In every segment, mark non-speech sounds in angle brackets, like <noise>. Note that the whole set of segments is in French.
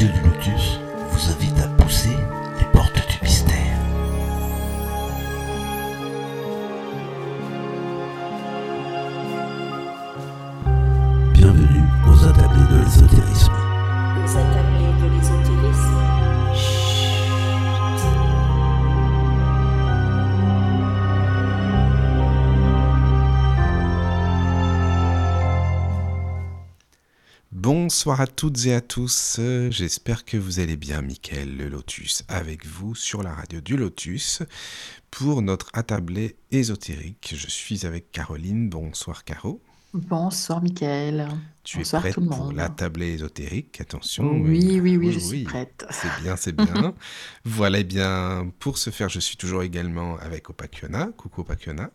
Radio du Bonsoir à toutes et à tous, j'espère que vous allez bien, Mickaël le Lotus, avec vous sur la radio du Lotus pour notre attablé ésotérique. Je suis avec Caroline, bonsoir Caro. Bonsoir Mickaël. Tu Bonsoir es prête tout le pour monde. l'attablé ésotérique, attention. Oui, euh, oui, oui, je suis prête. C'est bien, c'est bien. <laughs> voilà, eh bien, pour ce faire, je suis toujours également avec Opakiona. Coucou Opakiona.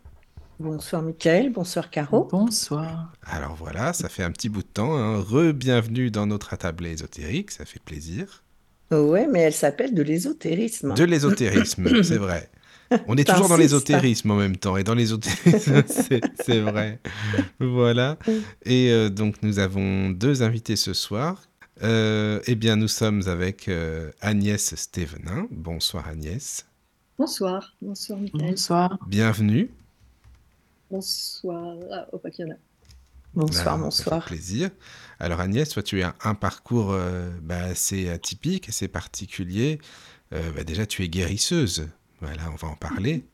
Bonsoir Mickaël, bonsoir Caro. Bonsoir. Alors voilà, ça fait un petit bout de temps. Hein. Re-bienvenue dans notre attablé ésotérique, ça fait plaisir. Ouais, mais elle s'appelle de l'ésotérisme. De l'ésotérisme, <clears throat> c'est vrai. On est toujours dans l'ésotérisme en même temps. Et dans l'ésotérisme, <laughs> c'est vrai. Voilà. Et euh, donc, nous avons deux invités ce soir. Euh, eh bien, nous sommes avec euh, Agnès Stévenin. Bonsoir Agnès. Bonsoir, bonsoir Michael. Bonsoir. Bienvenue. Bonsoir Opakiana. Bonsoir, Bah, bonsoir. Ça fait plaisir. Alors Agnès, toi, tu as un parcours euh, bah, assez atypique, assez particulier. Euh, bah, déjà, tu es guérisseuse. Voilà, on va en parler.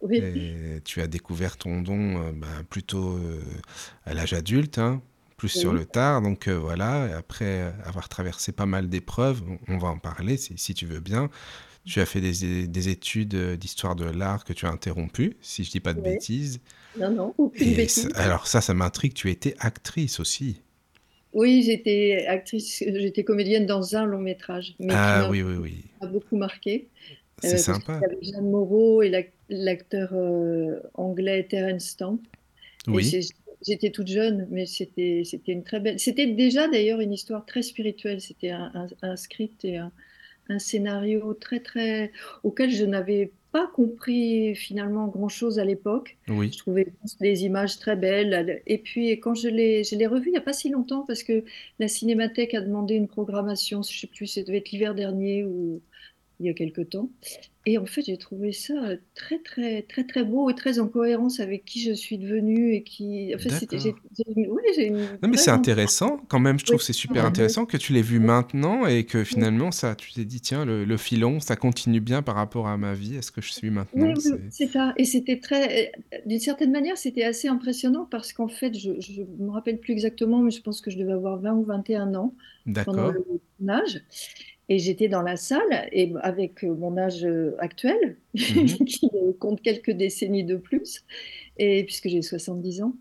Oui, Et tu as découvert ton don euh, bah, plutôt euh, à l'âge adulte, hein, plus sur le tard. Donc euh, voilà, après avoir traversé pas mal d'épreuves, on, on va en parler si, si tu veux bien. Tu as fait des, des études d'histoire de l'art que tu as interrompues, si je dis pas de Oui. bêtises. Non, non, aucune Et bêtise. ça- alors ça, ça m'intrigue. Tu étais actrice aussi. Oui, j'étais actrice, j'étais comédienne dans un long métrage, mais Ah qui oui, oui, oui. m'a beaucoup marqué. C'est Euh, sympa. avait Jeanne Moreau et l'ac- l'acteur euh, anglais Terence Stamp. Oui. J'étais toute jeune, mais c'était c'était une très belle. C'était déjà d'ailleurs une histoire très spirituelle. C'était un, un- un script et un, un scénario très très auquel je n'avais pas compris finalement grand-chose à l'époque. Oui. Je trouvais les images très belles. Et puis quand je l'ai je l'ai revu il n'y a pas si longtemps parce que la Cinémathèque a demandé une programmation. Je ne sais plus, ça devait être l'hiver dernier ou il y a quelque temps. Et en fait, j'ai trouvé ça très, très, très, très beau et très en cohérence avec qui je suis devenue et qui. En fait, c'était. ouais, Non, mais c'est intéressant quand même. Je trouve que c'est super Ouais. intéressant que tu l'aies vu maintenant et que finalement, ça, tu t'es dit, tiens, le, le filon, ça continue bien par rapport à ma vie. Est-ce que je suis maintenant C'est- ça. Et c'était très. D'une certaine manière, c'était assez impressionnant parce qu'en fait, je ne me rappelle plus exactement, mais je pense que je devais avoir 20 ou 21 ans pendant D'accord. le tournage. Et j'étais dans la salle et avec euh, mon âge euh, actuel, Mhm. <laughs> qui compte quelques décennies de plus, et puisque j'ai 70 ans.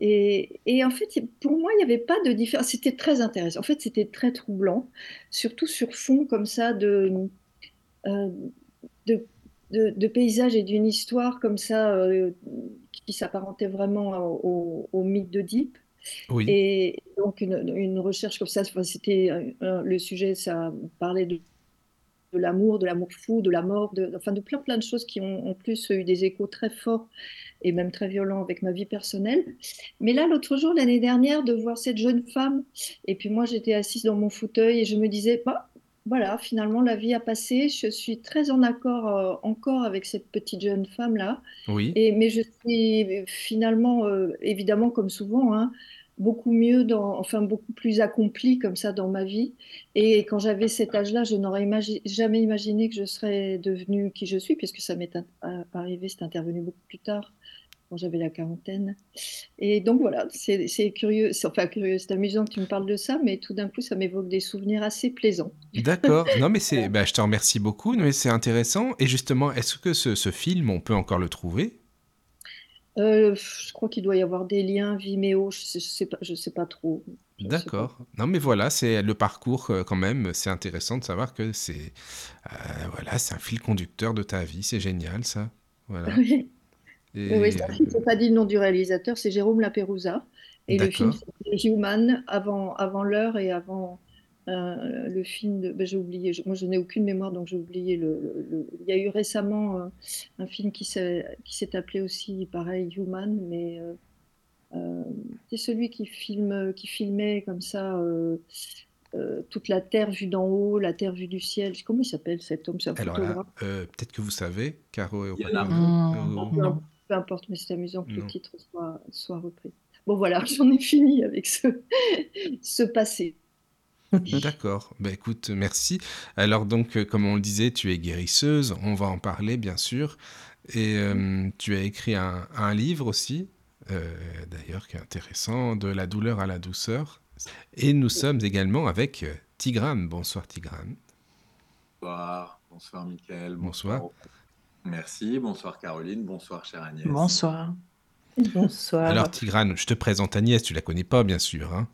Et, et en fait, pour moi, il n'y avait pas de différence. C'était très intéressant. En fait, c'était très troublant, surtout sur fond comme ça de, euh, de, de, de paysages et d'une histoire comme ça euh, qui s'apparentait vraiment au, au mythe d'Oedipe. Oui. Et donc, une, une recherche comme ça, c'était le sujet, ça parlait de, de l'amour, de l'amour fou, de la mort, de, enfin, de plein, plein de choses qui ont en plus eu des échos très forts et même très violents avec ma vie personnelle. Mais là, l'autre jour, l'année dernière, de voir cette jeune femme, et puis moi, j'étais assise dans mon fauteuil et je me disais, bah, voilà, finalement, la vie a passé. Je suis très en accord euh, encore avec cette petite jeune femme-là. Oui. Et, mais je suis finalement, euh, évidemment, comme souvent, hein, beaucoup mieux, dans, enfin beaucoup plus accomplie comme ça dans ma vie. Et quand j'avais cet âge-là, je n'aurais imagi- jamais imaginé que je serais devenue qui je suis, puisque ça m'est a- arrivé, c'est intervenu beaucoup plus tard, quand j'avais la quarantaine. Et donc voilà, c'est curieux, c'est- enfin curieux, c'est amusant que tu me parles de ça, mais tout d'un coup, ça m'évoque des souvenirs assez plaisants. D'accord. <laughs> Non, mais c'est, bah, je te remercie beaucoup. Mais c'est intéressant. Et justement, est-ce que ce, ce film, on peut encore le trouver? Euh, je crois qu'il doit y avoir des liens Vimeo, je sais, je sais pas, je sais pas trop. Je. D'accord. Non, mais voilà, c'est le parcours euh, quand même. C'est intéressant de savoir que c'est, euh, voilà, c'est un fil conducteur de ta vie. C'est génial, ça. Voilà. <laughs> Oui. Et, Oui, c'est c'est pas dit le nom du réalisateur, c'est Jérôme Laperouza. Et le film, c'est Human, avant, avant l'heure et avant euh, le film de. ben, j'ai oublié, je- moi je n'ai aucune mémoire, donc j'ai oublié. Le, le- le- Il y a eu récemment euh, un film qui s'est qui s'est appelé aussi, pareil, Human, mais euh, euh, c'est celui qui, filme, qui filmait comme ça. euh, euh, toute la terre vue d'en haut, la terre vue du ciel. Comment il s'appelle cet homme C'est un Alors là, euh, peut-être que vous savez, Caro et Peu, non. peu importe, mais c'est amusant que Non. le titre soit, soit repris. Bon voilà, <laughs> j'en ai fini avec ce, ce passé. <laughs> D'accord. Bah, écoute, merci. Alors donc, euh, comme on le disait, tu es guérisseuse. On va en parler, bien sûr. Et euh, tu as écrit un, un livre aussi, euh, d'ailleurs, qui est intéressant, De la douleur à la douceur. Et nous sommes également avec Tigrane. Bonsoir, Tigrane. Bonsoir, bonsoir Mickaël. Bonsoir. Merci, bonsoir Caroline, bonsoir chère Agnès. Bonsoir. Bonsoir. Alors, Tigrane, je te présente Agnès. Tu la connais pas, bien sûr. Hein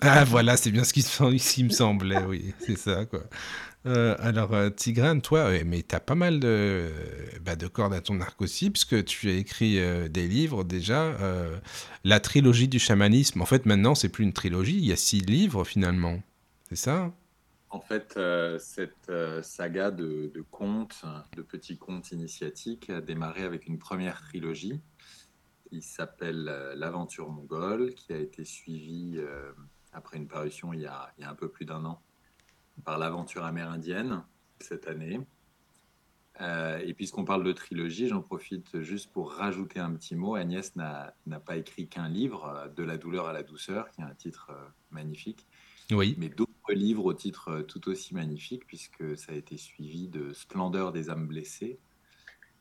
Ah voilà, c'est bien ce qui, me semblait, oui, c'est ça, quoi. Euh, alors, euh, Tigrane, toi, mais tu as pas mal de, bah, de cordes à ton arc aussi, puisque tu as écrit euh, des livres déjà. la trilogie du chamanisme, en fait, maintenant, c'est plus une trilogie, il y a six livres finalement. C'est ça En fait, cette saga de, de contes, de petits contes initiatiques, a démarré avec une première trilogie qui s'appelle euh, L'Aventure mongole, qui a été suivie euh, après une parution il y a, il y a un peu plus d'un an par L'Aventure amérindienne cette année. Euh, et puisqu'on parle de trilogie, j'en profite juste pour rajouter un petit mot. Agnès n'a pas écrit qu'un livre, De la douleur à la douceur, qui est un titre euh, magnifique Oui. mais d'autres livres au titre euh, tout aussi magnifique, puisque ça a été suivi de Splendeur des âmes blessées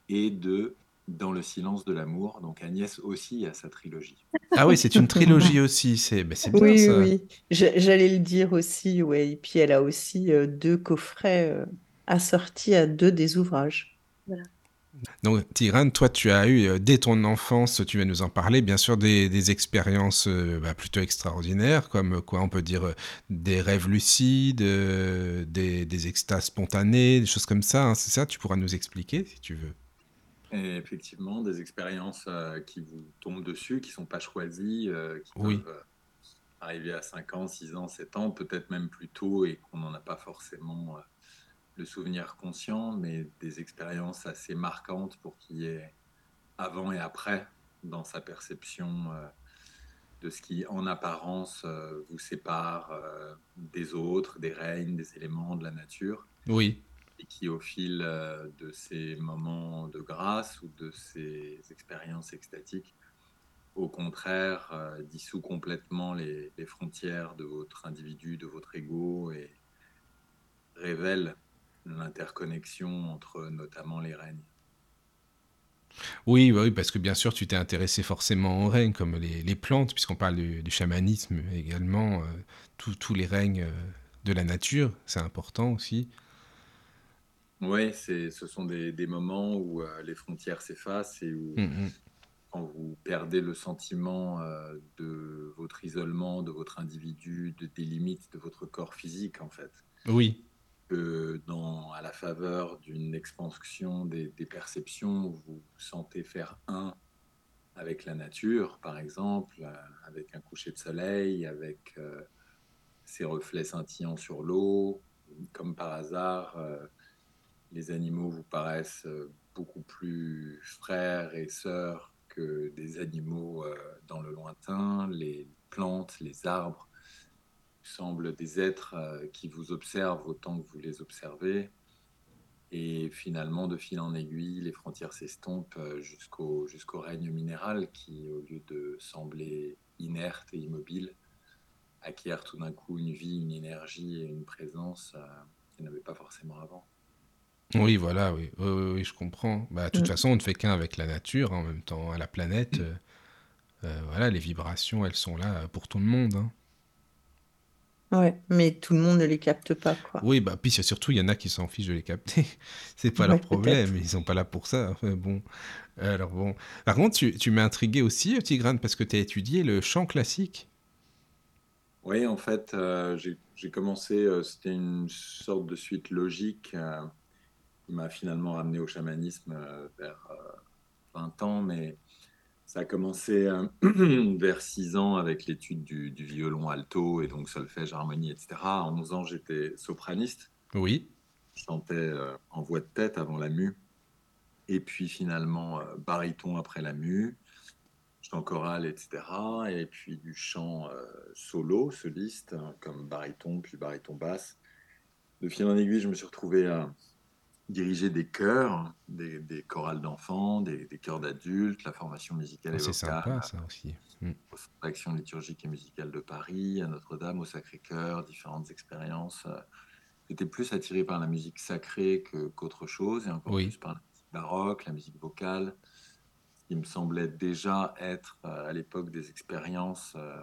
et de Dans le silence de l'amour. Donc Agnès aussi a sa trilogie. Ah oui, c'est une trilogie aussi, c'est c'est bien Oui, ça. oui. J'allais le dire aussi, ouais. Et puis elle a aussi euh, deux coffrets euh, assortis à deux des ouvrages. Donc, Tirane, toi, tu as eu, euh, dès ton enfance, tu vas nous en parler, bien sûr, des, des expériences euh, bah, plutôt extraordinaires, comme quoi on peut dire euh, des rêves lucides, euh, des, des extases spontanées, des choses comme ça. hein, c'est ça? Tu pourras nous expliquer si tu veux. Et effectivement, des expériences euh, qui vous tombent dessus, qui ne sont pas choisies, euh, qui Oui. peuvent euh, arriver à 5 ans, 6 ans, 7 ans, peut-être même plus tôt, et qu'on n'en a pas forcément le souvenir conscient, mais des expériences assez marquantes pour qu'il y ait avant et après dans sa perception de ce qui, en apparence, vous sépare des autres, des règnes, des éléments, de la nature Oui, et qui, au fil euh, de ces moments de grâce ou de ces expériences extatiques, au contraire, euh, dissout complètement les, frontières de votre individu, de votre ego et révèle l'interconnexion entre notamment les règnes. oui, bah oui, parce que bien sûr, tu t'es intéressé forcément aux règnes, comme les, plantes, puisqu'on parle du, chamanisme également, euh, tous les règnes de la nature, c'est important aussi. Oui, ce sont des, des moments où euh, les frontières s'effacent et où, Mm, mm. quand vous perdez le sentiment euh, de votre isolement, de votre individu, de, des limites de votre corps physique, en fait. Oui, que dans, à la faveur d'une expansion des, des perceptions, vous vous sentez faire un avec la nature, par exemple, euh, avec un coucher de soleil, avec ses reflets scintillants sur l'eau. Comme par hasard, les animaux vous paraissent euh, beaucoup plus frères et sœurs que des animaux euh, dans le lointain. Les plantes, les arbres semblent des êtres euh, qui vous observent autant que vous les observez. Et finalement, de fil en aiguille, les frontières s'estompent jusqu'au jusqu'au règne minéral qui, au lieu de sembler inerte et immobile, acquiert tout d'un coup une vie, une énergie et une présence euh, qu'il n'avait pas forcément avant. Oui, voilà, oui, oui, oui, oui, je comprends. Bah, de toute Mm. façon, on ne fait qu'un avec la nature, en même temps, à la planète. euh, euh, voilà, les vibrations, elles sont là pour tout le monde. hein. Ouais, mais tout le monde ne les capte pas, quoi. Oui, bah, puis c'est surtout, il y en a qui s'en fichent de les capter. <laughs> C'est pas leur Ouais, problème, peut-être. ils sont pas là pour ça. Enfin, bon. Alors bon. Par contre, tu, tu m'as intrigué aussi, Tigrane, parce que tu as étudié le chant classique. Oui, en fait, euh, j'ai j'ai commencé, euh, c'était une sorte de suite logique euh, qui m'a finalement ramené au chamanisme euh, vers euh, 20 ans, mais ça a commencé euh, <clears throat> vers 6 ans avec l'étude du, du violon alto et donc solfège, harmonie, etc. À 11 ans, j'étais sopraniste, Oui. je chantais euh, en voix de tête avant la mue, et puis finalement euh, baryton après la mue. chant choral, etc. Et puis du chant euh, solo, soliste, hein, comme baryton, puis baryton basse. De fil en aiguille, je me suis retrouvé à diriger des chœurs, des, des chorales d'enfants, des, des chœurs d'adultes, la formation musicale Ah, et c'est vocale, sympa ça aussi. Mm. d'action liturgique et musicale de Paris, à Notre-Dame, au Sacré-Cœur, différentes expériences. Euh, J'étais plus attiré par la musique sacrée qu'autre chose, et encore Oui. plus par la musique baroque, la musique vocale, qui me semblait déjà être euh, à l'époque des expériences euh,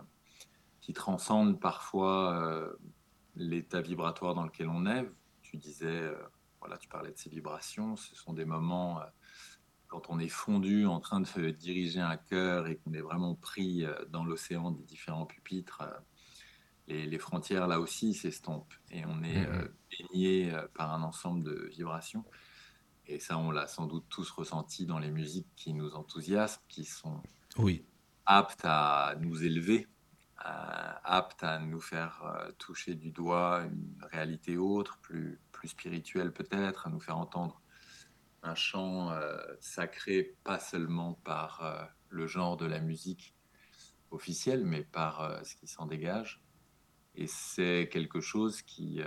qui transcendent parfois euh, l'état vibratoire dans lequel on est. Tu disais, euh, voilà, tu parlais de ces vibrations, ce sont des moments euh, quand on est fondu en train de diriger un chœur et qu'on est vraiment pris euh, dans l'océan des différents pupitres, euh, les, les frontières là aussi s'estompent et on est Mhm. euh, baigné par un ensemble de vibrations. Et ça, on l'a sans doute tous ressenti dans les musiques qui nous enthousiasment, qui sont Oui, aptes à nous élever, aptes à nous faire toucher du doigt une réalité autre, plus, plus spirituelle peut-être, à nous faire entendre un chant euh, sacré, pas seulement par euh, le genre de la musique officielle, mais par euh, ce qui s'en dégage. Et c'est quelque chose qui,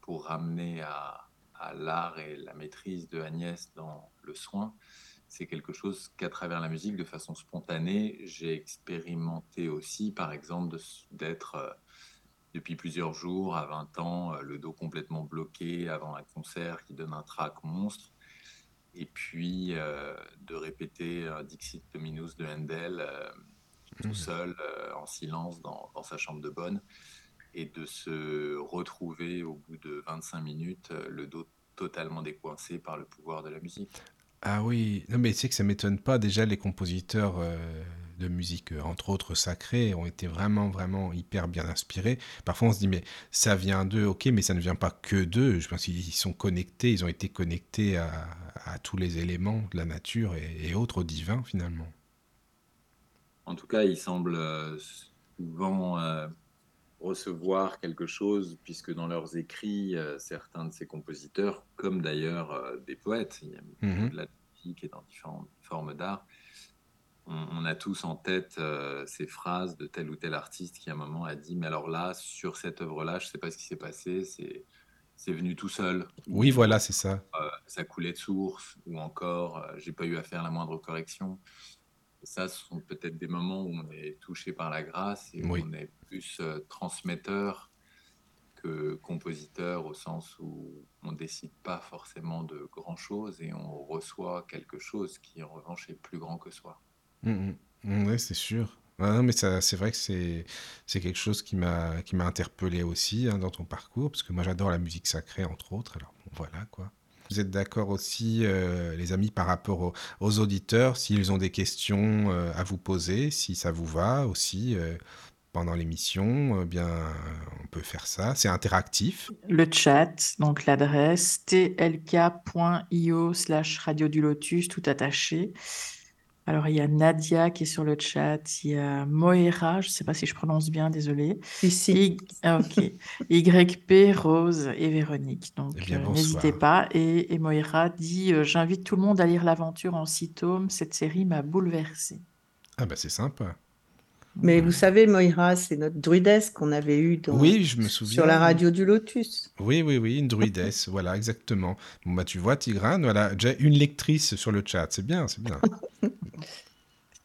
pour ramener à, à l'art et la maîtrise de Agnès dans le soin, c'est quelque chose qu'à travers la musique, de façon spontanée, j'ai expérimenté aussi, par exemple, d'être depuis plusieurs jours, à 20 ans, euh, le dos complètement bloqué avant un concert qui donne un trac monstre, et puis euh, de répéter un Dixit Dominus de Handel euh, tout Mhm. seul, euh, en silence, dans, dans sa chambre de bonne, et de se retrouver au bout de 25 minutes, euh, le dos totalement décoincé par le pouvoir de la musique. Ah oui, non mais c'est que ça m'étonne pas. Déjà, les compositeurs euh, de musique, euh, entre autres sacrés, ont été vraiment, vraiment hyper bien inspirés. Parfois, on se dit, mais ça vient d'eux, ok, mais ça ne vient pas que d'eux. Je pense qu'ils sont connectés, ils ont été connectés à, à tous les éléments de la nature et, et autres, au divin, finalement. En tout cas, il semble euh, souvent euh, recevoir quelque chose, puisque dans leurs écrits, euh, certains de ces compositeurs, comme d'ailleurs euh, des poètes, il y a Mhm. de la musique et dans différentes formes d'art, on, on a tous en tête euh, ces phrases de tel ou tel artiste qui à un moment a dit, mais alors là, sur cette œuvre-là, je ne sais pas ce qui s'est passé, c'est c'est venu tout seul. Oui, Ou, voilà, c'est ça. euh, ça coulait de source, ou encore, euh, j'ai pas eu à faire la moindre correction. Et ça, ce sont peut-être des moments où on est touché par la grâce et où Oui. on est plus euh, transmetteur que compositeur, au sens où on décide pas forcément de grand-chose et on reçoit quelque chose qui, en revanche, est plus grand que soi. Mm, mm. Ouais, c'est sûr. Non, mais c'est vrai que c'est quelque chose qui m'a interpellé aussi hein, dans ton parcours, parce que moi j'adore la musique sacrée entre autres. Alors bon, voilà quoi. Vous êtes d'accord aussi, euh, les amis, par rapport aux, aux auditeurs, s'ils ont des questions euh, à vous poser, si ça vous va aussi euh, pendant l'émission, eh bien on peut faire ça. C'est interactif. Le chat, donc l'adresse tlk.io slash radio du lotus, tout attaché. Alors, il y a Nadia qui est sur le chat, il y a Moira, je ne sais pas si je prononce bien, désolé. Ici. Y... Ah, ok. YP, Rose et Véronique. Donc, Eh euh, n'hésitez pas. Et, et Moira dit euh, J'invite tout le monde à lire l'aventure en six tomes. Cette série m'a bouleversée. Ah bah c'est sympa. Mais vous savez, Moira, c'est notre druidesse qu'on avait eue dans- Oui, je me souviens. sur la radio du Lotus. Oui, oui, oui, une druidesse, <laughs> voilà, exactement. Bon, bah, tu vois, Tigrane, voilà, déjà une lectrice sur le chat, c'est bien, c'est bien. <laughs>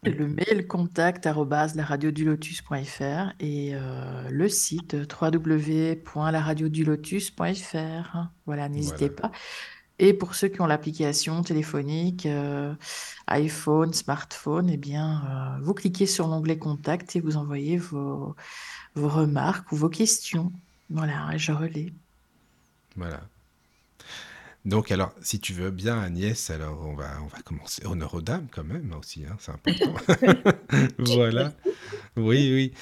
Le mail contact laradiodulotus.fr et euh, le site www.laradiodulotus.fr. Voilà, n'hésitez Voilà. pas. Et pour ceux qui ont l'application téléphonique, euh, iPhone, smartphone, eh bien, euh, vous cliquez sur l'onglet Contact et vous envoyez vos, vos remarques ou vos questions. Voilà, je relais. Voilà. Donc, alors, si tu veux bien, Agnès, alors on va, on va commencer. Honneur aux dames, quand même, aussi, hein, c'est important. <laughs> voilà. Oui, oui.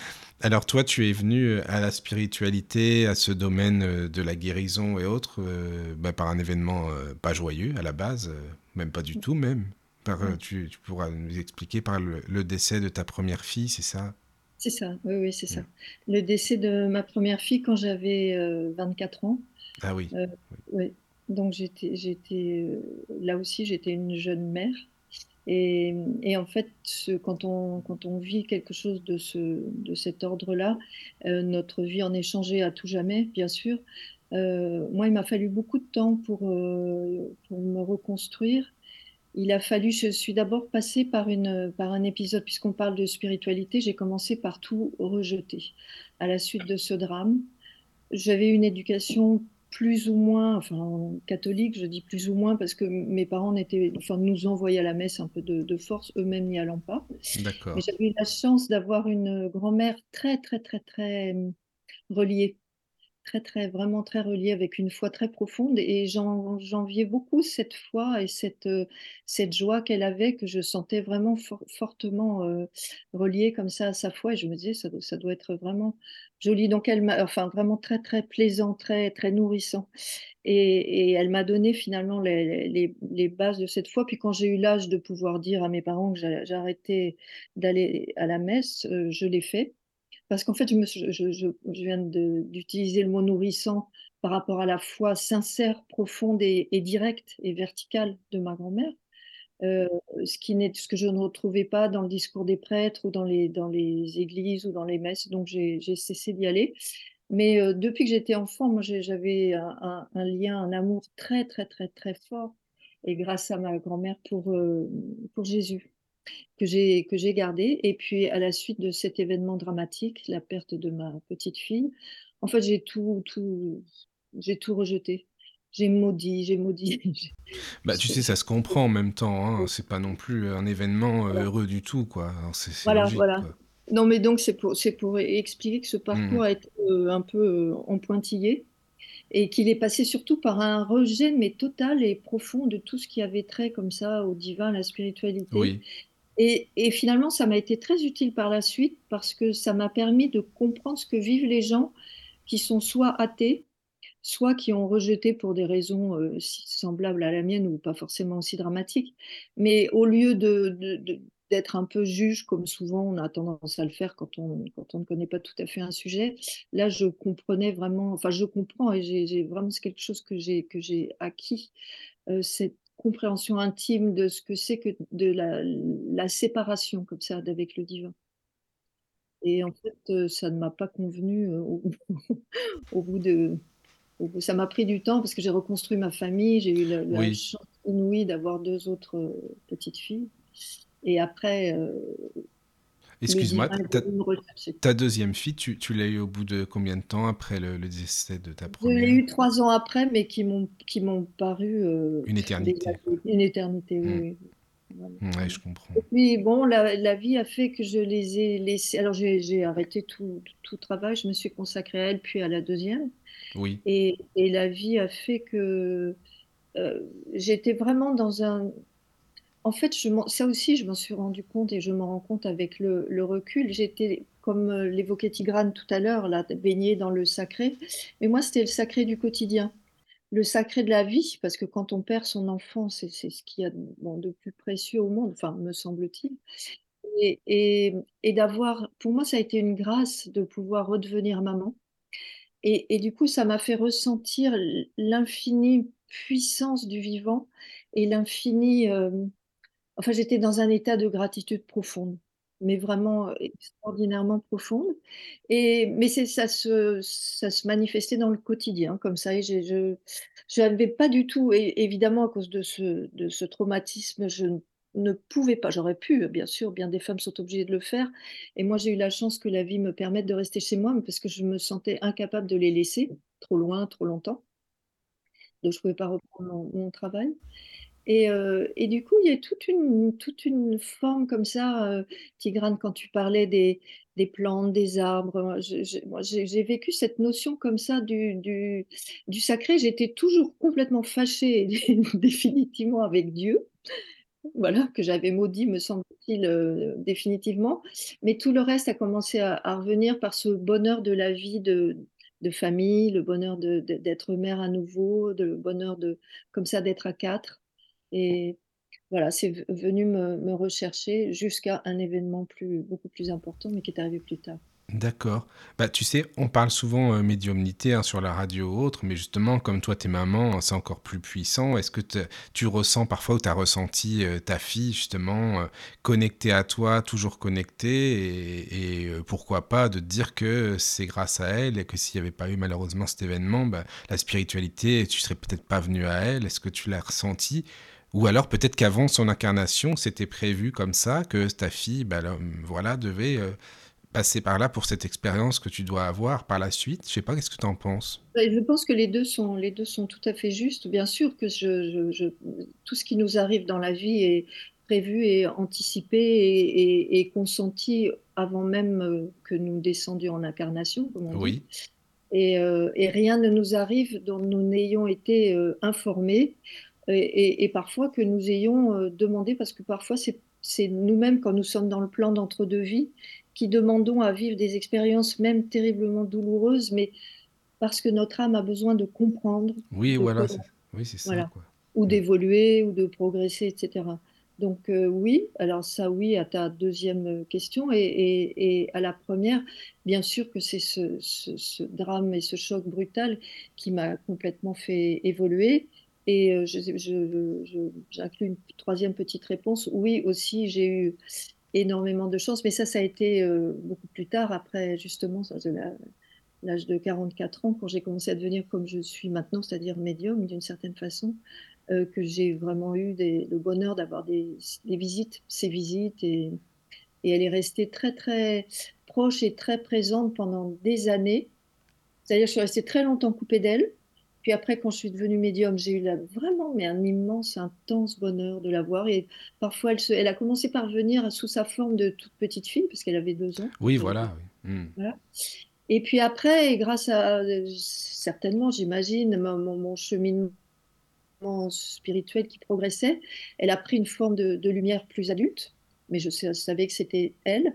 Alors, toi, tu es venu à la spiritualité, à ce domaine euh, de la guérison et autres, euh, bah, par un événement euh, pas joyeux à la base, euh, même pas du tout, même. Par, euh, tu, tu pourras nous expliquer par le, le décès de ta première fille, c'est ça? C'est ça, oui, oui, c'est ça. Le décès de ma première fille quand j'avais euh, 24 ans. Ah oui. Oui, donc j'étais, j'étais euh, là aussi, j'étais une jeune mère. Et, en fait, quand on, vit quelque chose de, ce, de cet ordre-là, euh, notre vie en est changée à tout jamais, bien sûr. Euh, moi, il m'a fallu beaucoup de temps pour, euh, pour me reconstruire. Il a fallu, je suis d'abord passée par par un épisode, puisqu'on parle de spiritualité, j'ai commencé par tout rejeter. À la suite de ce drame, j'avais une éducation plus ou moins, enfin catholique, je dis plus ou moins parce que mes parents étaient, enfin, nous envoyaient à la messe un peu de, de force, eux-mêmes n'y allant pas. Mais D'accord. j'avais eu la chance d'avoir une grand-mère très, très, très, très euh, reliée très, très, vraiment très reliée avec une foi très profonde et j'en- j'enviais beaucoup cette foi et cette, euh, cette joie qu'elle avait que je sentais vraiment for- fortement euh, reliée comme ça à sa foi et je me disais ça doit être vraiment joli. Donc elle m'a, enfin vraiment très, très plaisant, très, très nourrissant. Et, et elle m'a donné finalement les, les, bases de cette foi. Puis quand j'ai eu l'âge de pouvoir dire à mes parents que j'a- j'arrêtais d'aller à la messe, euh, je l'ai fait. Parce qu'en fait, je, viens d'utiliser le mot nourrissant par rapport à la foi sincère, profonde et directe et verticale de ma grand-mère, euh, ce, qui n'est, ce que je ne retrouvais pas dans le discours des prêtres ou dans les, dans les églises ou dans les messes. Donc j'ai cessé d'y aller. Mais euh, depuis que j'étais enfant, moi j'avais un lien, un amour très, très, très, très fort. Et grâce à ma grand-mère pour, euh, pour Jésus que j'ai que j'ai gardé. Et puis à la suite de cet événement dramatique, la perte de ma petite fille, en fait j'ai tout tout j'ai tout rejeté. J'ai maudit, j'ai maudit. <laughs> Bah, tu sais, ça se comprend en même temps, hein. C'est pas non plus un événement euh, Voilà, heureux du tout, quoi. Alors, c'est voilà. logique, voilà. quoi. Non mais donc c'est pour expliquer que ce parcours Mhm. a été euh, un peu euh, en pointillé et qu'il est passé surtout par un rejet mais total et profond de tout ce qui avait trait comme ça au divin, à la spiritualité. Oui, Et, et finalement, ça m'a été très utile par la suite parce que ça m'a permis de comprendre ce que vivent les gens qui sont soit athées, soit qui ont rejeté pour des raisons euh, semblables à la mienne ou pas forcément aussi dramatiques. Mais au lieu de, d'être un peu juge, comme souvent on a tendance à le faire quand on, quand on ne connaît pas tout à fait un sujet, là je comprenais vraiment, enfin je comprends et j'ai, vraiment c'est quelque chose que j'ai, que j'ai acquis euh, cette compréhension intime de ce que c'est que de la, la séparation comme ça avec le divin. Et en fait, euh, ça ne m'a pas convenu euh, au <laughs> bout de... ça m'a pris du temps parce que j'ai reconstruit ma famille, j'ai eu la, la oui. chance inouïe d'avoir deux autres euh, petites filles. Et après, euh, Excuse-moi, ta, deuxième fille, tu, tu l'as eu au bout de combien de temps après le, le décès de ta Je l'ai première? eu trois ans après, mais qui m'ont qui m'ont paru euh, Une éternité, une éternité, oui, Hmm. oui. Voilà. Ouais, je comprends. Et puis bon, la, la vie a fait que je les ai laissés. Alors j'ai j'ai arrêté tout, tout travail, je me suis consacrée à elle, puis à la deuxième. Et, la vie a fait que euh, j'étais vraiment dans un... En fait, ça aussi, je m'en suis rendu compte et je m'en rends compte avec le, recul. J'étais, comme euh, l'évoquait Tigrane tout à l'heure, baignée dans le sacré. Mais moi, c'était le sacré du quotidien le sacré de la vie, parce que quand on perd son enfant, c'est ce qu'il y a de plus précieux au monde, enfin, me semble-t-il. Et, et, et d'avoir, pour moi, ça a été une grâce de pouvoir redevenir maman. Et, du coup, ça m'a fait ressentir l'infinie puissance du vivant et l'infini. euh, enfin, j'étais dans un état de gratitude profonde, mais vraiment euh, extraordinairement profonde. Et, mais c'est, ça se, ça se manifestait dans le quotidien, comme ça. Et je je n'avais pas du tout, évidemment, à cause de ce, de ce traumatisme, je ne ne pouvais pas, j'aurais pu, bien sûr, bien des femmes sont obligées de le faire. Et moi, j'ai eu la chance que la vie me permette de rester chez moi, parce que je me sentais incapable de les laisser trop loin, trop longtemps. Donc, je ne pouvais pas reprendre mon, travail. Et, euh, et du coup, il y a toute une, forme comme ça, euh, Tigrane, quand tu parlais des, plantes, des arbres. J'ai vécu cette notion comme ça du sacré. J'étais toujours complètement fâchée <laughs> définitivement avec Dieu, voilà, que j'avais maudit, me semble-t-il, euh, définitivement. Mais tout le reste a commencé à, revenir par ce bonheur de la vie de, famille, le bonheur d'être mère à nouveau, le bonheur de, comme ça d'être à quatre. Et voilà, c'est venu me, rechercher jusqu'à un événement beaucoup plus important, mais qui est arrivé plus tard. D'accord. Bah, tu sais, on parle souvent euh, médiumnité hein, sur la radio ou autre, mais justement, comme toi, t'es maman, c'est encore plus puissant. Est-ce que tu ressens parfois ou tu as ressenti euh, ta fille, justement, euh, connectée à toi, toujours connectée, et, pourquoi pas de te dire que c'est grâce à elle et que s'il n'y avait pas eu malheureusement cet événement, bah, la spiritualité, tu serais peut-être pas venu à elle? Est-ce que tu l'as ressenti? Ou alors peut-être qu'avant son incarnation, c'était prévu comme ça, que ta fille, bah, là, voilà, devait passer par là pour cette expérience que tu dois avoir par la suite. Je sais pas, qu'est-ce que tu en penses? Je pense que les deux sont, les deux sont tout à fait justes. Bien sûr que je, je- je- tout ce qui nous arrive dans la vie est prévu et anticipé et, et- et consenti avant même euh, que nous descendions en incarnation, comme on dit. Oui, Et, euh, et rien ne nous arrive dont nous n'ayons été euh, informés et, parfois que nous ayons euh, demandé, parce que parfois c'est nous-mêmes, quand nous sommes dans le plan d'entre-deux vies, qui demandons à vivre des expériences même terriblement douloureuses, mais parce que notre âme a besoin de comprendre, oui, de voilà, c'est oui, c'est ça, voilà, quoi. ou Mm. d'évoluer, ou de progresser, etc. Donc euh, oui, alors ça oui à ta deuxième question et, et- et à la première, bien sûr que c'est ce, ce- ce drame et ce choc brutal qui m'a complètement fait évoluer. Et euh, je, je- je- j'inclus une troisième petite réponse. Oui, aussi, j'ai eu énormément de chance, mais ça, ça a été euh, beaucoup plus tard, après justement l'âge de 44 ans, quand j'ai commencé à devenir comme je suis maintenant, c'est-à-dire médium d'une certaine façon, euh, que j'ai vraiment eu des- le bonheur d'avoir des, des visites, ces visites, et, et elle est restée très très proche et très présente pendant des années. C'est-à-dire je suis restée très longtemps coupée d'elle. Puis après, quand je suis devenue médium, j'ai eu vraiment mais un immense, intense bonheur de la voir. Et parfois, elle, se, elle a commencé par venir sous sa forme de toute petite fille, parce qu'elle avait deux ans. Oui, voilà, oui. Mm. voilà. Et puis après, et grâce à, certainement, j'imagine, mon, cheminement spirituel qui progressait, elle a pris une forme de, de lumière plus adulte, mais je savais que c'était elle.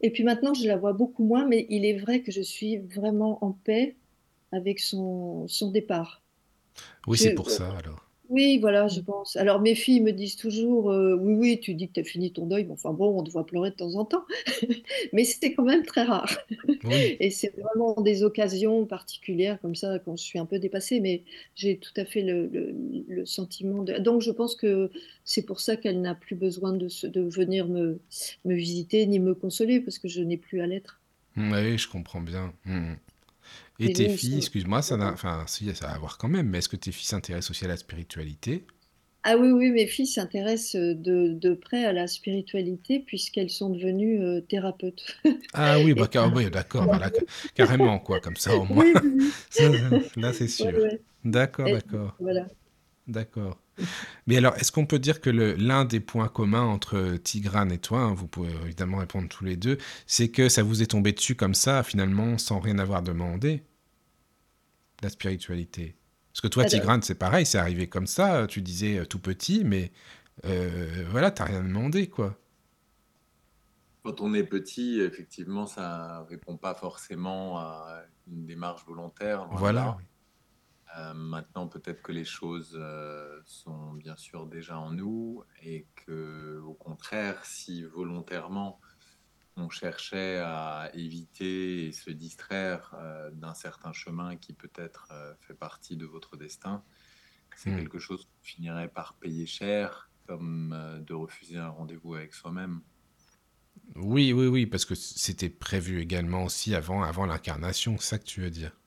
Et puis maintenant, je la vois beaucoup moins, mais il est vrai que je suis vraiment en paix avec son, son départ. Oui, c'est pour ça, alors. oui, voilà, je pense. Alors mes filles me disent toujours, euh, oui, oui, tu dis que tu as fini ton deuil, mais enfin bon, on te voit pleurer de temps en temps. <laughs> Mais c'était quand même très rare. Oui, Et c'est vraiment des occasions particulières comme ça, quand je suis un peu dépassée, mais j'ai tout à fait le, le- le sentiment de... Donc je pense que c'est pour ça qu'elle n'a plus besoin de, se- de venir me, me visiter ni me consoler, parce que je n'ai plus à l'être. Mm, oui, je comprends bien. Mm. Et tes filles, excuse-moi, ça n'a... Enfin, si, ça a à voir quand même, mais est-ce que tes filles s'intéressent aussi à la spiritualité? Ah oui, oui, mes filles s'intéressent de, de près à la spiritualité puisqu'elles sont devenues euh, thérapeutes. <laughs> Ah oui, bah, car- oui, d'accord, <laughs> ca- carrément, quoi, comme ça, au moins. Oui, oui, <laughs> Là, c'est sûr. ouais. D'accord, d'accord. Voilà. D'accord. <laughs> Mais alors, est-ce qu'on peut dire que l'un des points communs entre Tigrane et toi, hein, vous pouvez évidemment répondre tous les deux, c'est que ça vous est tombé dessus comme ça, finalement, sans rien avoir demandé, la spiritualité? Parce que toi, Alors- Tigrane, c'est pareil, c'est arrivé comme ça, tu disais euh, tout petit, mais euh, voilà, t'as rien demandé, quoi. Quand on est petit, effectivement, ça répond pas forcément à une démarche volontaire. Voilà. là. Euh, maintenant, peut-être que les choses euh, sont bien sûr déjà en nous et que, au contraire, si volontairement on cherchait à éviter et se distraire euh, d'un certain chemin qui peut-être fait partie de votre destin, c'est Hmm. quelque chose qu'on finirait par payer cher, comme de refuser un rendez-vous avec soi-même. Oui, oui, oui, parce que c'était prévu également aussi avant, avant l'incarnation, c'est ça que tu veux dire?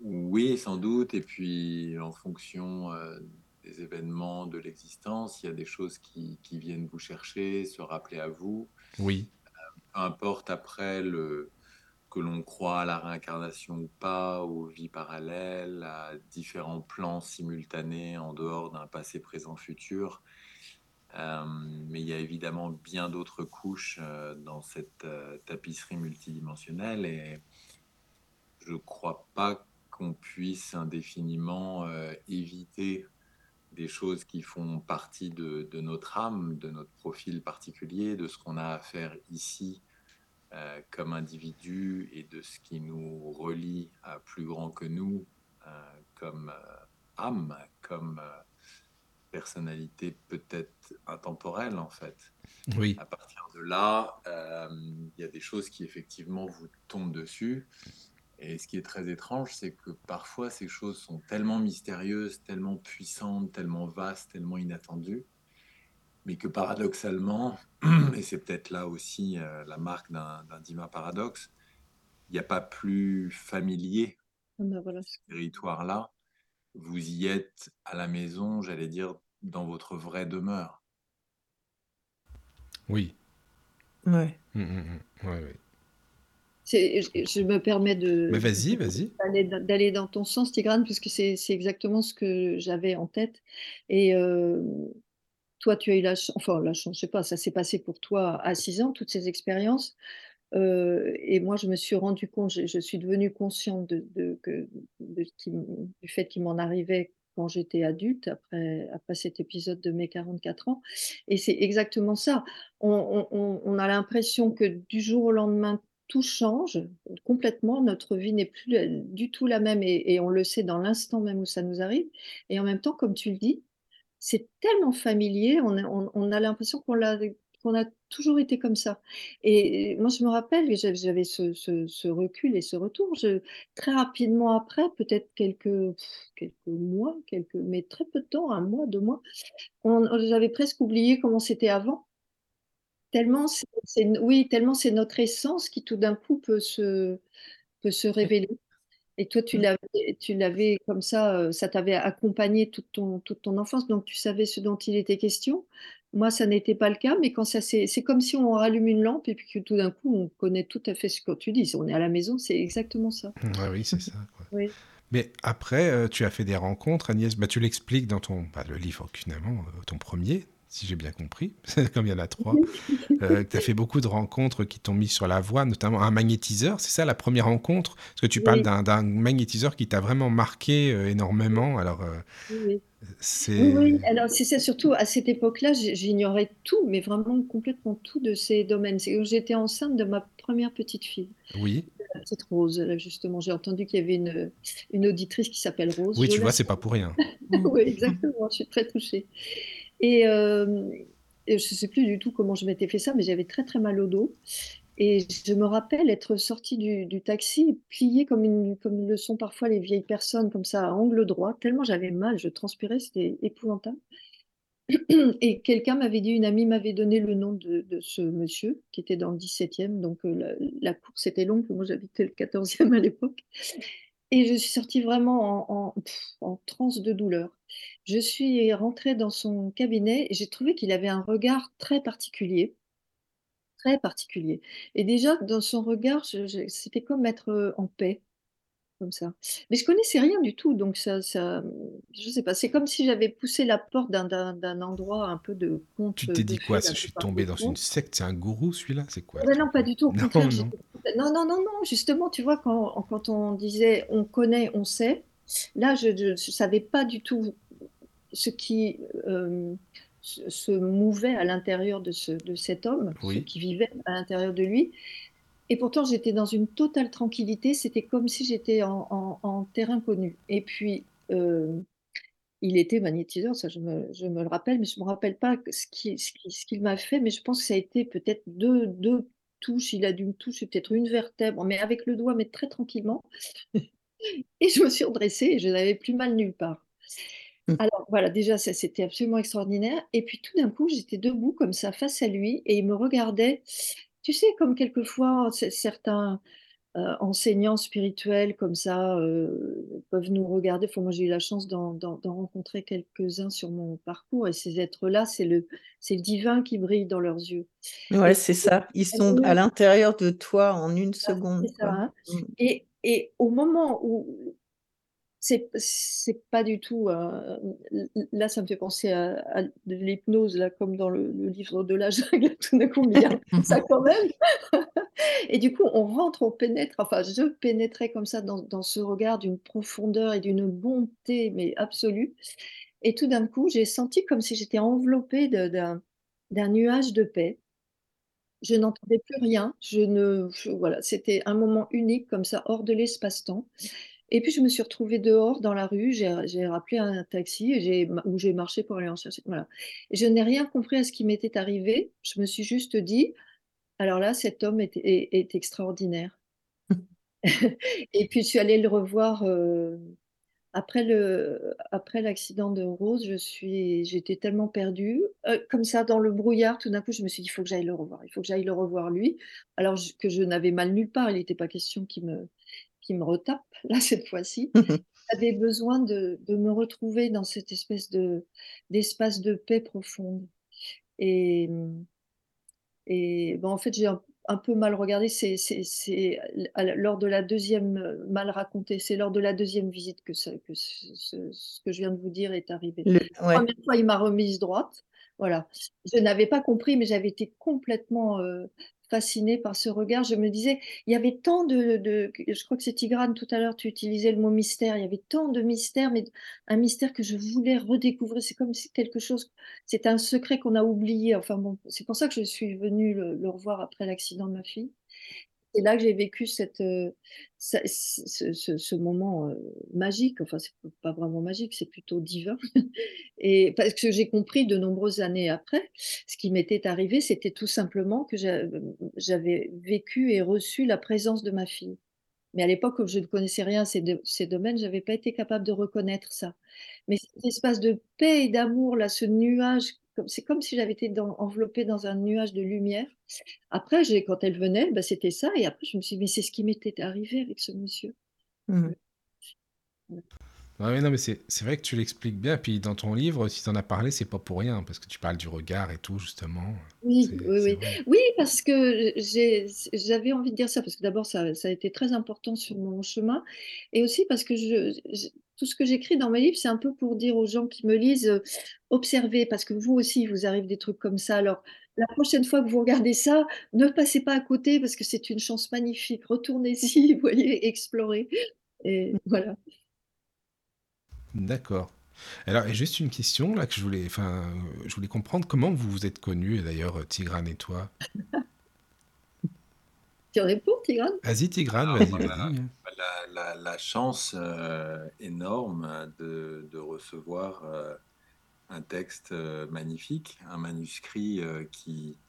Oui, sans doute. Et puis, en fonction euh, des événements de l'existence, il y a des choses qui, qui viennent vous chercher, se rappeler à vous. Oui, Peu importe après le, que l'on croit à la réincarnation ou pas, aux vies parallèles, à différents plans simultanés en dehors d'un passé, présent, futur. Euh, mais il y a évidemment bien d'autres couches euh, dans cette euh, tapisserie multidimensionnelle et je crois pas qu'on puisse indéfiniment euh, éviter des choses qui font partie de, de notre âme, de notre profil particulier, de ce qu'on a à faire ici euh, comme individu et de ce qui nous relie à plus grand que nous euh, comme âme, comme personnalité peut-être intemporelle en fait. Oui. À partir de là, euh, il y a des choses qui effectivement vous tombent dessus. Et ce qui est très étrange, c'est que parfois ces choses sont tellement mystérieuses, tellement puissantes, tellement vastes, tellement inattendues, mais que paradoxalement, <clears throat> et c'est peut-être là aussi euh, la marque d'un Dima paradoxe, il n'y a pas plus familier Ah ben voilà. ce territoire-là. Vous y êtes à la maison, j'allais dire, dans votre vraie demeure. Oui. Ouais. Mm, mm, mm. Ouais, ouais. Je, me permets de vas-y, vas-y. d'aller dans ton sens, Tigrane, puisque c'est c'est exactement ce que j'avais en tête. Et euh, toi, tu as eu la chance, enfin la chance, je sais pas, ça s'est passé pour toi à 6 ans, toutes ces expériences. Euh, et moi, je me suis rendu compte, je, je suis devenue consciente de, de, qui du fait qu'il m'en arrivait quand j'étais adulte, après, après cet épisode de mes 44 ans. Et c'est exactement ça. On, on- on- on a l'impression que du jour au lendemain, tout change complètement. Notre vie n'est plus du tout la même et, on le sait dans l'instant même où ça nous arrive. Et en même temps, comme tu le dis, c'est tellement familier, on a, on- on a l'impression qu'on a toujours été comme ça. Et moi, je me rappelle, j'avais ce, ce- recul et ce retour. Très rapidement après, peut-être quelques, mois, quelques, mais très peu de temps, un mois, deux mois, on, j'avais presque oublié comment c'était avant. Tellement c'est, oui, tellement c'est notre essence qui tout d'un coup peut se, peut se révéler. Et toi, tu Mm. l'avais, tu l'avais comme ça, euh, ça t'avait accompagné toute ton, toute ton enfance, donc tu savais ce dont il était question. Moi, ça n'était pas le cas, mais quand ça c'est, c'est comme si on rallume une lampe et puis que tout d'un coup, on connaît tout à fait ce que tu dis. On est à la maison, c'est exactement ça. Ouais, oui, c'est ça. Oui. Mais après, euh, tu as fait des rencontres, Agnès. Bah, tu l'expliques dans ton bah, le livre, finalement, euh, ton premier, si j'ai bien compris, <laughs> comme il y en a trois. Euh, tu as fait beaucoup de rencontres qui t'ont mis sur la voie, notamment un magnétiseur. C'est ça la première rencontre? Parce que tu parles Oui. d'un magnétiseur qui t'a vraiment marqué euh, énormément. Alors, euh, Oui, c'est. Oui. Alors, c'est ça, surtout à cette époque-là, j'ignorais tout, mais vraiment complètement tout de ces domaines. C'est j'étais enceinte de ma première petite fille, Oui, la petite Rose, là, justement. J'ai entendu qu'il y avait une, une auditrice qui s'appelle Rose. oui, tu vois, c'est pas pour rien. <laughs> Oui, exactement, je suis très touchée. Et, euh, je ne sais plus du tout comment je m'étais fait ça, mais j'avais très très mal au dos. Et je me rappelle être sortie du, taxi, pliée comme, comme le sont parfois les vieilles personnes, comme ça, à angle droit, tellement j'avais mal, je transpirais, c'était épouvantable. <clears throat> Et quelqu'un m'avait dit, une amie m'avait donné le nom de, de ce monsieur qui était dans le 17e, donc euh, la, la course était longue, moi j'habitais le 14e à l'époque. Et je suis sortie vraiment en, transe de douleur. Je suis rentrée dans son cabinet et j'ai trouvé qu'il avait un regard très particulier, très particulier. Et déjà, dans son regard, c'était comme être euh, en paix, comme ça. Mais je connaissais rien du tout, donc ça, ça, je sais pas, c'est comme si j'avais poussé la porte d'un d'un- d'un endroit un peu de conte Tu t'es de dit quoi? Je suis tombé dans une secte, c'est un gourou celui-là? C'est quoi non, pas du tout, au Non, contraire. non. Non, non, non, non, justement, tu vois, quand, quand on disait on connaît, on sait, là, je ne savais pas du tout ce qui euh, se, se mouvait à l'intérieur de, ce, de cet homme, ce qui vivait à l'intérieur de lui. Et pourtant, j'étais dans une totale tranquillité, c'était comme si j'étais en, en- en terrain connu. Et puis, euh, il était magnétiseur, ça je me, je me le rappelle, mais je ne me rappelle pas ce qu'il ce qui- ce qu'il m'a fait, mais je pense que ça a été peut-être deux, deux touches, il a dû me toucher peut-être une vertèbre, mais avec le doigt, mais très tranquillement. <laughs> Et je me suis redressée et je n'avais plus mal nulle part. Mm. Alors voilà, déjà, ça c'était absolument extraordinaire. Et puis tout d'un coup, j'étais debout comme ça face à lui et il me regardait. Tu sais, comme quelquefois c- certains euh, enseignants spirituels comme ça euh, peuvent nous regarder. Enfin, moi, j'ai eu la chance d'en rencontrer quelques-uns sur mon parcours et ces êtres-là, c'est le, divin qui brille dans leurs yeux. Ouais, c'est ça. Ils sont à l'intérieur de toi en une seconde, ça. hein. Mm. Et, et au moment où c'est c'est pas du tout euh, là ça me fait penser à, à de l'hypnose là comme dans le, le livre de la <laughs> jungle tout d'un coup mais il y a ça quand même. <laughs> Et du coup on rentre on pénètre enfin je pénétrais comme ça dans, dans ce regard d'une profondeur et d'une bonté mais absolue. Et tout d'un coup j'ai senti comme si j'étais enveloppée d'un d'un nuage de paix. Je n'entendais plus rien. Je ne je- voilà c'était un moment unique comme ça hors de l'espace-temps Et puis je me suis retrouvée dehors dans la rue, j'ai rappelé un taxi et j'ai marché pour aller en chercher, voilà. Et je n'ai rien compris à ce qui m'était arrivé. Je me suis juste dit: «Alors là, cet homme est est est extraordinaire». <laughs> <laughs> Et puis je suis allée le revoir, heu, après le après l'accident de Rose, je suis j'étais tellement perdue, heu, comme ça dans le brouillard, tout d'un coup, je me suis dit: «Il faut que j'aille le revoir, il faut que j'aille le revoir lui». Alors que je n'avais mal nulle part, il n'était pas question qu'il me qu'il me retape, <laughs> là, cette fois-ci. <laughs> J'avais besoin de de me retrouver dans cette espèce de d'espace de paix profonde et et bah, en fait, j'ai un un peu mal regardé, c'est lors de la deuxième e mal raconté, c'est lors de la deuxième visite que ce que ce ce ce que je viens de vous dire est arrivé. Le La. 1re fois, il m'a remise droite, voilà. Je n'avais pas compris, mais j'avais été complètement, heu, fascinée par ce regard. Je me disais: «Il y avait tant de de» je crois que c'est Tigrane tout à l'heure, tu utilisais le mot mystère. Il y avait tant de mystère, mais un mystère que je voulais redécouvrir. C'est comme si quelque chose c'était un secret qu'on a oublié. Enfin bon, c'est pour ça que je suis venue le revoir après l'accident de ma fille. C'est là que j'ai vécu cette, heu, ce moment, heu, magique. Enfin, c'est pas vraiment magique, c'est plutôt divin <laughs> et parce que j'ai compris de nombreuses années après, ce qui m'était arrivé, c'était tout simplement que j'a j'avais vécu et reçu la présence de ma fille. Mais à l'époque, comme je ne connaissais rien à ces de ces domaines, j'avais pas été capable de reconnaître ça. Mais cet espace de paix et d'amour là, ce nuage, c'est comme si j'avais été dans enveloppée dans un nuage de lumière. Après j'ai quand elle venait, bah, c'était ça et après je me suis dit: «Mais c'est ce qui m'était arrivé avec ce monsieur». Mmh. Ouais, ouais, non, mais c'est c'est vrai que tu l'expliques bien. Puis dans ton livre, si tu en as parlé, c'est pas pour rien, parce que tu parles du regard et tout, justement. Oui, C'est oui, c'est oui. Oui, parce que j'ai j'avais envie de dire ça, parce que d'abord ça ça a été très important sur mon chemin et aussi parce que je je tout ce que j'écris dans mes livres, c'est un peu pour dire aux gens qui me lisent, heu: «Observez», parce que vous aussi, il vous arrive des trucs comme ça. Alors la prochaine fois que vous regardez ça, ne passez pas à côté parce que c'est une chance magnifique. Retournez-y, <laughs> voyez, explorez et voilà. D'accord. Alors, juste une question là que je voulais, enfin, je voulais comprendre comment vous vous êtes connus d'ailleurs, Tigrane et toi? <laughs> Tu réponds, Tigrane? Vas-y, Tigrane, Alors, vas-y, on a hein. la la la chance, heu, énorme de de recevoir, heu, un texte, heu, magnifique, un manuscrit, qui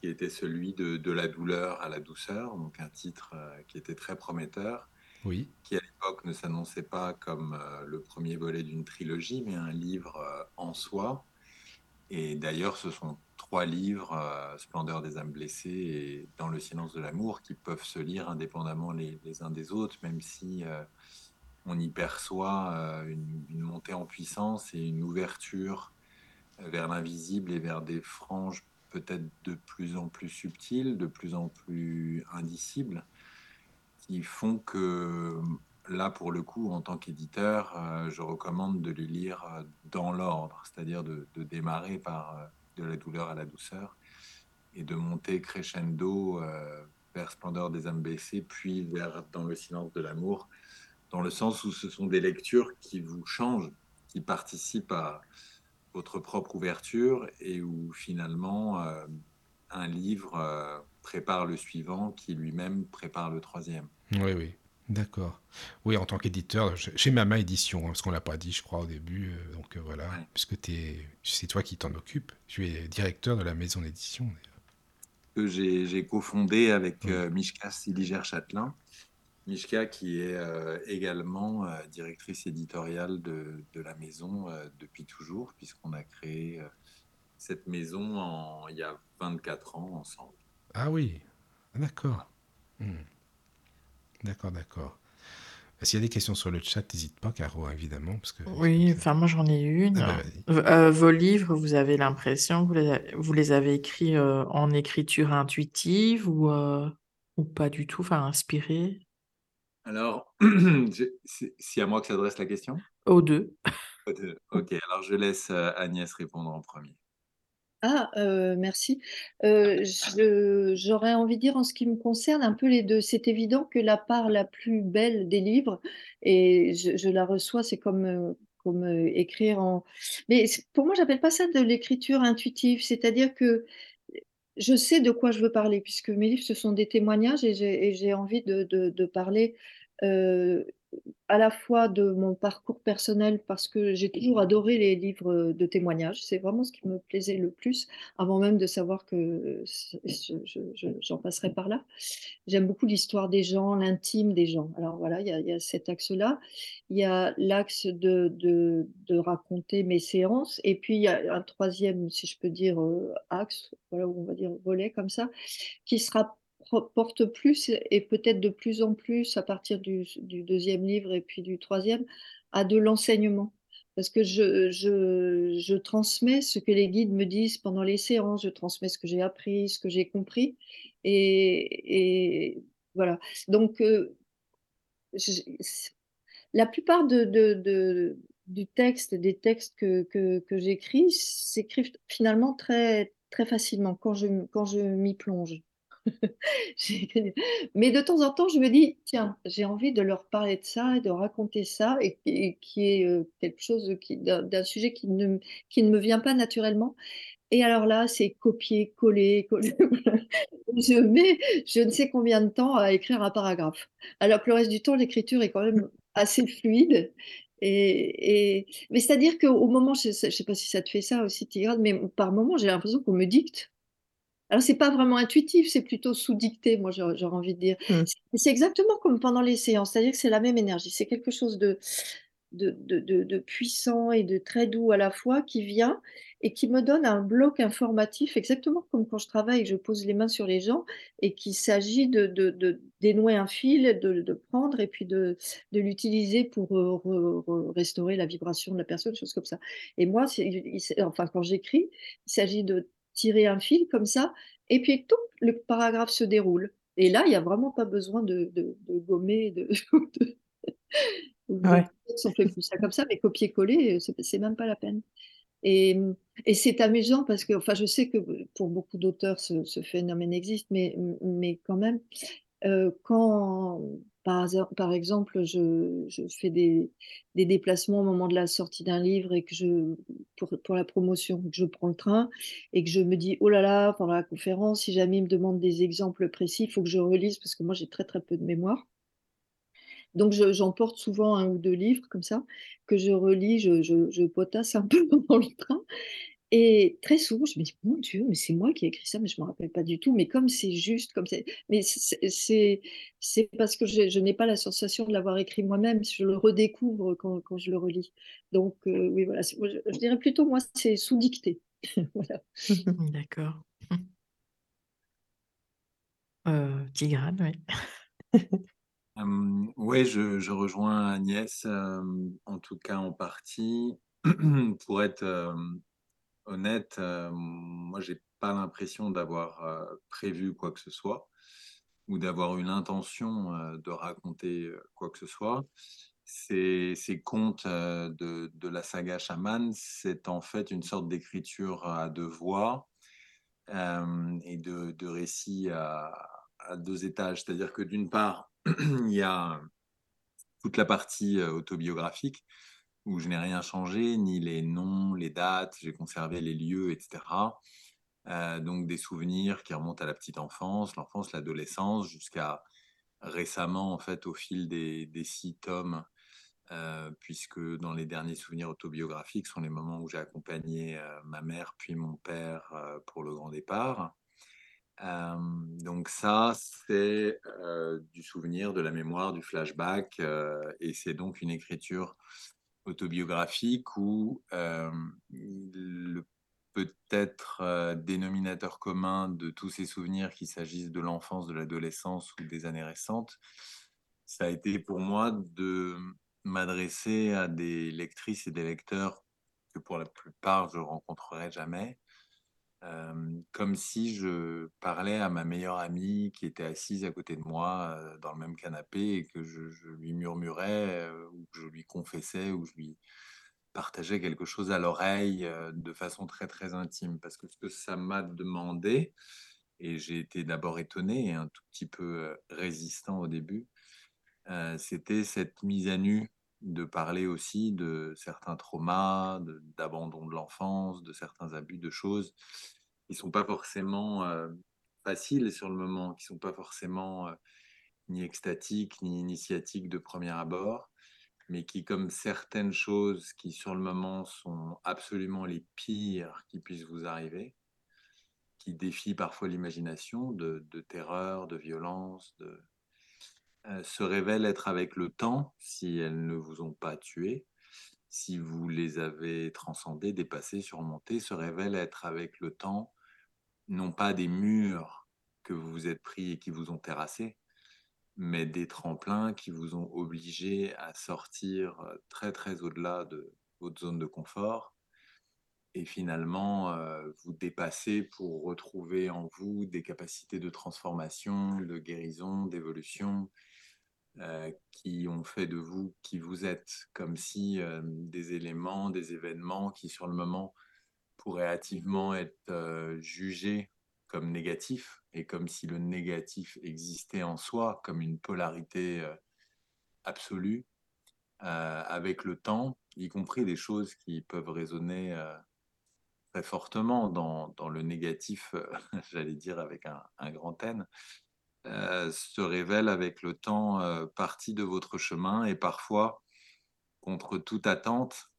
qui était celui de «De la douleur à la douceur», donc un titre, qui était très prometteur, Oui. qui à l'époque ne s'annonçait pas comme, le 1er volet d'une trilogie, mais un livre, en soi et d'ailleurs, ce sont 3 livres, heu, Splendeur des âmes blessées et Dans le silence de l'amour, qui peuvent se lire indépendamment les uns des autres, même si, heu, on y perçoit, heu, une une montée en puissance et une ouverture, heu, vers l'invisible et vers des franges peut-être de plus en plus subtiles, de plus en plus indicibles, qui font que, là, pour le coup, en tant qu'éditeur, heu, je recommande de les lire, heu, dans l'ordre, c'est-à-dire de démarrer par, heu, De la douleur à la douceur et de monter crescendo, vers Splendeur des âmes blessées, puis vers Dans le silence de l'amour, dans le sens où ce sont des lectures qui vous changent, qui participent à votre propre ouverture et où finalement, un livre, prépare le suivant qui lui-même prépare le 3e. Oui, oui. D'accord. Oui, en tant qu'éditeur, ch chez Mama Édition, hein, parce qu'on l'a pas dit, je crois, au début, heu, donc heu, voilà, Ouais. puisque c'est toi qui t'en occupes. Tu es directeur de la maison d'édition. Que j'ai j'ai cofondé avec, heu, Mishka Seliger-Châtelain. Mishka qui est, également, directrice éditoriale de de la maison, depuis toujours, puisqu'on a créé, cette maison en il y a 24 ans ensemble. Ah oui, d'accord. Mmh. D'accord, d'accord. S'il y a des questions sur le chat, n'hésite pas, Caro, hein, évidemment, parce que Oui, enfin moi j'en ai une. Ah bah, heu, vos livres, vous avez l'impression que vous les a vous les avez écrits, heu, en écriture intuitive ou ou pas du tout, enfin inspirés? Alors, <clears throat> c'est à moi que s'adresse la question? Aux 2. Aux 2. OK, alors je laisse, Agnès répondre en 1er. Ah, heu, merci. Je j'aurais envie de dire en ce qui me concerne un peu les 2. C'est évident que la part la plus belle des livres et je la reçois, c'est comme, heu, écrire en mais pour moi, j'appelle pas ça de l'écriture intuitive. C'est-à-dire que, je sais de quoi je veux parler puisque mes livres, ce sont des témoignages et j'ai envie de de parler, à la fois de mon parcours personnel, parce que j'ai toujours adoré les livres de témoignages. C'est vraiment ce qui me plaisait le plus, avant même de savoir que j'en passerais par là. J'aime beaucoup l'histoire des gens, l'intime des gens. Alors voilà, il y a, cet axe-là. Il y a l'axe de, de, raconter mes séances. Et puis, il y a un troisième, si je peux dire, euh, axe, voilà, on va dire volet comme ça, qui sera porte plus et peut-être de plus en plus à partir du, deuxième livre et puis du troisième à de l'enseignement. Parce que je, je, transmets ce que les guides me disent pendant les séances, je transmets ce que j'ai appris, ce que j'ai compris. Et, voilà. Donc, euh, la plupart de, du texte, des textes que, que, que j'écris, s'écrivent finalement très, très facilement quand je, quand je m'y plonge. <laughs> Mais de temps en temps, je me dis, tiens, j'ai envie de leur parler de ça et de raconter ça, et, qui est euh, quelque chose d'un sujet qui ne, qui ne me vient pas naturellement. Et alors là, c'est copier, coller, coller. <laughs> je mets je ne sais combien de temps à écrire un paragraphe. Alors que le reste du temps, l'écriture est quand même assez fluide. Et. Mais c'est-à-dire qu'au moment, je ne sais pas si ça te fait ça aussi, Tigrane, mais par moment, j'ai l'impression qu'on me dicte. Alors, c'est pas vraiment intuitif, c'est plutôt sous dictée, moi, j'aurais envie de dire. Mmh. C'est exactement comme pendant les séances, c'est-à-dire que c'est la même énergie. C'est quelque chose de, de, de, puissant et de très doux à la fois qui vient et qui me donne un bloc informatif, exactement comme quand je travaille, je pose les mains sur les gens et qu'il s'agit de, de, dénouer un fil, de, prendre et puis de, l'utiliser pour euh, restaurer la vibration de la personne, choses comme ça. Et moi, enfin, quand j'écris, il s'agit de tirer un fil comme ça, et puis tout le paragraphe se déroule. Et là, il n'y a vraiment pas besoin de, gommer, de, <laughs> ouais. on fait plus ça comme ça, mais copier-coller, c'est même pas la peine. Et, c'est amusant parce que, enfin, je sais que pour beaucoup d'auteurs, ce, phénomène existe, mais, mais quand même, euh, quand par, exemple, je, fais des, déplacements au moment de la sortie d'un livre et que je, pour, la promotion, je prends le train et que je me dis, oh là là, pendant la conférence, si jamais il me demande des exemples précis, il faut que je relise parce que moi j'ai très très peu de mémoire. Donc j'emporte souvent un ou deux livres comme ça que je relis, je, je potasse un <laughs> peu dans le train et très souvent, je me dis, mon Dieu, mais c'est moi qui ai écrit ça, mais je ne me rappelle pas du tout. Mais comme c'est juste, comme c'est. Mais c'est parce que je, n'ai pas la sensation de l'avoir écrit moi-même, je le redécouvre quand, quand, je le relis. Donc, euh, oui, voilà. Je, je, dirais plutôt, moi, c'est sous dictée. <laughs> voilà. <laughs> D'accord. <laughs> Euh, Tigrane, oui. oui, je, je, rejoins Agnès, en tout cas en partie, <clears throat> pour être honnête, euh, moi, j'ai pas l'impression d'avoir euh, prévu quoi que ce soit ou d'avoir eu l'intention euh, de raconter quoi que ce soit. Ces, contes de, la saga chaman, c'est en fait une sorte d'écriture à deux voix et de, récits à, deux étages. C'est-à-dire que d'une part, <clears throat> il y a toute la partie autobiographique où je n'ai rien changé, ni les noms, les dates, j'ai conservé les lieux, etc. Euh, donc des souvenirs qui remontent à la petite enfance, l'enfance, l'adolescence, jusqu'à récemment, en fait, au fil des, six tomes, euh, puisque dans les derniers souvenirs autobiographiques sont les moments où j'ai accompagné euh, ma mère puis mon père pour le grand départ. donc ça, c'est du souvenir, de la mémoire, du flashback, et c'est donc une écriture autobiographique où euh, le peut-être euh, dénominateur commun de tous ces souvenirs, qu'il s'agisse de l'enfance, de l'adolescence ou des années récentes, ça a été pour moi de m'adresser à des lectrices et des lecteurs que pour la plupart je rencontrerai jamais, comme si je parlais à ma meilleure amie qui était assise à côté de moi dans le même canapé et que je, lui murmurais ou que je lui confessais ou je lui partageais quelque chose à l'oreille de façon très très intime. Parce que ce que ça m'a demandé et j'ai été d'abord étonné et un tout petit peu résistant au début c'était cette mise à nu de parler aussi de certains traumas, d'abandon de, l'enfance, de certains abus de choses qui sont pas forcément euh, faciles sur le moment, qui sont pas forcément euh, ni extatique, ni initiatique de premier abord, mais qui, comme certaines choses qui sur le moment sont absolument les pires qui puissent vous arriver, qui défient parfois l'imagination de, terreur, de violence, de, se révèlent être avec le temps si elles ne vous ont pas tué, si vous les avez transcendées, dépassées, surmontées, se révèlent être avec le temps non pas des murs que vous vous êtes pris et qui vous ont terrassé, mais des tremplins qui vous ont obligé à sortir euh, très très au-delà de votre zone de confort. Et finalement euh, vous dépasser pour retrouver en vous des capacités de transformation, de guérison, d'évolution euh, qui ont fait de vous qui vous êtes, comme si des éléments, des événements qui sur le moment pourraient hâtivement être jugés comme négatif et comme si le négatif existait en soi comme une polarité euh, absolue euh, avec le temps, y compris des choses qui peuvent résonner euh, très fortement dans, le négatif, <laughs> j'allais dire avec un grand N, se révèlent avec le temps partie de votre chemin et parfois, contre toute attente,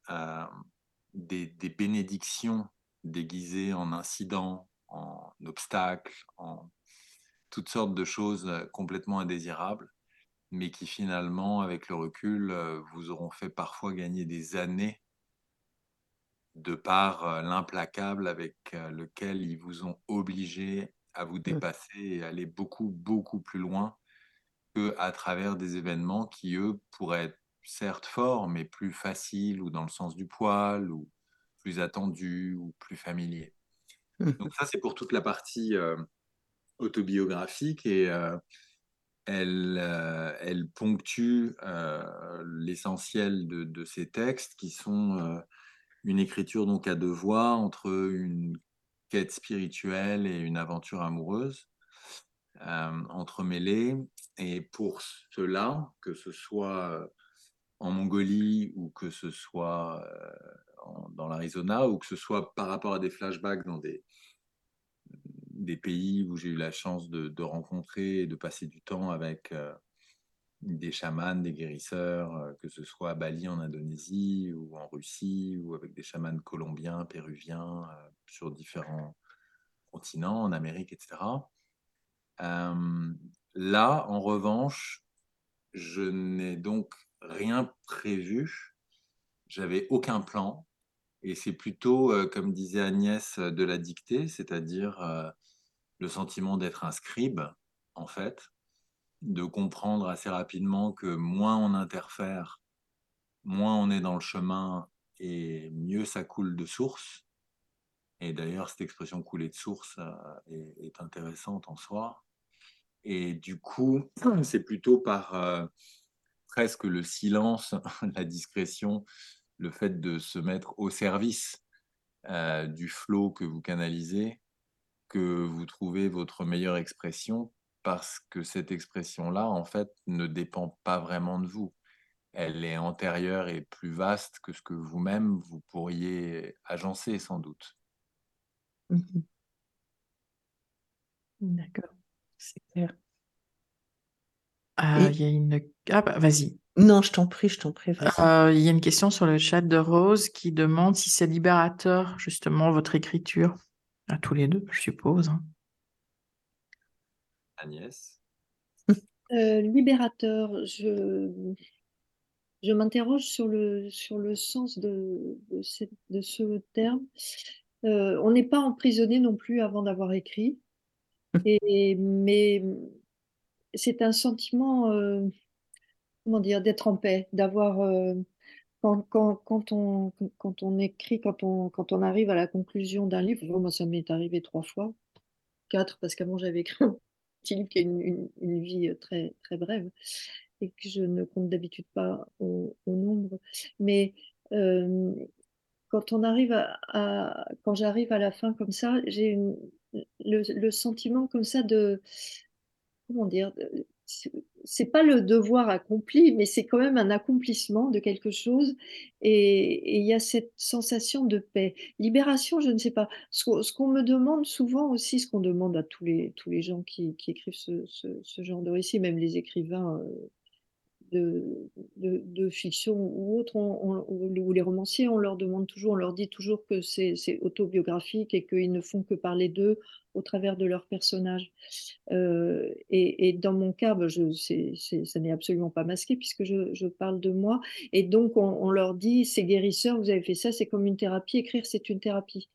des, des bénédictions déguisées en incidents, en obstacles, en toutes sortes de choses euh, complètement indésirables, mais qui finalement, avec le recul, euh, vous auront fait parfois gagner des années de par euh, l'implacable avec lequel ils vous ont obligé à vous mmh. dépasser et aller beaucoup, beaucoup plus loin que à travers des événements qui, eux, pourraient être certes forts, mais plus faciles ou dans le sens du poil ou plus attendus ou plus familiers. Donc ça, c'est pour toute la partie euh, autobiographique et euh, elle, euh, elle, ponctue l'essentiel de, de, ces textes qui sont une écriture donc à deux voix entre une quête spirituelle et une aventure amoureuse entremêlées. Et pour cela, que ce soit en Mongolie ou que ce soit dans l'Arizona ou que ce soit par rapport à des flashbacks dans des, des pays où j'ai eu la chance de, rencontrer et de passer du temps avec euh, des chamans, des guérisseurs, euh, que ce soit à Bali en Indonésie ou en Russie ou avec des chamans colombiens, péruviens euh, sur différents continents, en Amérique, etc. là, en revanche, je n'ai donc rien prévu. J'avais aucun plan. Et c'est plutôt, comme disait Agnès, de la dictée, c'est-à-dire le sentiment d'être un scribe, en fait, de comprendre assez rapidement que moins on interfère, moins on est dans le chemin et mieux ça coule de source. Et d'ailleurs, cette expression couler de source est, est, intéressante en soi. Et du coup, <clears throat> c'est plutôt par presque le silence, <laughs> la discrétion, le fait de se mettre au service euh, du flot que vous canalisez, que vous trouvez votre meilleure expression, parce que cette expression-là, en fait, ne dépend pas vraiment de vous. Elle est antérieure et plus vaste que ce que vous-même, vous pourriez agencer sans doute. Mhm. D'accord, c'est clair. Ah, il y a une... Ah, bah, vas-y. Non, je t'en prie, je t'en prie. Euh, il y a une question sur le chat de Rose qui demande si c'est libérateur, justement, votre écriture. À tous les deux, je suppose. Hein. Agnès euh, Libérateur, je, je m'interroge sur le, sur le sens de, de, ce terme. Euh, on n'est pas emprisonné non plus avant d'avoir écrit, et, mais c'est un sentiment comment dire, d'être en paix, d'avoir euh, quand, quand, quand, on, quand on écrit, quand on, quand on arrive à la conclusion d'un livre, moi ça m'est arrivé trois fois, quatre, parce qu'avant j'avais écrit qui a une, vie très, très brève et que je ne compte d'habitude pas au, nombre. Mais quand on arrive à, quand j'arrive à la fin comme ça, j'ai le, sentiment comme ça de comment dire c'est pas le devoir accompli, mais c'est quand même un accomplissement de quelque chose et il y a cette sensation de paix. Libération, je ne sais pas. Ce qu'on me demande souvent aussi, ce qu'on demande à tous les tous les gens qui écrivent ce genre de récits, même les écrivains, heu de, fiction ou autre, ou les romanciers, on leur demande toujours, on leur dit toujours que c'est autobiographique et qu'ils ne font que parler d'eux au travers de leurs personnages. Euh, et, dans mon cas, ben je, c ça n'est absolument pas masqué puisque je, parle de moi. Et donc, on, on leur dit, c'est guérisseur, vous avez fait ça, c'est comme une thérapie, écrire, c'est une thérapie.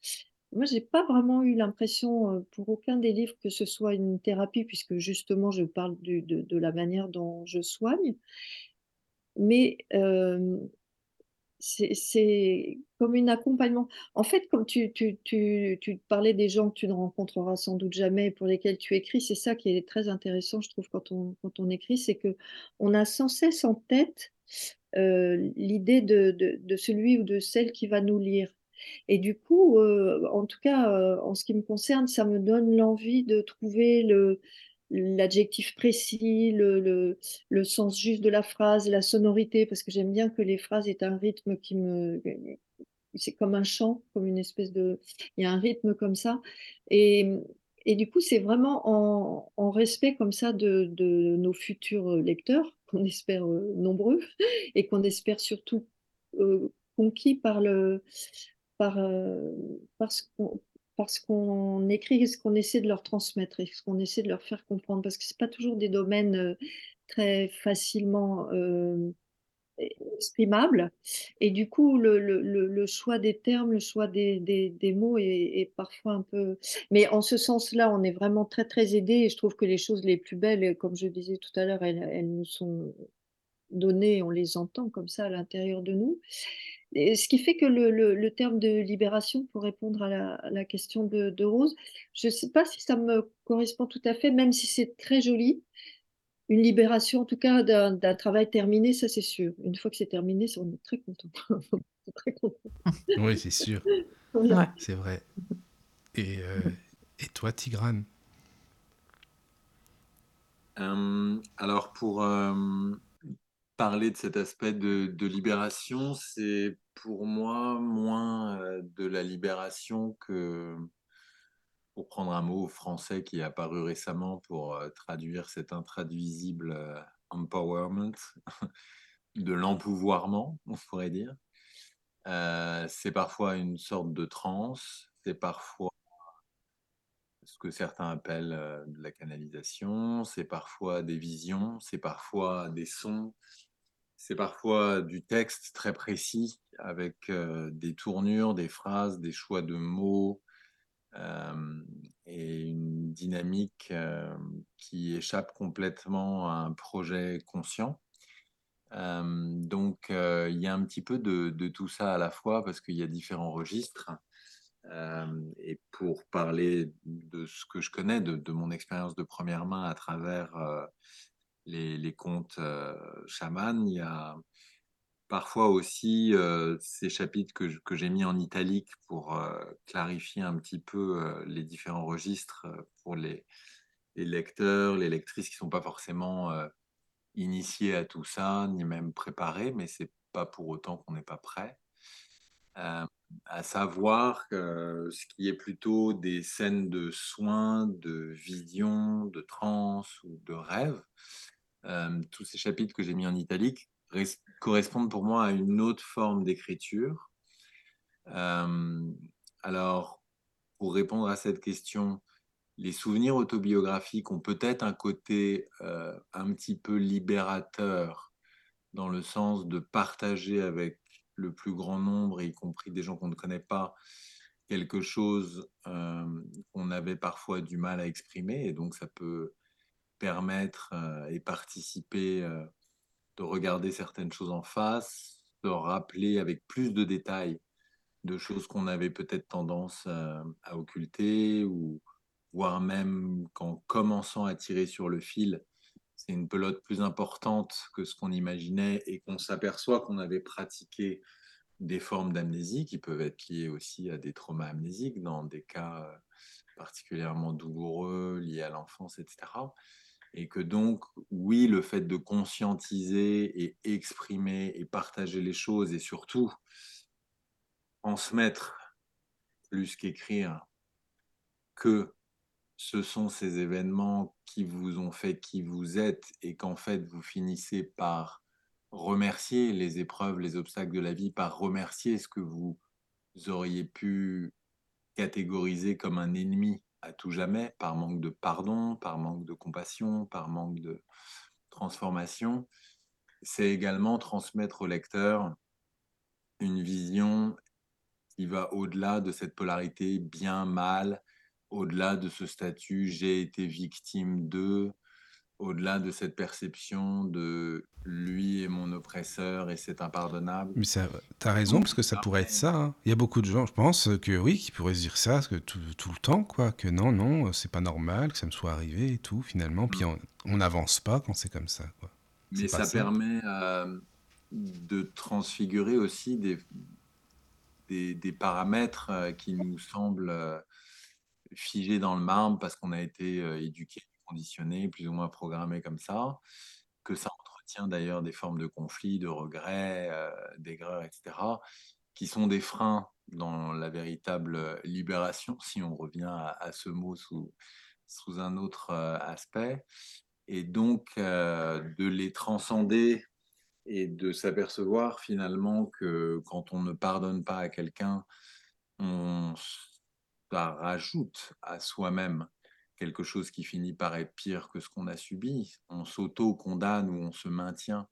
Moi, j'ai pas vraiment eu l'impression, pour aucun des livres que ce soit une thérapie puisque justement je parle de de la manière dont je soigne. Mais, c'est comme un accompagnement. En fait, comme tu tu tu tu parlais des gens que tu ne rencontreras sans doute jamais, pour lesquels tu écris, c'est ça qui est très intéressant, je trouve, quand on quand on écrit, c'est qu'on a sans cesse en tête, l'idée de de de celui ou de celle qui va nous lire. Et du coup, euh, en tout cas, euh, en ce qui me concerne, ça me donne l'envie de trouver le l'adjectif précis, le, le, sens juste de la phrase, la sonorité, parce que j'aime bien que les phrases aient un rythme qui me... C'est comme un chant, comme une espèce de... Il y a un rythme comme ça. Et, et du coup, c'est vraiment en, en, respect comme ça de, de nos futurs lecteurs, <laughs> qu'on espère euh, nombreux, et qu'on espère surtout euh, conquis par le, par, euh, parce qu'on parce écrit ce qu'on essaie de leur transmettre et ce qu'on essaie de leur faire comprendre, parce que c'est pas toujours des domaines euh, très facilement euh, exprimables. Et du coup, le, le, choix des termes, le choix des, des, des mots est, est, parfois un peu... Mais en ce sens-là, on est vraiment très, très aidé et je trouve que les choses les plus belles, comme je disais tout à l'heure, elles, elles nous sont données, on les entend comme ça à l'intérieur de nous ce qui fait que le, le, le, terme de libération, pour répondre à la, à la question de, de, Rose, je ne sais pas si ça me correspond tout à fait, même si c'est très joli. Une libération, en tout cas, d'un travail terminé, ça c'est sûr. Une fois que c'est terminé, on est très content. <laughs> très content. <laughs> Oui, c'est sûr. Ouais. C'est vrai. Et, euh, et toi, Tigrane? Euh, Alors, pour. Euh parler de cet aspect de, libération, c'est pour moi moins euh, de la libération que, pour prendre un mot français qui est apparu récemment pour euh, traduire cet intraduisible euh, empowerment, <laughs> de l'empouvoirment, on pourrait dire. c'est parfois une sorte de transe, c'est parfois ce que certains appellent de la canalisation, c'est parfois des visions, c'est parfois des sons, c'est parfois du texte très précis avec euh, des tournures, des phrases, des choix de mots et une dynamique qui échappe complètement à un projet conscient. donc il y a un petit peu de, tout ça à la fois parce qu'il y a différents registres. et pour parler de ce que je connais, de mon expérience de première main à travers les, contes euh, chamans. Il y a parfois aussi euh, ces chapitres que, que j'ai mis en italique pour euh, clarifier un petit peu les différents registres pour les, les, lecteurs, les lectrices qui ne sont pas forcément initiés à tout ça, ni même préparés, mais c'est pas pour autant qu'on n'est pas prêt. à savoir que ce qui est plutôt des scènes de soins, de vision, de transe ou de rêve, euh, tous ces chapitres que j'ai mis en italique correspondent pour moi à une autre forme d'écriture. Euh, alors, pour répondre à cette question, les souvenirs autobiographiques ont peut-être un côté euh, un petit peu libérateur dans le sens de partager avec le plus grand nombre, y compris des gens qu'on ne connaît pas, quelque chose qu'on avait parfois du mal à exprimer. Et donc, ça peut permettre euh, et participer euh, de regarder certaines choses en face, de rappeler avec plus de détails de choses qu'on avait peut-être tendance euh, à occulter ou voire même qu'en commençant à tirer sur le fil, c'est une pelote plus importante que ce qu'on imaginait et qu'on s'aperçoit qu'on avait pratiqué des formes d'amnésie qui peuvent être liées aussi à des traumas amnésiques dans des cas particulièrement douloureux liés à l'enfance, etc. Et que donc, oui, le fait de conscientiser et exprimer et partager les choses et surtout transmettre plus qu'écrire que ce sont ces événements qui vous ont fait qui vous êtes et qu'en fait vous finissez par remercier les épreuves, les obstacles de la vie, par remercier ce que vous auriez pu catégoriser comme un ennemi à tout jamais, par manque de pardon, par manque de compassion, par manque de transformation. C'est également transmettre au lecteur une vision qui va au-delà de cette polarité bien-mal, au-delà de ce statut j'ai été victime de, au-delà de cette perception de lui est mon oppresseur et c'est impardonnable? Mais ça, t'as raison, parce que ça pourrait être ça. hein. Il y a beaucoup de gens, je pense, que oui, qui pourraient se dire ça que tout, tout le temps, quoi. Que non, non, c'est pas normal que ça me soit arrivé et tout, finalement. Puis on on n'avance pas quand c'est comme ça, quoi. Mais ça permet euh, de transfigurer aussi des, des, des paramètres euh, qui nous semblent euh, figés dans le marbre parce qu'on a été éduqué, conditionné, plus ou moins programmé comme ça, que ça entretient d'ailleurs des formes de conflits, de regrets, euh, etc., qui sont des freins dans la véritable libération, si on revient à, ce mot sous, sous un autre euh, aspect, et donc euh, de les transcender et de s'apercevoir finalement que quand on ne pardonne pas à quelqu'un, on ça rajoute à soi-même quelque chose qui finit par être pire que ce qu'on a subi. On s'auto-condamne ou on se maintient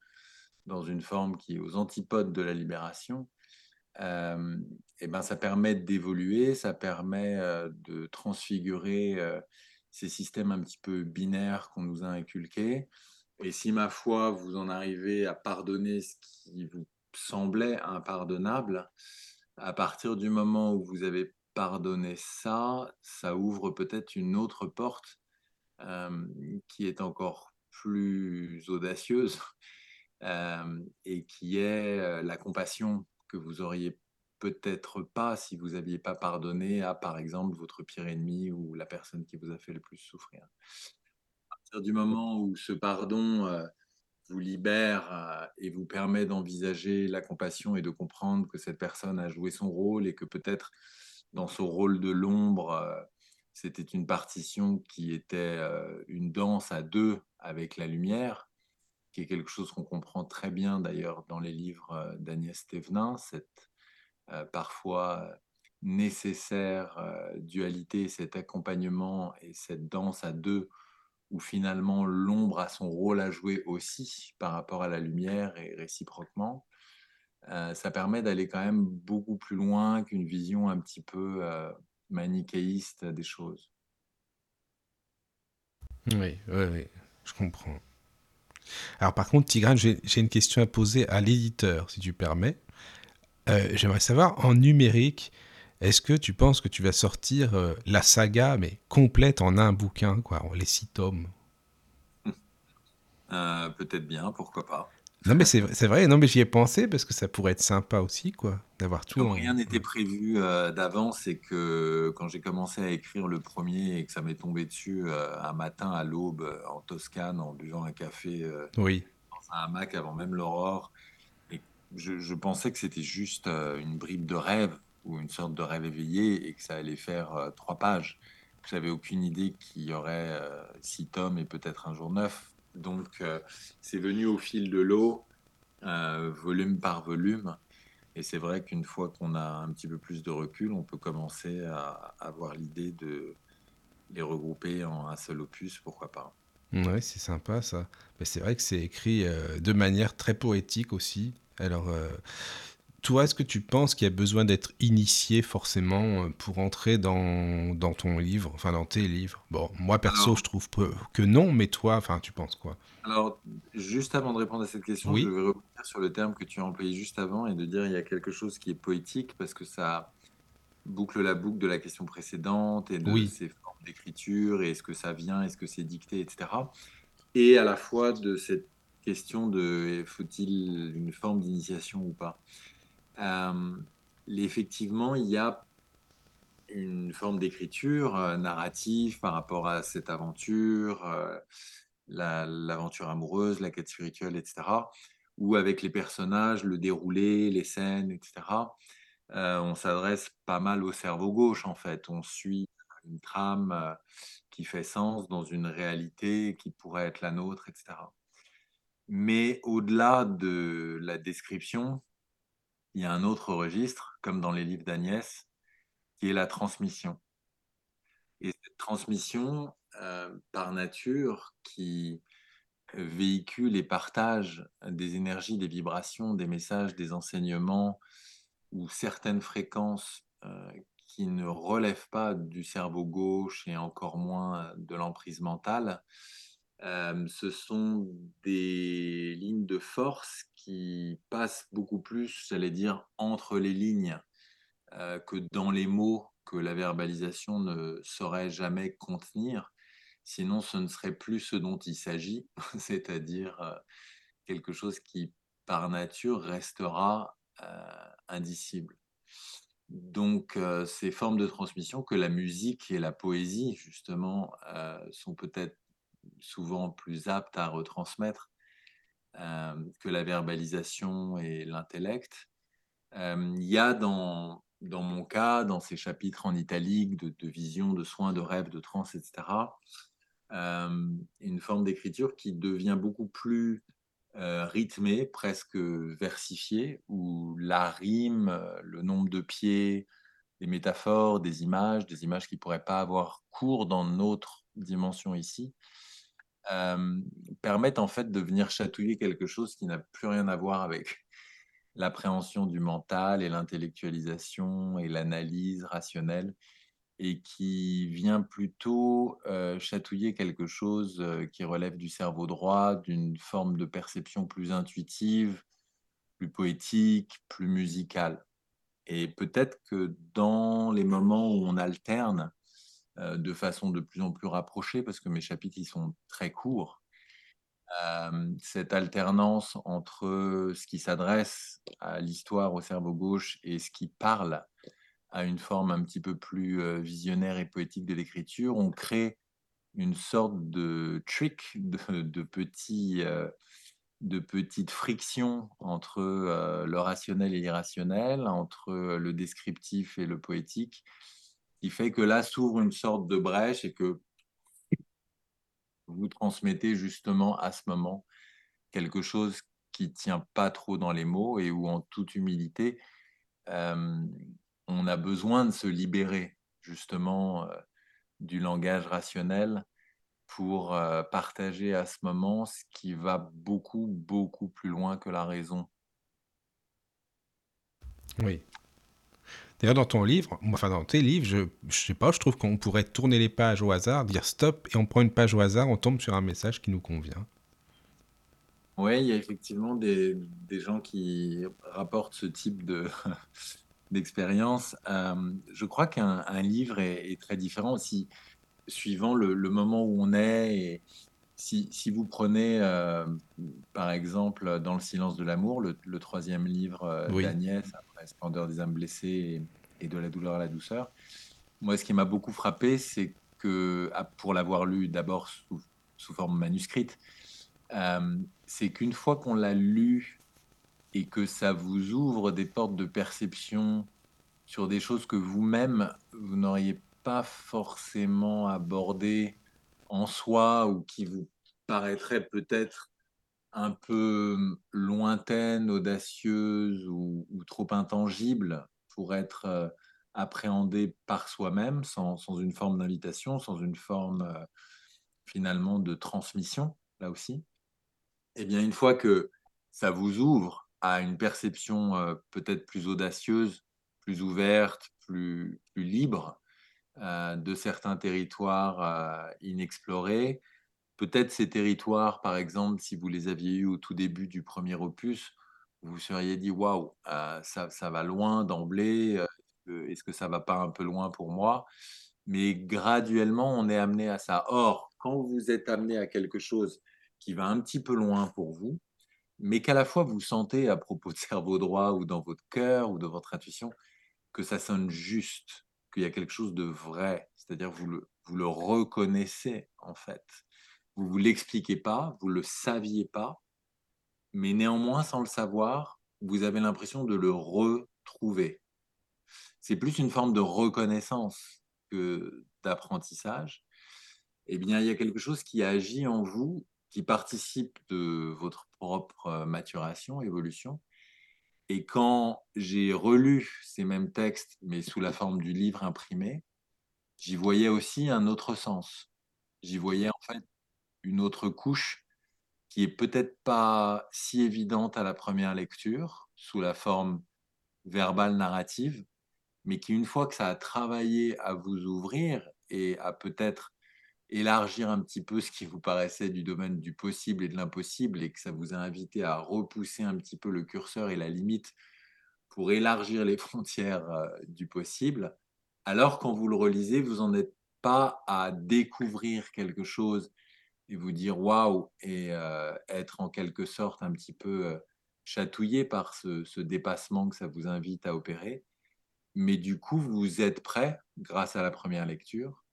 dans une forme qui est aux antipodes de la libération. Euh, et ben ça permet d'évoluer, ça permet euh, de transfigurer euh, ces systèmes un petit peu binaires qu'on nous a inculqués. Et si ma foi, vous en arrivez à pardonner ce qui vous semblait impardonnable, à partir du moment où vous avez pardonné ça, ça ouvre peut-être une autre porte euh, qui est encore plus audacieuse <laughs> euh, et qui est euh, la compassion que vous auriez peut-être pas si vous n'aviez pas pardonné à, par exemple, votre pire ennemi ou la personne qui vous a fait le plus souffrir. À partir du moment où ce pardon vous libère et vous permet d'envisager la compassion et de comprendre que cette personne a joué son rôle et que peut-être dans ce rôle de l'ombre, euh, c'était une partition qui était euh, une danse à deux avec la lumière, qui est quelque chose qu'on comprend très bien d'ailleurs dans les livres euh, d'Agnès Thévenin, cette parfois nécessaire dualité, cet accompagnement et cette danse à deux où finalement l'ombre a son rôle à jouer aussi par rapport à la lumière et réciproquement. Euh, ça permet d'aller quand même beaucoup plus loin qu'une vision un petit peu euh, manichéiste des choses. Oui, oui, oui, je comprends. Alors par contre, Tigrane, j'ai une question à poser à l'éditeur, si tu permets. Euh, J'aimerais savoir, en numérique, est-ce que tu penses que tu vas sortir euh, la saga, mais complète en un bouquin, quoi, en les six tomes? <laughs> Euh, Peut-être bien, pourquoi pas. Non mais c'est vrai, non mais j'y ai pensé parce que ça pourrait être sympa aussi, quoi, d'avoir tout Comme en... rien n'était prévu euh, d'avance et que quand j'ai commencé à écrire le premier et que ça m'est tombé dessus euh, un matin à l'aube euh, en Toscane en buvant un café euh, Oui, dans un hamac avant même l'aurore, et je, je pensais que c'était juste une bribe de rêve ou une sorte de rêve éveillé et que ça allait faire trois pages. J'avais aucune idée qu'il y aurait six tomes et peut-être un jour neuf. Donc euh, c'est venu au fil de l'eau, euh, volume par volume. Et c'est vrai qu'une fois qu'on a un petit peu plus de recul, on peut commencer à avoir l'idée de les regrouper en un seul opus, pourquoi pas. ouais, c'est sympa ça. Mais c'est vrai que c'est écrit euh, de manière très poétique aussi. Alors, toi, est-ce que tu penses qu'il y a besoin d'être initié forcément euh, pour entrer dans, dans ton livre, enfin dans tes livres? Bon, moi perso, Alors, je trouve que non, mais toi, enfin, tu penses quoi? alors, juste avant de répondre à cette question, je Oui, vais revenir sur le terme que tu as employé juste avant et de dire il y a quelque chose qui est poétique parce que ça boucle la boucle de la question précédente et de oui, ces formes d'écriture et est-ce que ça vient, est-ce que c'est dicté, etc. Et à la fois de cette question de faut-il une forme d'initiation ou pas? Euh, effectivement, il y a une forme d'écriture euh, narrative par rapport à cette aventure, euh, l'aventure amoureuse, la quête spirituelle, etc. Ou avec les personnages, le déroulé, les scènes, etc. on s'adresse pas mal au cerveau gauche, en fait. On suit une trame qui fait sens dans une réalité qui pourrait être la nôtre, etc. Mais au-delà de la description, il y a un autre registre, comme dans les livres d'Agnès, qui est la transmission. Et cette transmission, euh, par nature, qui véhicule et partage des énergies, des vibrations, des messages, des enseignements ou certaines fréquences euh, qui ne relèvent pas du cerveau gauche et encore moins de l'emprise mentale, ce sont des lignes de force qui passent beaucoup plus, j'allais dire, entre les lignes que dans les mots que la verbalisation ne saurait jamais contenir. Sinon, ce ne serait plus ce dont il s'agit, <laughs> c'est-à-dire quelque chose qui, par nature, restera indicible. Donc, ces formes de transmission que la musique et la poésie, justement, sont peut-être souvent plus aptes à retransmettre euh, que la verbalisation et l'intellect. Euh, il y a dans, dans mon cas, dans ces chapitres en italique de, vision, de soins, de rêve, de trance, etc., euh, une forme d'écriture qui devient beaucoup plus rythmée, presque versifiée, où la rime, le nombre de pieds, des métaphores, des images, des images qui ne pourraient pas avoir cours dans notre dimension ici, euh, permettent en fait de venir chatouiller quelque chose qui n'a plus rien à voir avec <laughs> l'appréhension du mental et l'intellectualisation et l'analyse rationnelle et qui vient plutôt euh, chatouiller quelque chose euh, qui relève du cerveau droit, d'une forme de perception plus intuitive, plus poétique, plus musicale. Et peut-être que dans les moments où on alterne de façon de plus en plus rapprochée, parce que mes chapitres sont très courts. Euh, cette alternance entre ce qui s'adresse à l'histoire au cerveau gauche et ce qui parle à une forme un petit peu plus euh, visionnaire et poétique de l'écriture, on crée une sorte de trick, de, petits, de frictions entre le rationnel et l'irrationnel, entre le descriptif et le poétique, qui fait que là s'ouvre une sorte de brèche et que vous transmettez justement à ce moment quelque chose qui tient pas trop dans les mots et où en toute humilité, euh, on a besoin de se libérer justement euh, du langage rationnel pour euh, partager à ce moment ce qui va beaucoup, beaucoup plus loin que la raison. Oui, D'ailleurs, dans ton livre, enfin dans tes livres, je, sais pas, je trouve qu'on pourrait tourner les pages au hasard, dire stop, et on prend une page au hasard, on tombe sur un message qui nous convient. Oui, il y a effectivement des, des, gens qui rapportent ce type de <laughs> d'expérience. Euh, je crois qu'un livre est, très différent aussi, suivant le, le, moment où on est. Et si, si vous prenez, euh, par exemple, Dans le silence de l'amour, le, le, troisième livre euh, d'Agnès, Splendeur des âmes blessées et, de la douleur à la douceur. Moi, ce qui m'a beaucoup frappé, c'est que, ah, pour l'avoir lu d'abord sous, forme manuscrite, euh, c'est qu'une fois qu'on l'a lu et que ça vous ouvre des portes de perception sur des choses que vous-même, vous, n'auriez pas forcément abordées en soi ou qui vous paraîtraient peut-être un peu lointaine, audacieuse ou, trop intangible pour être euh, appréhendée par soi-même, sans, une forme d'invitation, sans une forme euh, finalement de transmission, là aussi. Eh bien, une fois que ça vous ouvre à une perception euh, peut-être plus audacieuse, plus ouverte, plus libre de certains territoires inexplorés, peut-être ces territoires, par exemple, si vous les aviez eus au tout début du premier opus, vous vous seriez dit waouh, ça, ça, va loin d'emblée, euh, est-ce que ça va pas un peu loin pour moi? Mais graduellement, on est amené à ça. Or, quand vous êtes amené à quelque chose qui va un petit peu loin pour vous, mais qu'à la fois vous sentez à propos de cerveau droit ou dans votre cœur ou de votre intuition que ça sonne juste, qu'il y a quelque chose de vrai, c'est-à-dire vous le, vous le reconnaissez en fait vous vous l'expliquez pas, vous le saviez pas, mais néanmoins, sans le savoir, vous avez l'impression de le retrouver. C'est plus une forme de reconnaissance que d'apprentissage. Eh bien, il y a quelque chose qui agit en vous, qui participe de votre propre maturation, évolution. Et quand j'ai relu ces mêmes textes, mais sous la forme du livre imprimé, j'y voyais aussi un autre sens. J'y voyais en fait une autre couche qui est peut-être pas si évidente à la première lecture, sous la forme verbale narrative, mais qui, une fois que ça a travaillé à vous ouvrir et à peut-être élargir un petit peu ce qui vous paraissait du domaine du possible et de l'impossible, et que ça vous a invité à repousser un petit peu le curseur et la limite pour élargir les <laughs> frontières euh, du possible, alors quand vous le relisez, vous n'en êtes pas à découvrir quelque chose et vous dire waouh et euh, être en quelque sorte un petit peu euh, chatouillé par ce, dépassement que ça vous invite à opérer. Mais du coup, vous êtes prêt, grâce à la première lecture,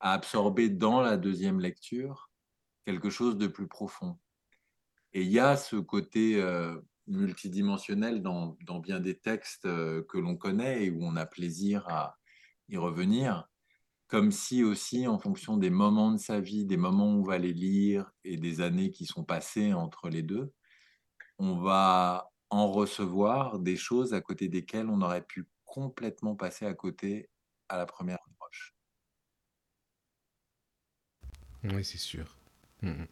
à absorber dans la deuxième lecture quelque chose de plus profond. Et il y a ce côté euh, multidimensionnel dans, dans, bien des textes que l'on connaît et où on a plaisir à y revenir comme si aussi, en fonction des moments de sa vie, des moments où on va les lire et des années qui sont passées entre les deux, on va en recevoir des choses à côté desquelles on aurait pu complètement passer à côté à la première approche. Oui, c'est sûr. Mmh, mmh.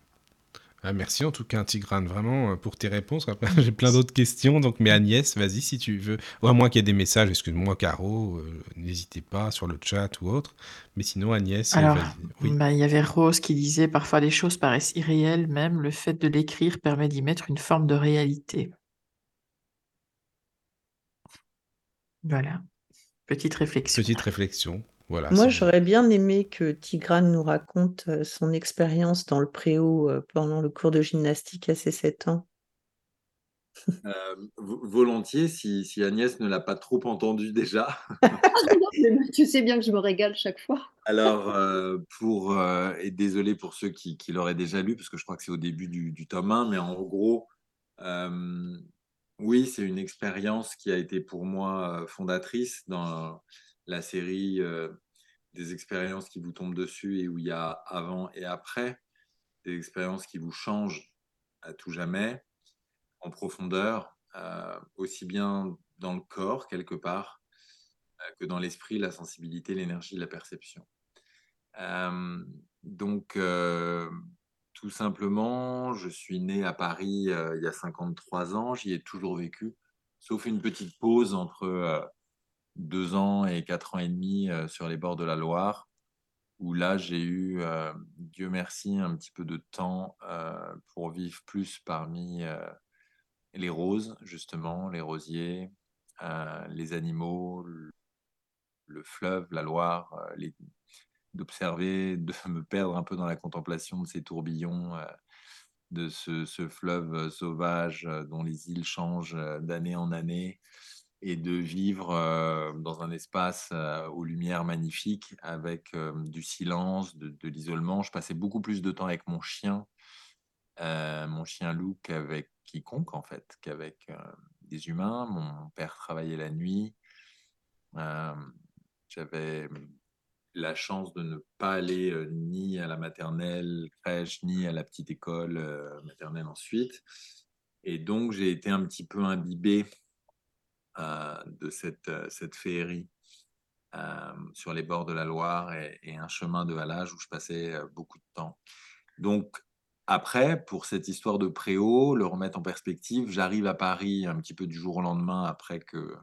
Ah, merci en tout cas, Tigrane, vraiment euh, pour tes réponses. Après, <laughs> j'ai plein d'autres questions, donc mais Agnès, vas-y si tu veux. Ou à moins qu'il y ait des messages, excuse-moi, Caro, euh, n'hésitez pas sur le chat ou autre. Mais sinon, Agnès, euh, Alors, bah, il y avait Rose qui disait parfois les choses paraissent irréelles, même le fait de l'écrire permet d'y mettre une forme de réalité. Voilà, petite réflexion. Petite réflexion. Moi, j'aurais bien aimé que Tigrane nous raconte euh, son expérience dans le préau euh, pendant le cours de gymnastique à ses 7 ans. Euh, volontiers, si, Agnès ne l'a pas trop entendu déjà. <laughs> tu sais bien que je me régale chaque fois. Alors, pour, et désolé pour ceux qui, l'auraient déjà lu, parce que je crois que c'est au début du, du, tome 1, mais en gros, oui, c'est une expérience qui a été pour moi fondatrice dans la série des expériences qui vous tombent dessus et où il y a avant et après, des expériences qui vous changent à tout jamais, en profondeur, aussi bien dans le corps quelque part que dans l'esprit, la sensibilité, l'énergie, la perception. donc, tout simplement, je suis né à Paris il y a 53 ans, j'y ai toujours vécu, sauf une petite pause entre deux ans et quatre ans et demi euh, sur les bords de la Loire, où là j'ai eu, euh, Dieu merci, un petit peu de temps euh, pour vivre plus parmi les roses, justement, les rosiers, les animaux, le, fleuve, la Loire, d'observer, de me perdre un peu dans la contemplation de ces tourbillons, de ce, fleuve sauvage dont les îles changent d'année en année, et de vivre dans un espace aux lumières magnifiques avec du silence, de, l'isolement. Je passais beaucoup plus de temps avec mon chien, mon chien loup qu'avec quiconque en fait, qu'avec des humains. Mon père travaillait la nuit. J'avais la chance de ne pas aller ni à la maternelle crèche, ni à la petite école maternelle ensuite. Et donc, j'ai été un petit peu imbibé de cette, euh, cette féerie euh, sur les bords de la Loire et, un chemin de halage où je passais beaucoup de temps. Donc, après, pour cette histoire de préau, le remettre en perspective, j'arrive à Paris un petit peu du jour au lendemain après que,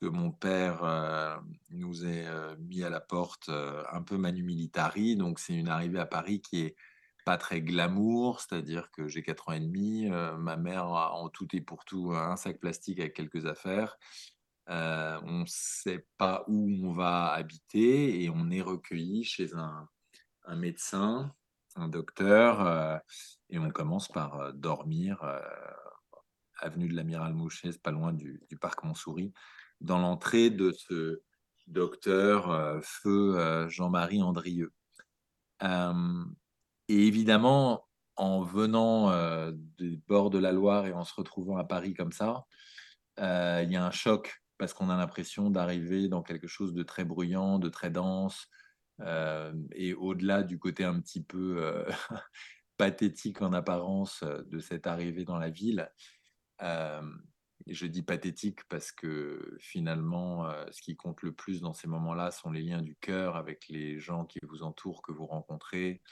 que mon père nous ait mis à la porte un peu manu militari. Donc, c'est une arrivée à Paris qui est pas très glamour, c'est-à-dire que j'ai 4 ans et demi, euh, ma mère a en tout et pour tout un sac plastique avec quelques affaires. Euh, on ne sait pas où on va habiter et on est recueilli chez un, médecin, un docteur, euh, et on commence par dormir avenue de l'Amiral Mouchet, pas loin du, du, parc Montsouris, dans l'entrée de ce docteur feu Jean-Marie Andrieux. Et évidemment, en venant euh, des bords de la Loire et en se retrouvant à Paris comme ça, euh, il y a un choc parce qu'on a l'impression d'arriver dans quelque chose de très bruyant, de très dense, euh, et au-delà du côté un petit peu euh, <laughs> pathétique en apparence de cette arrivée dans la ville. Je dis pathétique parce que finalement, ce qui compte le plus dans ces moments-là sont les liens du cœur avec les gens qui vous entourent, que vous rencontrez,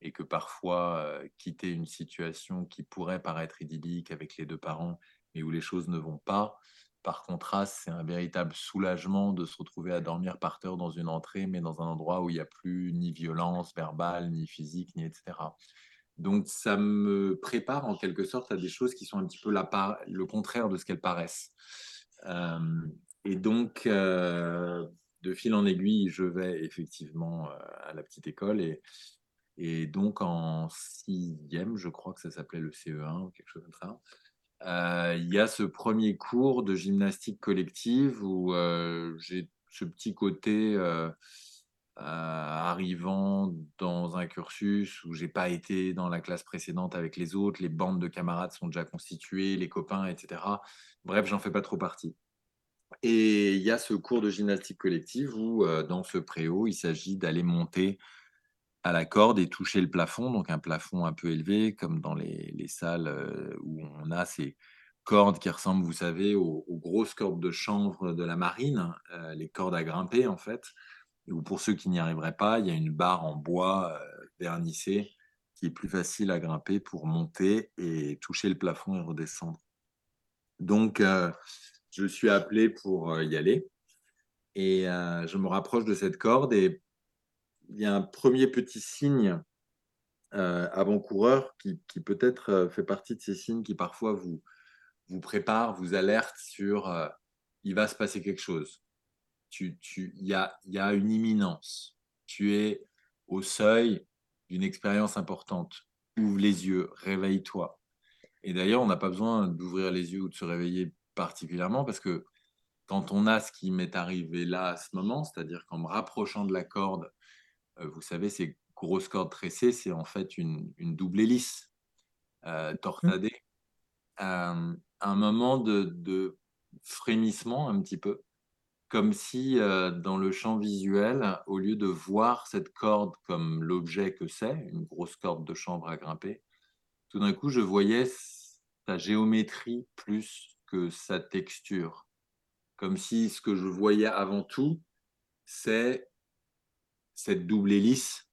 et que parfois, euh, quitter une situation qui pourrait paraître idyllique avec les deux parents, mais où les choses ne vont pas, par contraste, c'est un véritable soulagement de se retrouver à dormir par terre dans une entrée, mais dans un endroit où il n'y a plus ni violence verbale, ni physique, ni etc. Donc ça me prépare en quelque sorte à des choses qui sont un petit peu le contraire de ce qu'elles paraissent. Et donc, euh, de fil en aiguille, je vais effectivement euh, à la petite école et, et donc en sixième, je crois que ça s'appelait le CE1 ou quelque chose comme ça. Euh, il y a ce premier cours de gymnastique collective où euh, j'ai ce petit côté euh, arrivant dans un cursus où j'ai pas été dans la classe précédente avec les autres, les bandes de camarades sont déjà constituées, les copains, etc. Bref, j'en fais pas trop partie. Et il y a ce cours de gymnastique collective où, dans ce préau, il s'agit d'aller monter à la corde et toucher le plafond, donc un plafond un peu élevé, comme dans les, les salles euh, où on a ces cordes qui ressemblent, vous savez, aux, grosses cordes de chanvre de la marine, euh, les cordes à grimper en fait, et où pour ceux qui n'y arriveraient pas, il y a une barre en bois euh, vernissée qui est plus facile à grimper pour monter et toucher le plafond et redescendre. Donc, je suis appelé pour y aller et je me rapproche de cette corde et il y a un premier petit signe euh, avant-coureur qui, qui peut-être euh, fait partie de ces signes qui parfois vous, vous préparent, vous alertent sur euh, il va se passer quelque chose. Tu, tu, il, y a, il y a une imminence. Tu es au seuil d'une expérience importante. Ouvre les yeux, réveille-toi. Et d'ailleurs, on n'a pas besoin d'ouvrir les yeux ou de se réveiller particulièrement parce que quand on a ce qui m'est arrivé là à ce moment, c'est-à-dire qu'en me rapprochant de la corde, vous savez, ces grosses cordes tressées, c'est en fait une, une double hélice euh, torsadée. Euh, un moment de, de frémissement un petit peu, comme si euh, dans le champ visuel, au lieu de voir cette corde comme l'objet que c'est, une grosse corde de chanvre à grimper, tout d'un coup, je voyais sa géométrie plus que sa texture. Comme si ce que je voyais avant tout, c'est cette double hélice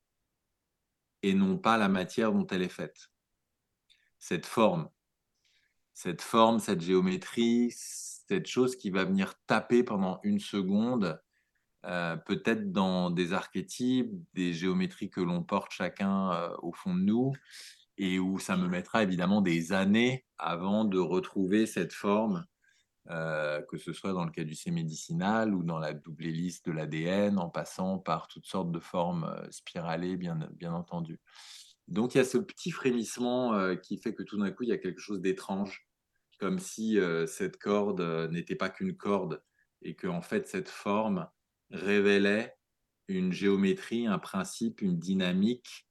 et non pas la matière dont elle est faite. Cette forme, cette forme, cette géométrie, cette chose qui va venir taper pendant une seconde, euh, peut-être dans des archétypes, des géométries que l'on porte chacun euh, au fond de nous, et où ça me mettra évidemment des années avant de retrouver cette forme, euh, que ce soit dans le caducée médicinal ou dans la double hélice de l'ADN, en passant par toutes sortes de formes euh, spiralées, bien, entendu. Donc il y a ce petit frémissement euh, qui fait que tout d'un coup, il y a quelque chose d'étrange, comme si cette corde n'était pas qu'une corde, et que en fait, cette forme révélait une géométrie, un principe, une dynamique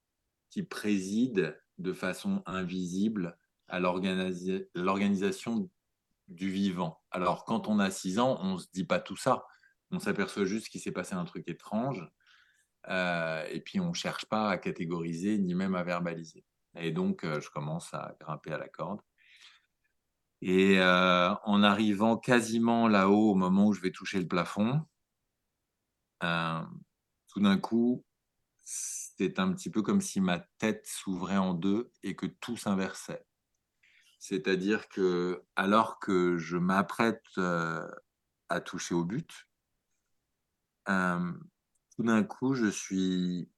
qui préside de façon invisible à l'organisa- l'organisation du vivant. Alors, quand on a 6 ans, on ne se dit pas tout ça. On s'aperçoit juste qu'il s'est passé un truc étrange. euh, et puis, on ne cherche pas à catégoriser ni même à verbaliser. Et donc, euh, je commence à grimper à la corde. Et euh, en arrivant quasiment là-haut, au moment où je vais toucher le plafond, tout d'un coup, c'est un petit peu comme si ma tête s'ouvrait en deux et que tout s'inversait. C'est-à-dire que alors que je m'apprête euh, à toucher au but, euh, tout d'un coup, je suis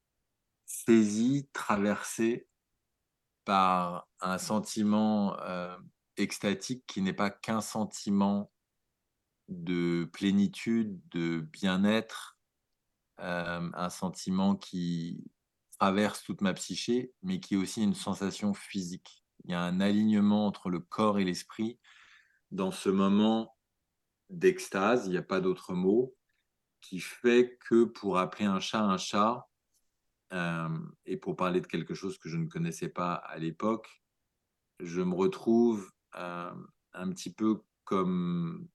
saisi, traversé par un sentiment euh, extatique qui n'est pas qu'un sentiment de plénitude, de bien-être, un sentiment qui traverse toute ma psyché, mais qui est aussi une sensation physique. Il y a un alignement entre le corps et l'esprit. Dans ce moment d'extase, il n'y a pas d'autre mot, qui fait que pour appeler un chat un chat, et pour parler de quelque chose que je ne connaissais pas à l'époque, je me retrouve un petit peu comme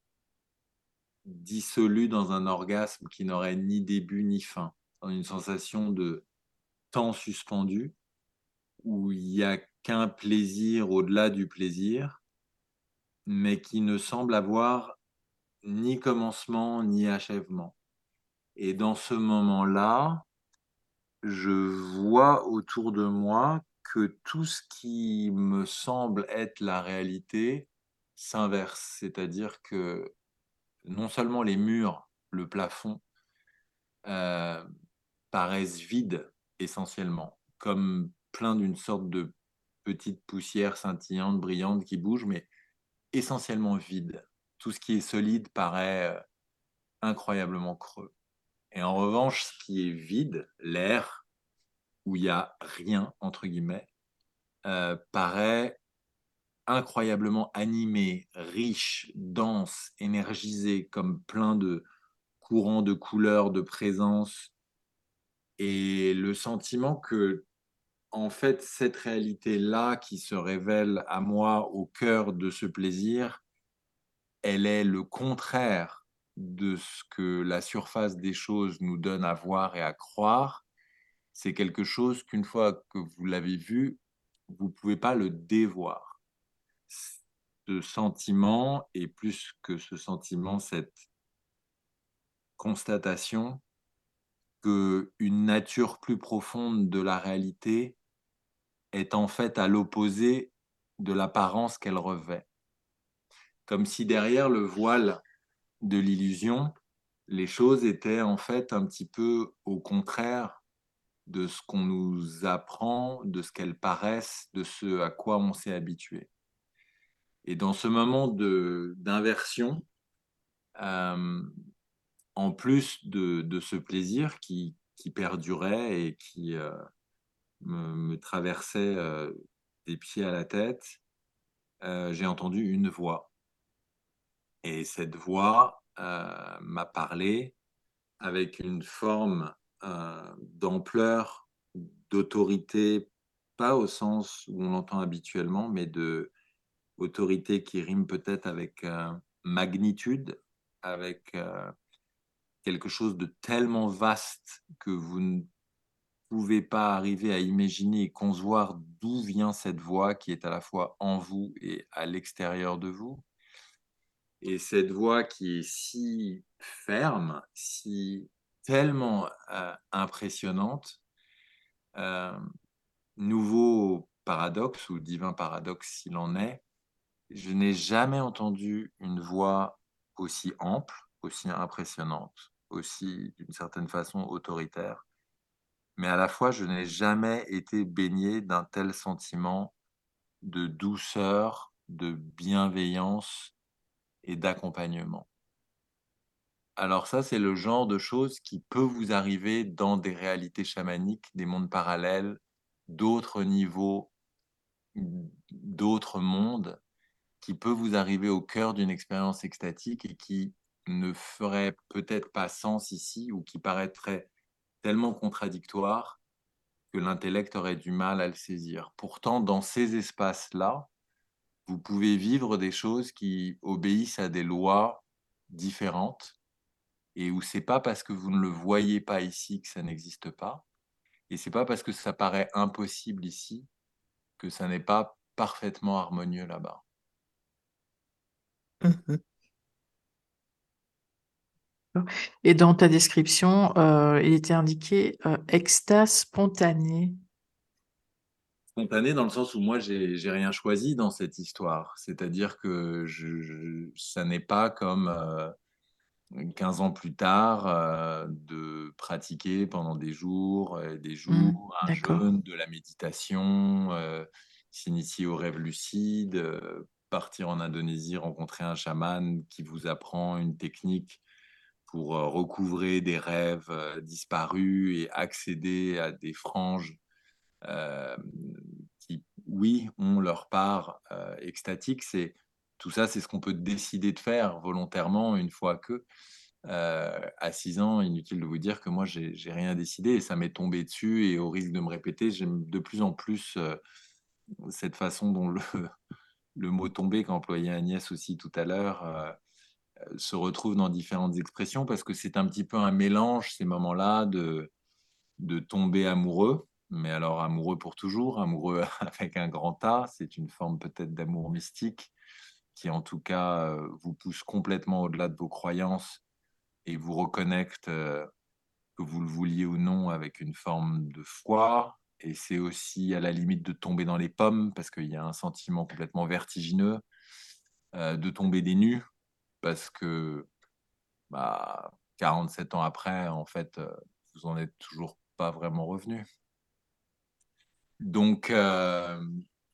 dissolu dans un orgasme qui n'aurait ni début ni fin, dans une sensation de temps suspendu, où il n'y a qu'un plaisir au-delà du plaisir, mais qui ne semble avoir ni commencement ni achèvement. Et dans ce moment-là, je vois autour de moi que tout ce qui me semble être la réalité s'inverse, c'est-à-dire que non seulement les murs, le plafond, euh, paraissent vides essentiellement, comme plein d'une sorte de petite poussière scintillante, brillante qui bouge, mais essentiellement vide. Tout ce qui est solide paraît euh, incroyablement creux. Et en revanche, ce qui est vide, l'air, où il n'y a rien, entre guillemets, euh, paraît incroyablement animé, riche, dense, énergisé, comme plein de courants de couleurs, de présence. Et le sentiment que, en fait, cette réalité-là qui se révèle à moi au cœur de ce plaisir, elle est le contraire de ce que la surface des choses nous donne à voir et à croire. C'est quelque chose qu'une fois que vous l'avez vu, vous ne pouvez pas le dévoir ce sentiment, et plus que ce sentiment, cette constatation que une nature plus profonde de la réalité est en fait à l'opposé de l'apparence qu'elle revêt. Comme si derrière le voile de l'illusion, les choses étaient en fait un petit peu au contraire de ce qu'on nous apprend, de ce qu'elles paraissent, de ce à quoi on s'est habitué. Et dans ce moment d'inversion, euh, en plus de, ce plaisir qui, perdurait et qui euh, me, traversait euh, des pieds à la tête, j'ai entendu une voix. Et cette voix m'a parlé avec une forme d'ampleur, d'autorité, pas au sens où on l'entend habituellement, mais de, autorité qui rime peut-être avec euh, magnitude, avec euh, quelque chose de tellement vaste que vous ne pouvez pas arriver à imaginer et concevoir d'où vient cette voix qui est à la fois en vous et à l'extérieur de vous. Et cette voix qui est si ferme, si tellement euh, impressionnante, nouveau paradoxe ou divin paradoxe s'il en est, je n'ai jamais entendu une voix aussi ample, aussi impressionnante, aussi d'une certaine façon autoritaire, mais à la fois je n'ai jamais été baigné d'un tel sentiment de douceur, de bienveillance et d'accompagnement. Alors ça, c'est le genre de choses qui peut vous arriver dans des réalités chamaniques, des mondes parallèles, d'autres niveaux, d'autres mondes, qui peut vous arriver au cœur d'une expérience extatique et qui ne ferait peut-être pas sens ici ou qui paraîtrait tellement contradictoire que l'intellect aurait du mal à le saisir. Pourtant, dans ces espaces-là, vous pouvez vivre des choses qui obéissent à des lois différentes et où c'est pas parce que vous ne le voyez pas ici que ça n'existe pas et c'est pas parce que ça paraît impossible ici que ça n'est pas parfaitement harmonieux là-bas. Mmh Et dans ta description, euh, il était indiqué euh, extase spontanée. Spontanée dans le sens où moi, j'ai rien choisi dans cette histoire. C'est-à-dire que je, ça n'est pas comme 15 euh, ans plus tard de pratiquer pendant des jours, des mmh, jours, un jeûne, de la méditation, s'initier au rêve lucide, partir en Indonésie, rencontrer un chaman qui vous apprend une technique pour recouvrer des rêves disparus et accéder à des franges qui, oui, ont leur part extatique. C'est tout ça, c'est ce qu'on peut décider de faire volontairement une fois que. à 6 ans, inutile de vous dire que moi, j'ai rien décidé et ça m'est tombé dessus. Et au risque de me répéter, j'aime de plus en plus cette façon dont le, <laughs> le mot tomber qu'employait Agnès aussi tout à l'heure se retrouve dans différentes expressions parce que c'est un petit peu un mélange, ces moments-là, de, de tomber amoureux, mais alors amoureux pour toujours, amoureux <laughs> avec un grand A, c'est une forme peut-être d'amour mystique qui en tout cas vous pousse complètement au-delà de vos croyances et vous reconnecte, que vous le vouliez ou non, avec une forme de foi. Et c'est aussi à la limite de tomber dans les pommes parce qu'il y a un sentiment complètement vertigineux, de tomber des nues parce que bah, 47 ans après, en fait, vous en êtes toujours pas vraiment revenu. Donc,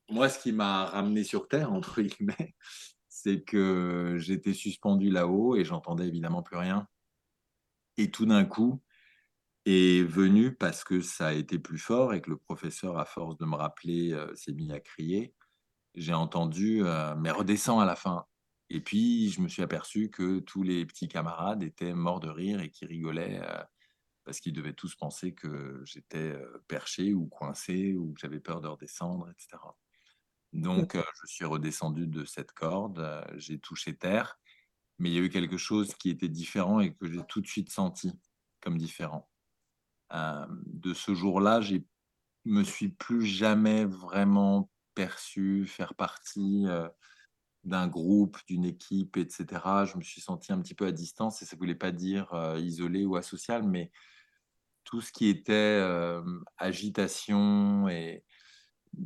moi, ce qui m'a ramené sur Terre, entre guillemets, <laughs> c'est que j'étais suspendu là-haut et j'entendais évidemment plus rien. Et tout d'un coup, est venu parce que ça a été plus fort et que le professeur, à force de me rappeler, s'est mis à crier. J'ai entendu, mais redescends à la fin. Et puis, je me suis aperçu que tous les petits camarades étaient morts de rire et qui rigolaient parce qu'ils devaient tous penser que j'étais perché ou coincé ou que j'avais peur de redescendre, etc. Donc, je suis redescendu de cette corde, j'ai touché terre, mais il y a eu quelque chose qui était différent et que j'ai tout de suite senti comme différent. de ce jour-là, je me suis plus jamais vraiment perçu faire partie d'un groupe, d'une équipe, etc. Je me suis senti un petit peu à distance et ça ne voulait pas dire isolé ou asocial, mais tout ce qui était agitation et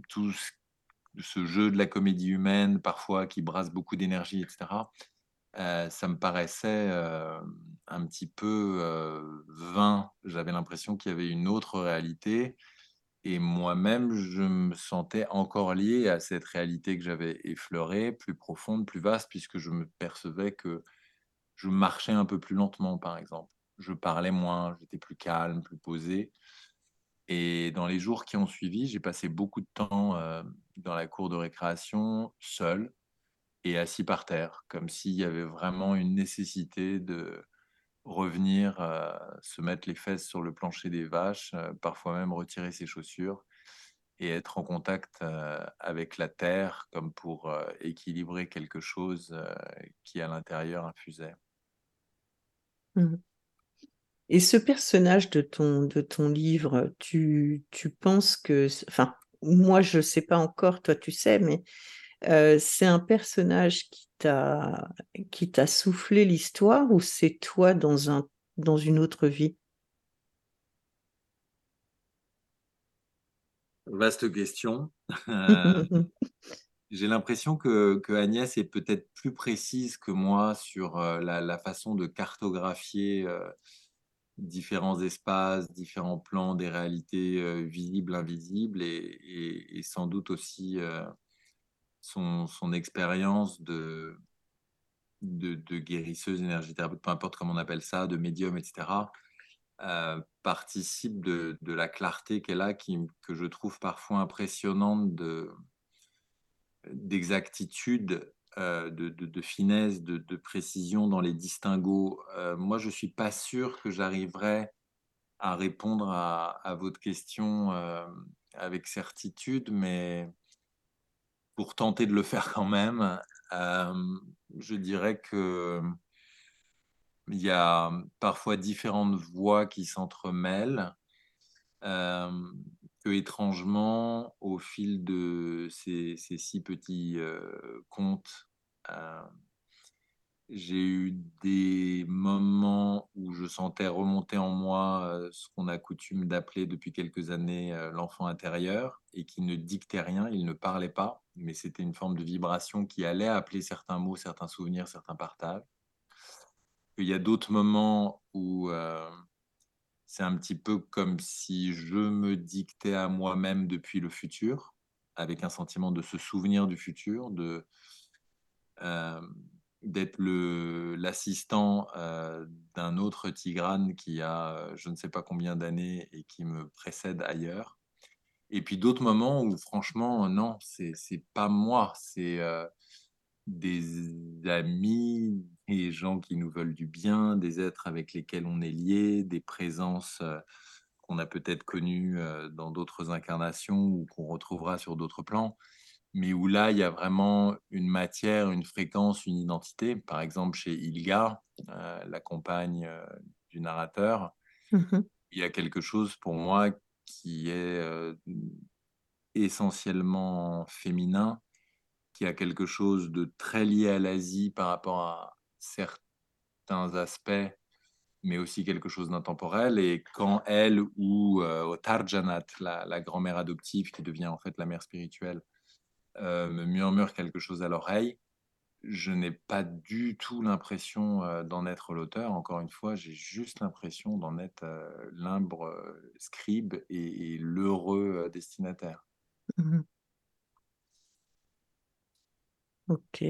tout ce, jeu de la comédie humaine, parfois qui brasse beaucoup d'énergie, etc., ça me paraissait un petit peu vain. J'avais l'impression qu'il y avait une autre réalité et moi-même, je me sentais encore lié à cette réalité que j'avais effleurée, plus profonde, plus vaste, puisque je me percevais que je marchais un peu plus lentement, par exemple. Je parlais moins, j'étais plus calme, plus posé. Et dans les jours qui ont suivi, j'ai passé beaucoup de temps euh, dans la cour de récréation, seul et assis par terre, comme s'il y avait vraiment une nécessité de revenir, euh, se mettre les fesses sur le plancher des vaches, euh, parfois même retirer ses chaussures et être en contact euh, avec la terre comme pour équilibrer quelque chose qui à l'intérieur infusait. Mmh. Et ce personnage de ton, de ton livre, tu, tu penses que, enfin, moi je ne sais pas encore, toi tu sais, mais c'est un personnage qui t'a qui t'a soufflé l'histoire ou c'est toi dans un dans une autre vie? Vaste question. <laughs> Euh, j'ai l'impression que, que, Agnès est peut-être plus précise que moi sur la, la, façon de cartographier différents espaces, différents plans des réalités visibles, invisibles et, et, sans doute aussi son, expérience de, de, guérisseuse, énergie peu importe comment on appelle ça, de médium, etc., euh, participe de, la clarté qu'elle a, qui, que je trouve parfois impressionnante d'exactitude, euh, de, finesse, de, précision dans les distinguos. Euh, moi, je ne suis pas sûr que j'arriverai à répondre à votre question avec certitude, mais pour tenter de le faire quand même, euh, je dirais que il y a parfois différentes voix qui s'entremêlent, euh, que étrangement, au fil de ces, six petits euh, contes, j'ai eu des moments où je sentais remonter en moi euh, ce qu'on a coutume d'appeler depuis quelques années euh, l'enfant intérieur et qui ne dictait rien, il ne parlait pas, mais c'était une forme de vibration qui allait appeler certains mots, certains souvenirs, certains partages. Il y a d'autres moments où euh, c'est un petit peu comme si je me dictais à moi-même depuis le futur, avec un sentiment de se souvenir du futur, de d'être l'assistant d'un autre Tigrane qui a je ne sais pas combien d'années et qui me précède ailleurs. Et puis d'autres moments où franchement, non, c'est pas moi, c'est des amis, des gens qui nous veulent du bien, des êtres avec lesquels on est lié, des présences qu'on a peut-être connues dans d'autres incarnations ou qu'on retrouvera sur d'autres plans, mais où là, il y a vraiment une matière, une fréquence, une identité. Par exemple, chez Ilga, euh, la compagne du narrateur, Mhm. il y a quelque chose pour moi qui est essentiellement féminin, qui a quelque chose de très lié à l'Asie par rapport à certains aspects, mais aussi quelque chose d'intemporel. Et quand elle ou euh, Otarjanat, la, la grand-mère adoptive qui devient en fait la mère spirituelle, euh, me murmure quelque chose à l'oreille, je n'ai pas du tout l'impression euh, d'en être l'auteur. Encore une fois, j'ai juste l'impression d'en être euh, l'imbre scribe et, et l'heureux destinataire. Mhm. Ok.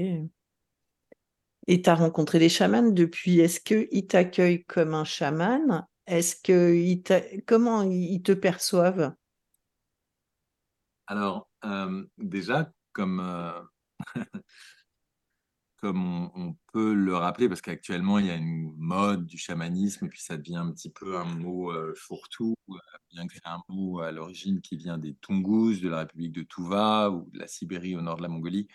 Et tu as rencontré des chamans depuis. Est-ce qu'ils t'accueillent comme un chaman? Est-ce que ils comment ils te perçoivent? Alors, euh, déjà, comme, euh, <laughs> on, peut le rappeler, parce qu'actuellement, il y a une mode du chamanisme, et puis ça devient un petit peu un mot euh, fourre-tout, bien que un mot à l'origine qui vient des Tungus, de la République de Touva, ou de la Sibérie au nord de la Mongolie,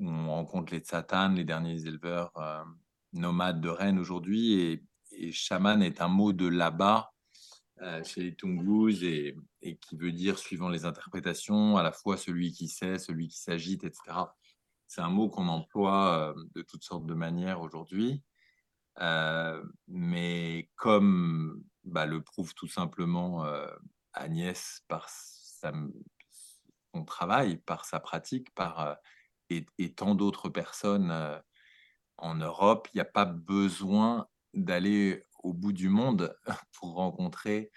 où on rencontre les Tsatan, les derniers éleveurs nomades de rennes aujourd'hui, et, et chaman est un mot de là-bas, euh, chez les Tungus, et, qui veut dire, suivant les interprétations, à la fois celui qui sait, celui qui s'agite, etc. C'est un mot qu'on emploie euh, de toutes sortes de manières aujourd'hui. Euh, mais comme bah, le prouve tout simplement Agnès par son travail, par sa pratique, par, et, tant d'autres personnes en Europe, il n'y a pas besoin d'aller au bout du monde <laughs> pour rencontrer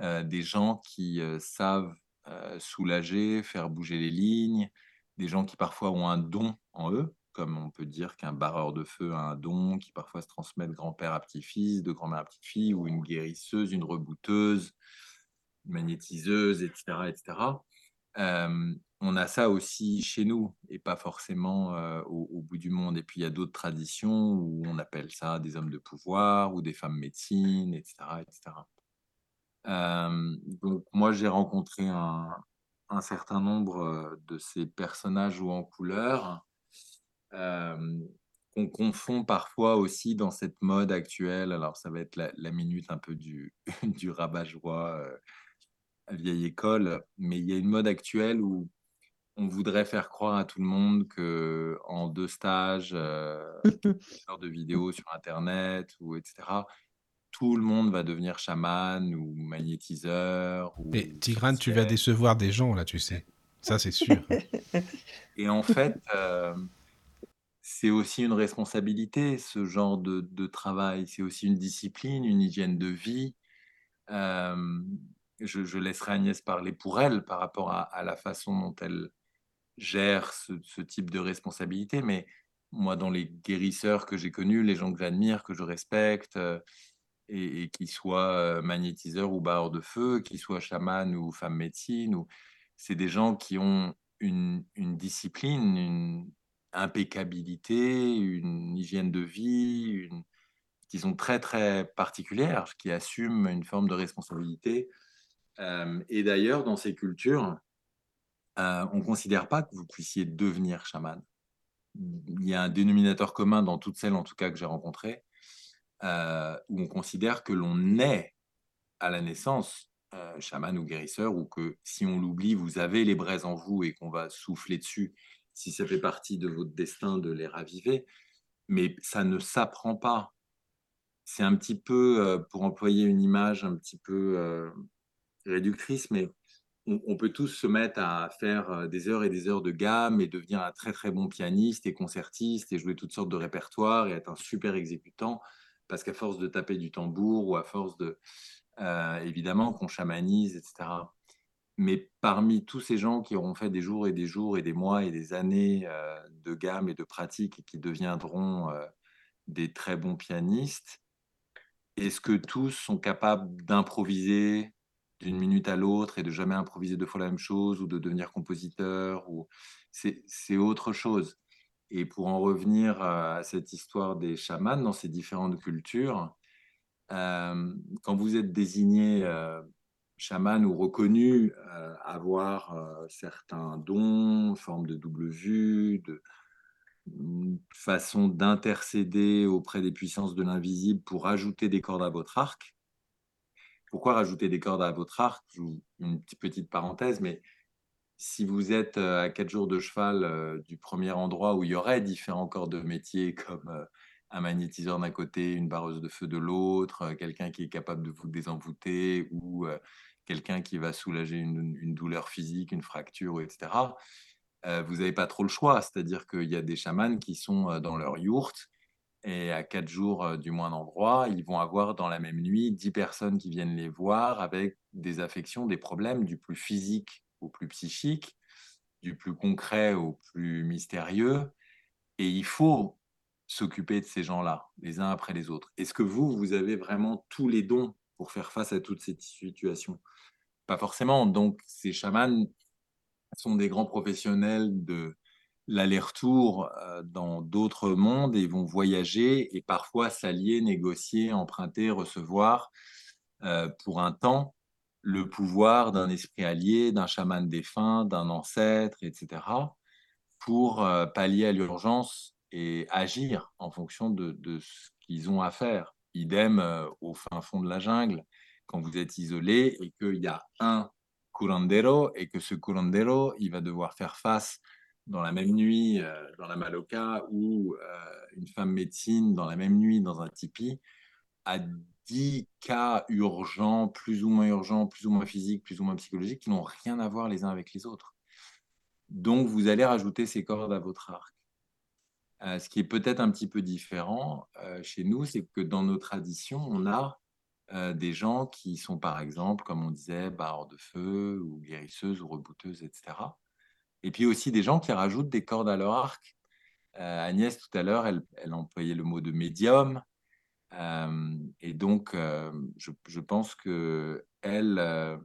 euh, des gens qui euh, savent euh, soulager, faire bouger les lignes, des gens qui parfois ont un don en eux, comme on peut dire qu'un barreur de feu a un don qui parfois se transmet de grand-père à petit-fils, de grand-mère à petite-fille, ou une guérisseuse, une rebouteuse, magnétiseuse, etc. etc. On a ça aussi chez nous et pas forcément euh, au, bout du monde. Et puis il y a d'autres traditions où on appelle ça des hommes de pouvoir ou des femmes médecines, etc. etc. Donc moi j'ai rencontré un, certain nombre euh, de ces personnages ou en couleur qu'on confond parfois aussi dans cette mode actuelle. Alors ça va être la, la minute un peu du, <laughs> du rabat-joie euh, vieille école, mais il y a une mode actuelle où on voudrait faire croire à tout le monde que en deux stages, euh, <laughs> heures de vidéos sur Internet ou etc. Tout le monde va devenir chaman ou magnétiseur. Ou Mais Tigrane, tu vas décevoir des gens, là, tu sais. Ça, c'est sûr. <laughs> Et en fait, euh, c'est aussi une responsabilité, ce genre de, de travail. C'est aussi une discipline, une hygiène de vie. Euh, je, je laisserai Agnès parler pour elle par rapport à, à la façon dont elle gère ce, type de responsabilité. Mais moi, dans les guérisseurs que j'ai connus, les gens que j'admire, que je respecte, euh, et, et qui soient euh, magnétiseurs ou barreurs de feu, qui soient chaman ou femme médecine, ou... c'est des gens qui ont une, discipline, une impeccabilité, une hygiène de vie, qui sont très très particulières, qui assument une forme de responsabilité. Euh, et d'ailleurs, dans ces cultures, euh, on ne considère pas que vous puissiez devenir chaman. Il y a un dénominateur commun dans toutes celles, en tout cas, que j'ai rencontrées, euh, où on considère que l'on naît à la naissance euh, chaman ou guérisseur, ou que si on l'oublie, vous avez les braises en vous et qu'on va souffler dessus, si ça fait partie de votre destin de les raviver. Mais ça ne s'apprend pas. C'est un petit peu, euh, pour employer une image un petit peu réductrice, mais on, peut tous se mettre à faire euh, des heures et des heures de gamme et devenir un très très bon pianiste et concertiste et jouer toutes sortes de répertoires et être un super exécutant parce qu'à force de taper du tambour ou à force de, euh, évidemment, qu'on chamanise, etc. Mais parmi tous ces gens qui auront fait des jours et des jours et des mois et des années euh, de gamme et de pratique et qui deviendront des très bons pianistes, est-ce que tous sont capables d'improviser d'une minute à l'autre et de jamais improviser deux fois la même chose ou de devenir compositeur ou c'est autre chose. Et pour en revenir à cette histoire des chamans dans ces différentes cultures, euh, quand vous êtes désigné euh, chaman ou reconnu euh, avoir certains dons, forme de double vue, de façon d'intercéder auprès des puissances de l'invisible pour ajouter des cordes à votre arc. Pourquoi rajouter des cordes à votre arc? Une petite parenthèse, mais si vous êtes à quatre jours de cheval du premier endroit où il y aurait différents corps de métier <laughs> comme un magnétiseur d'un côté, une barreuse de feu de l'autre, quelqu'un qui est capable de vous désenvoûter ou quelqu'un qui va soulager une, douleur physique, une fracture, etc. vous n'avez pas trop le choix, c'est-à-dire qu'il y a des chamans qui sont dans leur yourte et à quatre jours du moins d'endroit, ils vont avoir dans la même nuit dix personnes qui viennent les voir avec des affections, des problèmes du plus physique au plus psychique, du plus concret au plus mystérieux. Et il faut s'occuper de ces gens-là, les uns après les autres. Est-ce que vous, vous avez vraiment tous les dons pour faire face à toutes ces situations? Pas forcément. Donc, ces chamans sont des grands professionnels de l'aller-retour euh, dans d'autres mondes et vont voyager et parfois s'allier, négocier, emprunter, recevoir euh, pour un temps le pouvoir d'un esprit allié, d'un chaman défunt, d'un ancêtre, etc., pour euh, pallier à l'urgence et agir en fonction de, ce qu'ils ont à faire. Idem au fin fond de la jungle, quand vous êtes isolé et qu'il y a un curandero et que ce curandero, il va devoir faire face dans la même nuit euh, dans la Maloca ou une femme médecine dans la même nuit dans un tipi à 10 cas urgents, plus ou moins urgents, plus ou moins physiques, plus ou moins psychologiques, qui n'ont rien à voir les uns avec les autres. Donc, vous allez rajouter ces cordes à votre arc. Euh, ce qui est peut-être un petit peu différent euh, chez nous, c'est que dans nos traditions, on a euh, des gens qui sont, par exemple, comme on disait, barres de feu, ou guérisseuses, ou rebouteuses, etc. Et puis aussi des gens qui rajoutent des cordes à leur arc. Agnès, tout à l'heure, elle, employait le mot de médium et donc, je, pense qu'elle elle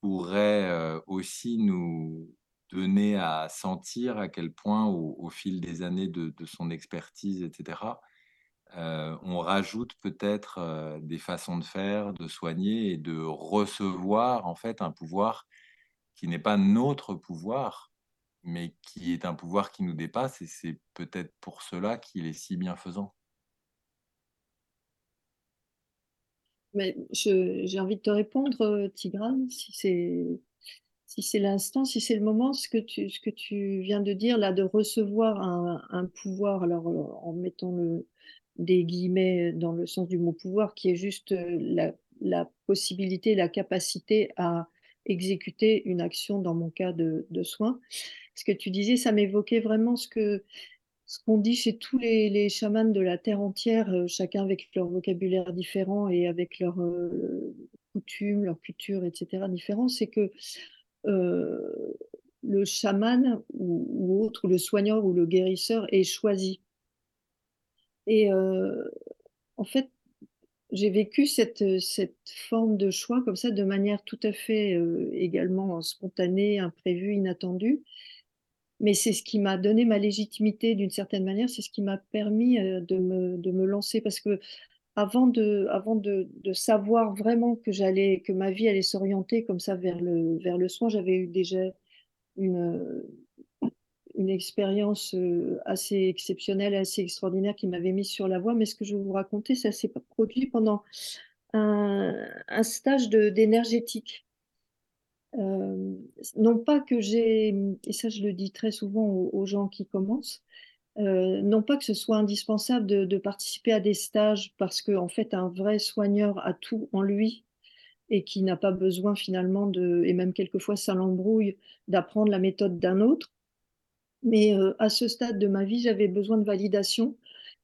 pourrait aussi nous donner à sentir à quel point, au, fil des années de, son expertise, etc., on rajoute peut-être des façons de faire, de soigner et de recevoir en fait un pouvoir qui n'est pas notre pouvoir, mais qui est un pouvoir qui nous dépasse. Et c'est peut-être pour cela qu'il est si bienfaisant. Mais j'ai envie de te répondre, Tigrane, si c'est si c'est l'instant, si c'est le moment, ce que tu, ce que tu viens de dire là, de recevoir un, pouvoir, alors en mettant le, des guillemets dans le sens du mot pouvoir, qui est juste euh, la, possibilité, la capacité à exécuter une action dans mon cas de soins. Ce que tu disais, ça m'évoquait vraiment ce que ce qu'on dit chez tous les, chamans de la terre entière, euh, chacun avec leur vocabulaire différent et avec leurs euh, coutumes, leur culture, etc. différents, c'est que euh, le chaman ou, autre, le soigneur ou le guérisseur est choisi. Et en fait, j'ai vécu cette, cette forme de choix comme ça de manière tout à fait également spontanée, imprévue, inattendue mais c'est ce qui m'a donné ma légitimité d'une certaine manière, c'est ce qui m'a permis euh, de me, de me lancer parce que avant de, avant de, de savoir vraiment que j'allais, que ma vie allait s'orienter comme ça vers le, vers le soin, j'avais eu déjà une, une expérience euh, assez exceptionnelle, assez extraordinaire qui m'avait mise sur la voie. Mais ce que je vais vous raconter, ça s'est produit pendant un, un stage d'énergétique. Non pas que j'ai, et ça je le dis très souvent aux, gens qui commencent, non pas que ce soit indispensable de, participer à des stages parce qu'en en fait un vrai soigneur a tout en lui et qui n'a pas besoin finalement de, et même quelquefois ça l'embrouille, d'apprendre la méthode d'un autre. Mais à ce stade de ma vie, j'avais besoin de validation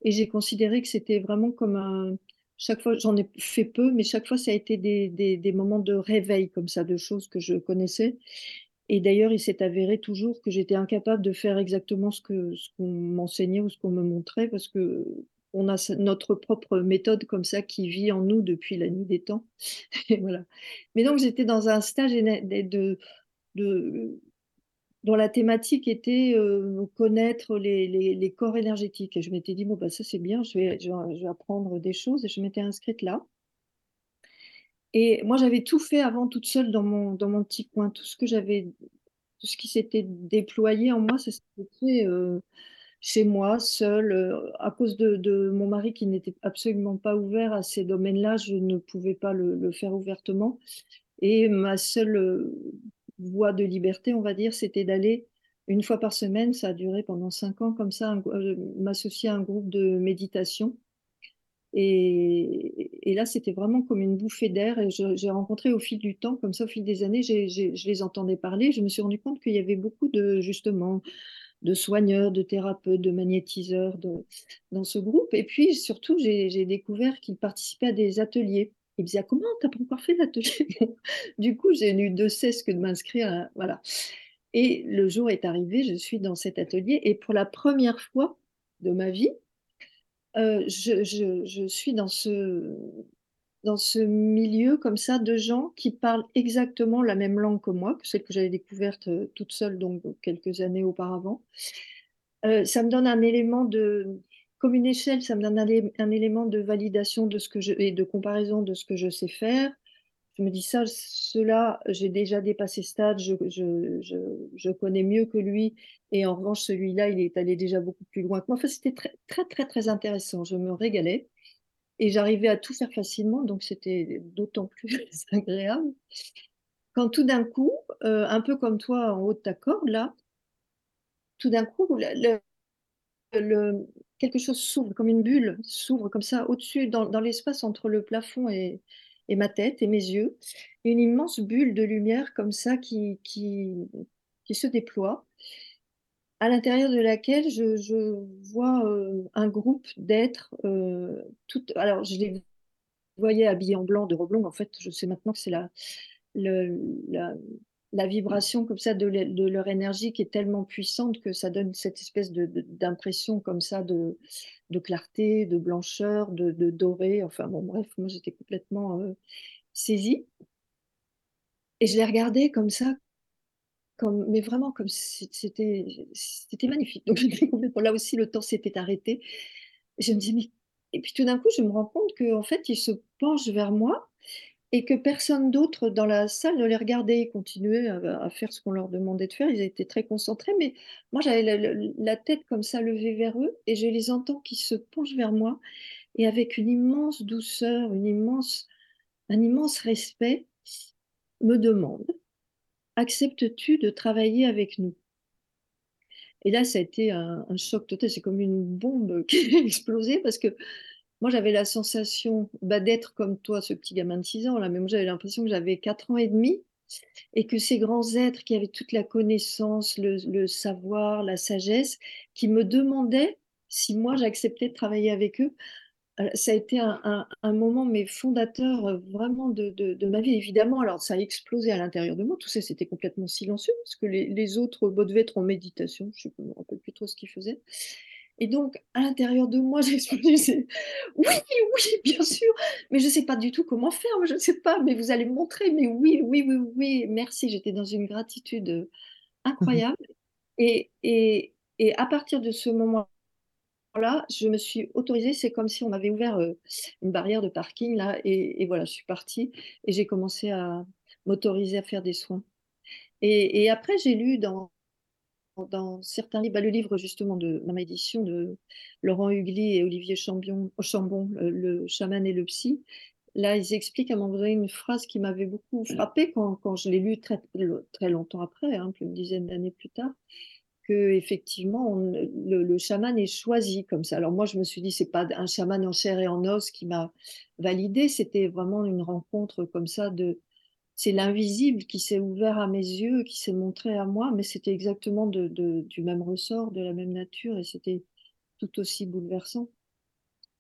et j'ai considéré que c'était vraiment comme un, chaque fois, j'en ai fait peu, mais chaque fois, ça a été des, des, moments de réveil comme ça, de choses que je connaissais. Et d'ailleurs, il s'est avéré toujours que j'étais incapable de faire exactement ce que ce qu'on m'enseignait ou ce qu'on me montrait, parce que on a notre propre méthode comme ça qui vit en nous depuis la nuit des temps. <laughs> Et voilà. Mais donc, j'étais dans un stage de, de dont la thématique était euh, connaître les, corps énergétiques. Et je m'étais dit, bon, bah, ça c'est bien, je vais, apprendre des choses et je m'étais inscrite là. Et moi, j'avais tout fait avant toute seule dans mon, dans mon petit coin. Tout ce que j'avais, tout ce qui s'était déployé en moi, ça s'était fait euh, chez moi, seule. Euh, à cause de, mon mari qui n'était absolument pas ouvert à ces domaines-là, je ne pouvais pas le faire ouvertement. Et ma seule voie de liberté, on va dire, c'était d'aller une fois par semaine, ça a duré pendant cinq ans comme ça, euh, m'associer à un groupe de méditation. Et, là, c'était vraiment comme une bouffée d'air. Et j'ai rencontré au fil du temps, comme ça, au fil des années, je les entendais parler. Je me suis rendu compte qu'il y avait beaucoup de, justement, de soigneurs, de thérapeutes, de magnétiseurs dans ce groupe. Et puis, surtout, j'ai découvert qu'ils participaient à des ateliers. Il me disait, ah, comment t'as pas encore fait l'atelier <laughs> Du coup, j'ai eu de cesse que de m'inscrire. Voilà. Et le jour est arrivé, je suis dans cet atelier et pour la première fois de ma vie, euh, je, suis dans ce, dans ce milieu comme ça de gens qui parlent exactement la même langue que moi, que celle que j'avais découverte euh, toute seule donc quelques années auparavant. Euh, ça me donne un élément de, comme une échelle, ça me donne un, élément de validation de ce que je, et de comparaison de ce que je sais faire. Je me dis ça, cela, j'ai déjà dépassé ce stade, je, je, je, je, connais mieux que lui. Et en revanche, celui-là, il est allé déjà beaucoup plus loin que moi. Enfin, c'était très, très, très, très intéressant. Je me régalais. Et j'arrivais à tout faire facilement, donc c'était d'autant plus <laughs> agréable. Quand tout d'un coup, euh, un peu comme toi en haut de ta corde, là, tout d'un coup, le, le, quelque chose s'ouvre, comme une bulle s'ouvre comme ça au-dessus, dans, l'espace entre le plafond et, ma tête et mes yeux. Une immense bulle de lumière comme ça qui, se déploie, à l'intérieur de laquelle je, vois euh, un groupe d'êtres. Euh, alors, je les voyais habillés en blanc de Roblong. En fait, je sais maintenant que c'est la vibration comme ça de, leur énergie qui est tellement puissante que ça donne cette espèce d'impression comme ça de, clarté, de blancheur, de, doré. Enfin bon, bref, moi j'étais complètement euh, saisie. Et je les regardais comme ça, comme, mais vraiment comme c'était magnifique. Donc <laughs> là aussi le temps s'était arrêté. Je me dis mais et puis tout d'un coup je me rends compte qu'en fait ils se penchent vers moi et que personne d'autre dans la salle ne les regardait. Ils continuaient à, faire ce qu'on leur demandait de faire. Ils étaient très concentrés, mais moi, j'avais la, tête comme ça levée vers eux et je les entends qui se penchent vers moi et avec une immense douceur, une immense, un immense respect, me demandent Acceptes-tu de travailler avec nous? Et là, ça a été un, un choc total. C'est comme une bombe <laughs> qui a explosé parce que moi, j'avais la sensation bah, d'être comme toi, ce petit gamin de 6 ans, là, mais moi, j'avais l'impression que j'avais 4 ans et demi et que ces grands êtres qui avaient toute la connaissance, le, savoir, la sagesse, qui me demandaient si moi, j'acceptais de travailler avec eux. Euh, ça a été un, moment mais fondateur euh, vraiment de, ma vie, évidemment. Alors, ça a explosé à l'intérieur de moi. Tout ça, c'était complètement silencieux parce que les, autres bah, en méditation. Je ne me rappelle plus trop ce qu'ils faisaient. Et donc, à l'intérieur de moi, <laughs> j'ai explosé. Oui, oui, bien sûr, mais je ne sais pas du tout comment faire, je ne sais pas, mais vous allez me montrer, mais oui, oui, oui, oui, merci. J'étais dans une gratitude euh, incroyable. Et, et, et à partir de ce moment-là, je me suis autorisée, c'est comme si on m'avait ouvert euh, une barrière de parking, là, et, et voilà, je suis partie et j'ai commencé à m'autoriser à faire des soins. Et, et après, j'ai lu dans, dans certains livres, bah, le livre justement de ma édition de Laurent Hugli et Olivier Chambon, le, chaman et le psy, là ils expliquent à un moment donné une phrase qui m'avait beaucoup frappée quand, quand je l'ai lu très, très longtemps après, hein, plus d'une dizaine d'années plus tard, que effectivement le, le, chaman est choisi comme ça. Alors moi je me suis dit c'est pas un chaman en chair et en os qui m'a validé, c'était vraiment une rencontre comme ça de c'est l'invisible qui s'est ouvert à mes yeux, qui s'est montré à moi, mais c'était exactement de, du même ressort, de la même nature, et c'était tout aussi bouleversant.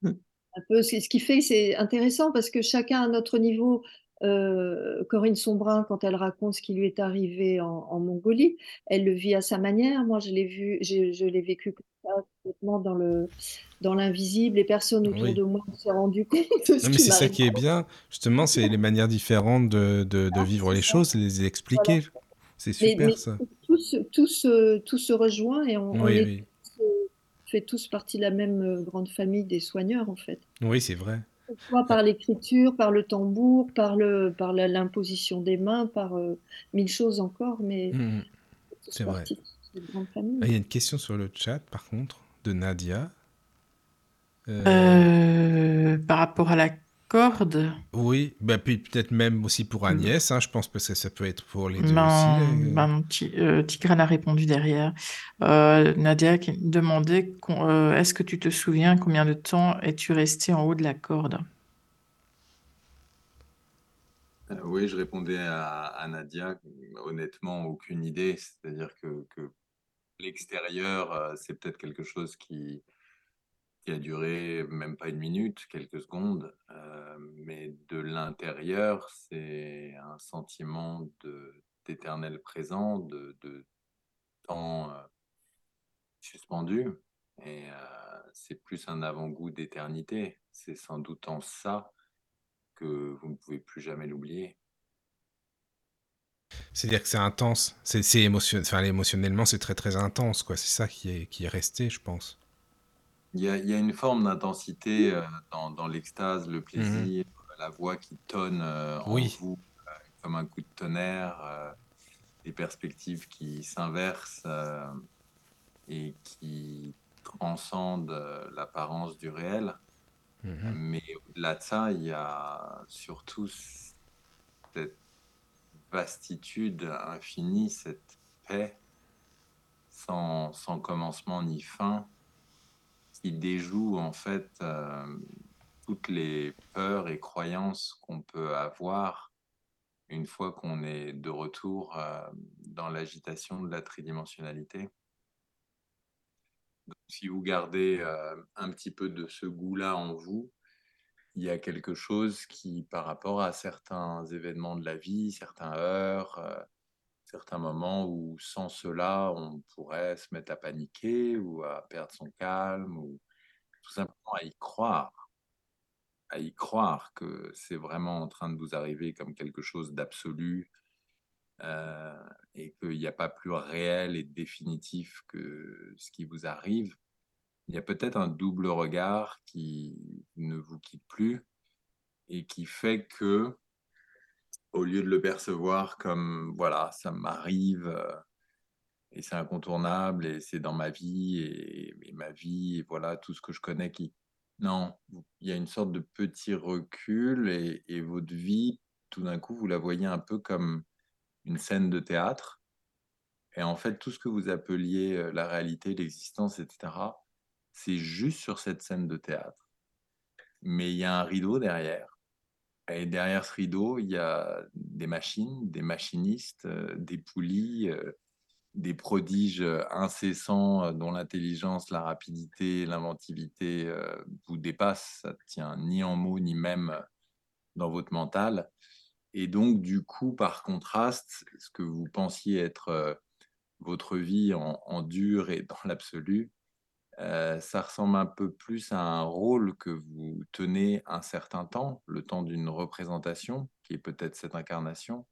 Mmh. Un peu, ce qui fait, c'est intéressant parce que chacun à notre niveau euh, Corinne Sombrin, quand elle raconte ce qui lui est arrivé en, Mongolie, elle le vit à sa manière. Moi, je l'ai vu, je, l'ai vécu complètement dans le dans l'invisible. Les personnes autour de moi se sont rendues <laughs> compte. De ce mais c'est ça qui est bien, justement, c'est les manières différentes de, de, vivre les choses, les expliquer. C'est super mais ça. tout se, tout se- tout se rejoint et on, on Oui, est oui. tous, euh, fait tous partie de la même euh, grande famille des soigneurs, en fait. Oui, c'est vrai. Soit par l'écriture, par le tambour, par le, par l'imposition des mains, par euh, mille choses encore, mais Mhm. tous C'est vrai. Ah. Il y a une question sur le chat, par contre, de Nadia. Euh, Euh, par rapport à la corde, Oui, bah, puis peut-être même aussi pour Agnès, hein, je pense parce que ça peut être pour les deux ben, aussi. euh. ben, Ti- euh, Tigrane a répondu derrière. Euh, Nadia qui demandait euh, est-ce que tu te souviens combien de temps es-tu resté en haut de la corde? Euh, oui, je répondais à, à Nadia, honnêtement, aucune idée. C'est-à-dire que, que l'extérieur, euh, c'est peut-être quelque chose qui, qui a duré même pas une minute, quelques secondes, euh, mais de l'intérieur, c'est un sentiment d'éternel présent, de, temps euh, suspendu, et euh, c'est plus un avant-goût d'éternité. C'est sans doute en ça que vous ne pouvez plus jamais l'oublier. C'est-à-dire que c'est intense, c'est émotionnellement c'est très très intense, quoi. C'est ça qui est, qui est resté, je pense. Il y a, il y a une forme d'intensité euh, dans, dans l'extase, le Mhm. plaisir, la voix qui tonne euh, en Oui. vous euh, comme un coup de tonnerre, euh, des perspectives qui s'inversent euh, et qui transcendent euh, l'apparence du réel. Mhm. Mais au-delà de ça, il y a surtout cette vastitude infinie, cette paix sans, sans commencement ni fin, qui déjoue en fait euh, toutes les peurs et croyances qu'on peut avoir une fois qu'on est de retour euh, dans l'agitation de la tridimensionnalité. Si vous gardez euh, un petit peu de ce goût-là en vous, il y a quelque chose qui, par rapport à certains événements de la vie, certains heures, certains moments où sans cela, on pourrait se mettre à paniquer ou à perdre son calme ou tout simplement à y croire, à y croire que c'est vraiment en train de vous arriver comme quelque chose d'absolu euh, et qu'il n'y a pas plus réel et définitif que ce qui vous arrive. Il y a peut-être un double regard qui ne vous quitte plus et qui fait que, au lieu de le percevoir comme voilà, ça m'arrive euh, et c'est incontournable et c'est dans ma vie et, ma vie et voilà tout ce que je connais qui. Non, il y a une sorte de petit recul et, et votre vie, tout d'un coup, vous la voyez un peu comme une scène de théâtre. Et en fait, tout ce que vous appeliez euh, la réalité, l'existence, etc., c'est juste sur cette scène de théâtre. Mais il y a un rideau derrière. Et derrière ce rideau, il y a des machines, des machinistes, euh, des poulies, euh, des prodiges euh, incessants dont l'intelligence, la rapidité, l'inventivité vous dépassent. Ça ne tient ni en mots, ni même dans votre mental. Et donc, du coup, par contraste, ce que vous pensiez être votre vie en, en dur et dans l'absolu, ça ressemble un peu plus à un rôle que vous tenez un certain temps, le temps d'une représentation, qui est peut-être cette incarnation,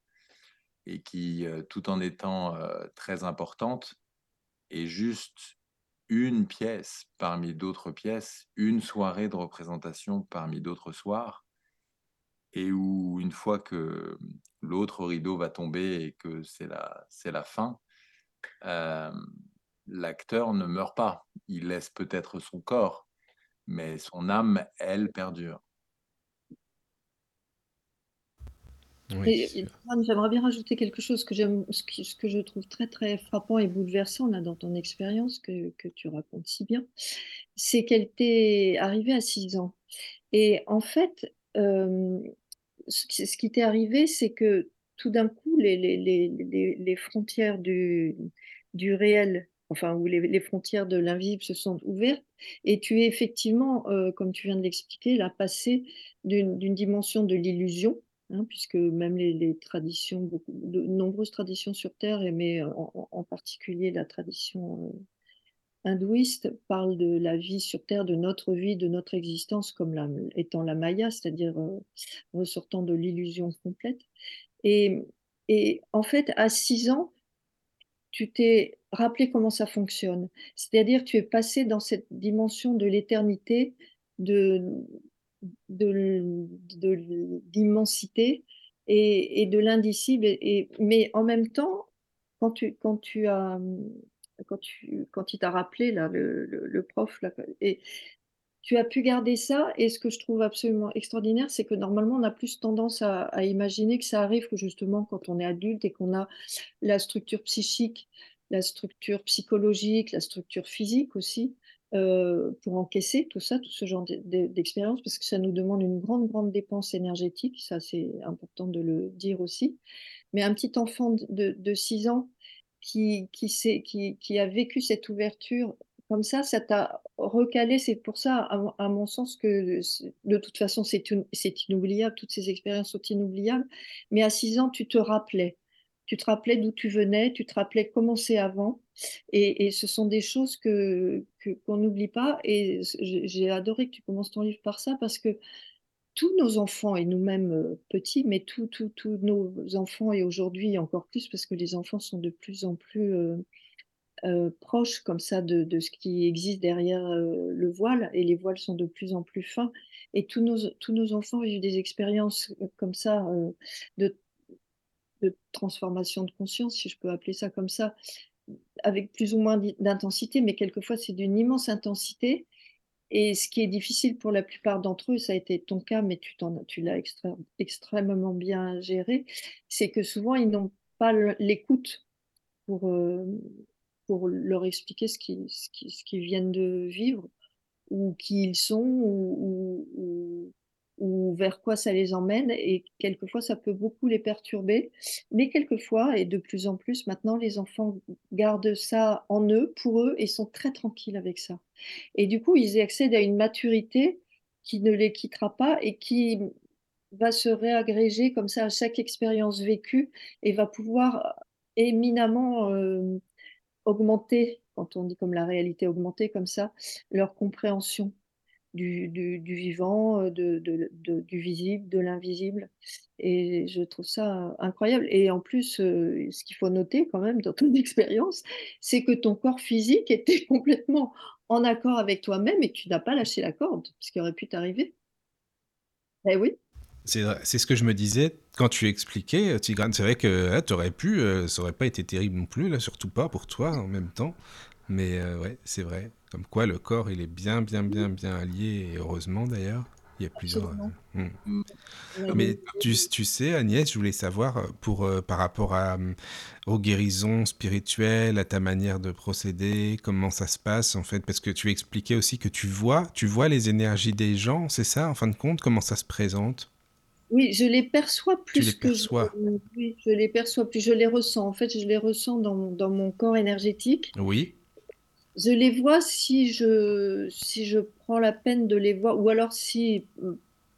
et qui, tout en étant très importante, est juste une pièce parmi d'autres pièces, une soirée de représentation parmi d'autres soirs, et où une fois que l'autre rideau va tomber et que c'est la, fin, l'acteur ne meurt pas. Il laisse peut-être son corps, mais son âme, elle, perdure. Oui, J'aimerais bien rajouter quelque chose que j'aime, ce, qui- ce que je trouve très très frappant et bouleversant là dans ton expérience que, que tu racontes si bien, c'est qu'elle t'est arrivée à 6 ans. Et en fait, euh, ce qui, ce qui t'est arrivé, c'est que tout d'un coup, les, les, les, les, les frontières du, du réel, enfin, ou les, frontières de l'invisible se sont ouvertes, et tu es effectivement, euh, comme tu viens de l'expliquer, là, passé d'une dimension de l'illusion, hein, puisque même les, traditions, de nombreuses traditions sur Terre, mais en, en- particulier la tradition euh, hindouiste, parlent de la vie sur Terre, de notre vie, de notre existence comme étant la Maya, c'est-à-dire euh, ressortant de l'illusion complète. Et, et en fait, à 6 ans, tu t'es rappelé comment ça fonctionne. C'est-à-dire, tu es passé dans cette dimension de l'éternité, de, de, l'immensité et, et, de l'indicible. Et, mais en même temps, quand tu, quand tu as, quand tu, quand il t'a rappelé là, le, le, prof là, et tu as pu garder ça. Et ce que je trouve absolument extraordinaire, c'est que normalement, on a plus tendance à, à, imaginer que ça arrive que justement quand on est adulte et qu'on a la structure psychique, la structure psychologique, la structure physique aussi, euh, pour encaisser tout ça, tout ce genre d'expérience, parce que ça nous demande une grande, grande dépense énergétique, ça c'est important de le dire aussi. Mais un petit enfant de, de 6 ans qui, qui, a vécu cette ouverture comme ça, ça t'a recalé. C'est pour ça, à, mon sens, que de toute façon, c'est inoubliable. Toutes ces expériences sont inoubliables. Mais à 6 ans, tu te rappelais. Tu te rappelais d'où tu venais, tu te rappelais comment c'est avant. Et, ce sont des choses que qu'on n'oublie pas. Et j'ai adoré que tu commences ton livre par ça parce que tous nos enfants et nous-mêmes euh, petits, mais tous nos enfants et aujourd'hui encore plus parce que les enfants sont de plus en plus euh, euh, proches comme ça de, de, ce qui existe derrière le voile et les voiles sont de plus en plus fins et tous nos, tous nos enfants ont eu des expériences comme ça de, de transformation de conscience, si je peux appeler ça comme ça, avec plus ou moins d'intensité, mais quelquefois c'est d'une immense intensité. Et ce qui est difficile pour la plupart d'entre eux, ça a été ton cas, mais tu, tu l'as extrêmement bien géré, c'est que souvent ils n'ont pas l'écoute pour, euh, pour leur expliquer ce qu'ils ce qui, viennent de vivre, ou qui ils sont, ou vers quoi ça les emmène. Et quelquefois, ça peut beaucoup les perturber. Mais quelquefois, et de plus en plus maintenant, les enfants gardent ça en eux, pour eux, et sont très tranquilles avec ça. Et du coup, ils accèdent à une maturité qui ne les quittera pas et qui va se réagréger comme ça à chaque expérience vécue et va pouvoir éminemment euh, augmenter, quand on dit comme la réalité augmenter comme ça, leur compréhension du, vivant, euh, de, du visible, de l'invisible. Et je trouve ça incroyable. Et en plus, euh, ce qu'il faut noter quand même dans ton <laughs> expérience, c'est que ton corps physique était <laughs> complètement en accord avec toi-même et tu n'as pas lâché la corde, ce qui aurait pu t'arriver. Eh oui. C'est ce que je me disais quand tu expliquais, Tigrane. C'est vrai que tu aurais pu, euh, ça aurait pas été terrible non plus, surtout pas pour toi en même temps. Mais ouais, c'est vrai. Comme quoi, le corps, il est bien, bien, bien, bien allié, et heureusement d'ailleurs. Il y a plusieurs. Euh, hmm. mm. Mais tu, tu, sais, Agnès, je voulais savoir, euh, pour, euh, par rapport à, aux guérisons spirituelles, à ta manière de procéder, comment ça se passe en fait, parce que tu expliquais aussi que tu vois, tu vois les énergies des gens, c'est ça, en fin de compte, comment ça se présente? Oui, je les perçois plus tu les que perçois. Je, oui, je les perçois plus, je les ressens. En fait, je les ressens dans, dans mon corps énergétique. Oui. Je les vois si je, si je prends la peine de les voir, ou alors si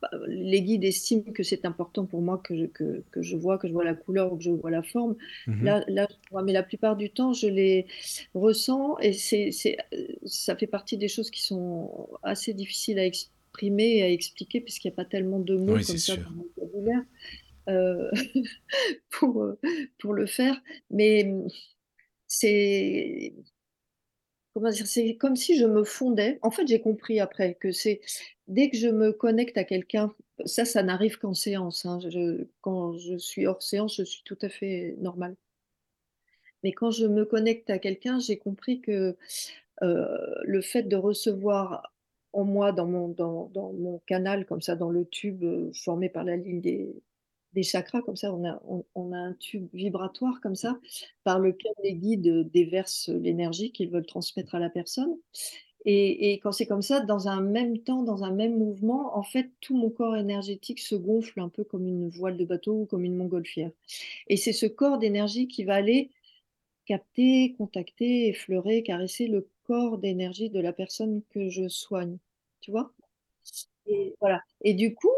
bah, les guides estiment que c'est important pour moi que je, que, que, je vois, que je vois la couleur ou que je vois la forme. Mmh là, là, mais la plupart du temps, je les ressens et c'est, c'est, ça fait partie des choses qui sont assez difficiles à exprimer et à expliquer puisqu'il n'y a pas tellement de mots oui, comme ça sûr. dans vocabulaire euh, <laughs> pour, pour le faire. Mais c'est c'est comme si je me fondais. En fait, j'ai compris après que c'est dès que je me connecte à quelqu'un, ça, ça n'arrive qu'en séance. Hein, quand je suis hors séance, je suis tout à fait normale. Mais quand je me connecte à quelqu'un, j'ai compris que euh, le fait de recevoir en moi, dans mon, dans, dans mon canal, comme ça, dans le tube euh, formé par la ligne des, des chakras, comme ça, on a, un tube vibratoire comme ça, par lequel les guides déversent l'énergie qu'ils veulent transmettre à la personne. Et, et quand c'est comme ça, dans un même temps, dans un même mouvement, en fait, tout mon corps énergétique se gonfle un peu comme une voile de bateau ou comme une montgolfière. Et c'est ce corps d'énergie qui va aller capter, contacter, effleurer, caresser le corps d'énergie de la personne que je soigne. Tu vois? Et, voilà. et du coup,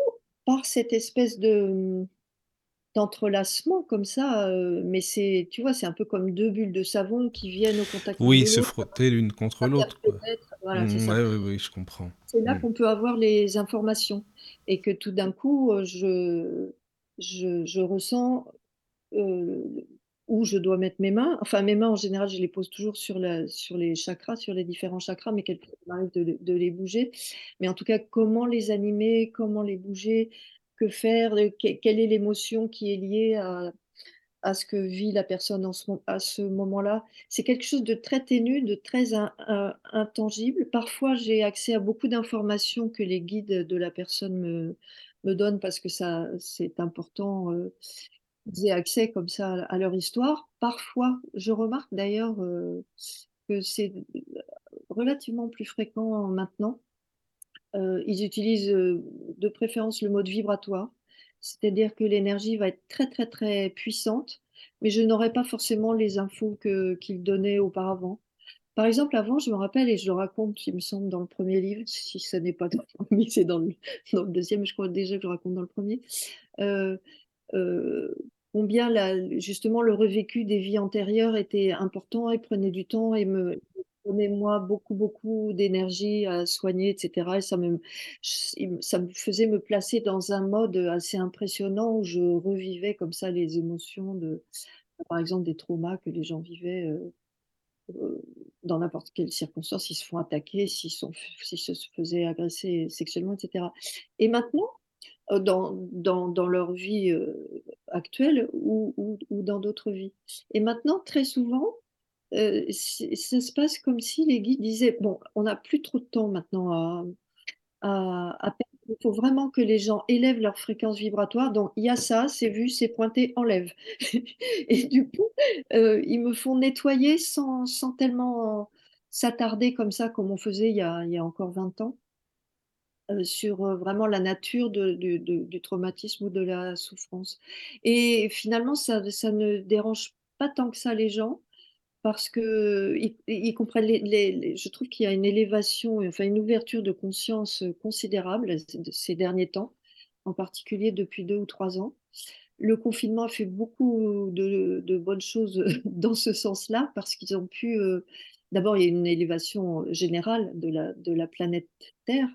par cette espèce de, d'entrelacement comme ça, euh, mais c'est, tu vois, c'est un peu comme deux bulles de savon qui viennent au contact Oui, se frotter l'une contre l'autre. Voilà, Mm, ouais, ouais, ouais, je comprends. C'est là Mm. qu'on peut avoir les informations et que tout d'un coup, euh, je, je, je ressens euh, où je dois mettre mes mains. Enfin, mes mains, en général, je les pose toujours sur, la, sur les chakras, sur les différents chakras, mais quelquefois, m'arrive de, de, les bouger. Mais en tout cas, comment les animer, comment les bouger, que faire, quelle est l'émotion qui est liée à, à ce que vit la personne en ce, à ce moment-là. C'est quelque chose de très ténu, de très intangible. Parfois, j'ai accès à beaucoup d'informations que les guides de la personne me, me donnent parce que ça, c'est important. Euh, aient accès comme ça à leur histoire. Parfois, je remarque d'ailleurs euh, que c'est relativement plus fréquent maintenant. Euh, ils utilisent euh, de préférence le mode vibratoire c'est-à-dire que l'énergie va être très très très puissante, mais je n'aurai pas forcément les infos que, qu'il donnait auparavant. Par exemple, avant, je me rappelle, et je le raconte, il me semble, dans le premier livre, si ce n'est pas dans le premier, <laughs> c'est dans le, le deuxième, je crois déjà que je raconte dans le premier, euh, combien justement le revécu des vies antérieures était important et prenait du temps et me, moi beaucoup, beaucoup d'énergie à soigner, etc. Et ça me, ça me faisait me placer dans un mode assez impressionnant où je revivais comme ça les émotions de, par exemple, des traumas que les gens vivaient euh, euh, dans n'importe quelle circonstance, s'ils se font attaquer, s'ils se faisaient agresser sexuellement, etc. Et maintenant, euh, dans, dans, dans leur vie actuelle ou, ou dans d'autres vies. Et maintenant, très souvent, euh, ça se passe comme si les guides disaient, bon, on n'a plus trop de temps maintenant à, à, Il faut vraiment que les gens élèvent leur fréquence vibratoire. Donc, il y a ça, c'est vu, c'est pointé, enlève. <laughs> Et du coup, euh, ils me font nettoyer sans, sans tellement s'attarder comme ça, comme on faisait il y a, encore 20 ans, euh, sur vraiment la nature du traumatisme ou de la souffrance. Et finalement, ça ne dérange pas tant que ça les gens parce que ils, comprennent je trouve qu'il y a une élévation, enfin une ouverture de conscience considérable ces derniers temps, en particulier depuis deux ou trois ans. Le confinement a fait beaucoup de, bonnes choses <laughs> dans ce sens-là parce qu'ils ont pu. Euh, d'abord, il y a une élévation générale de la, de la planète Terre,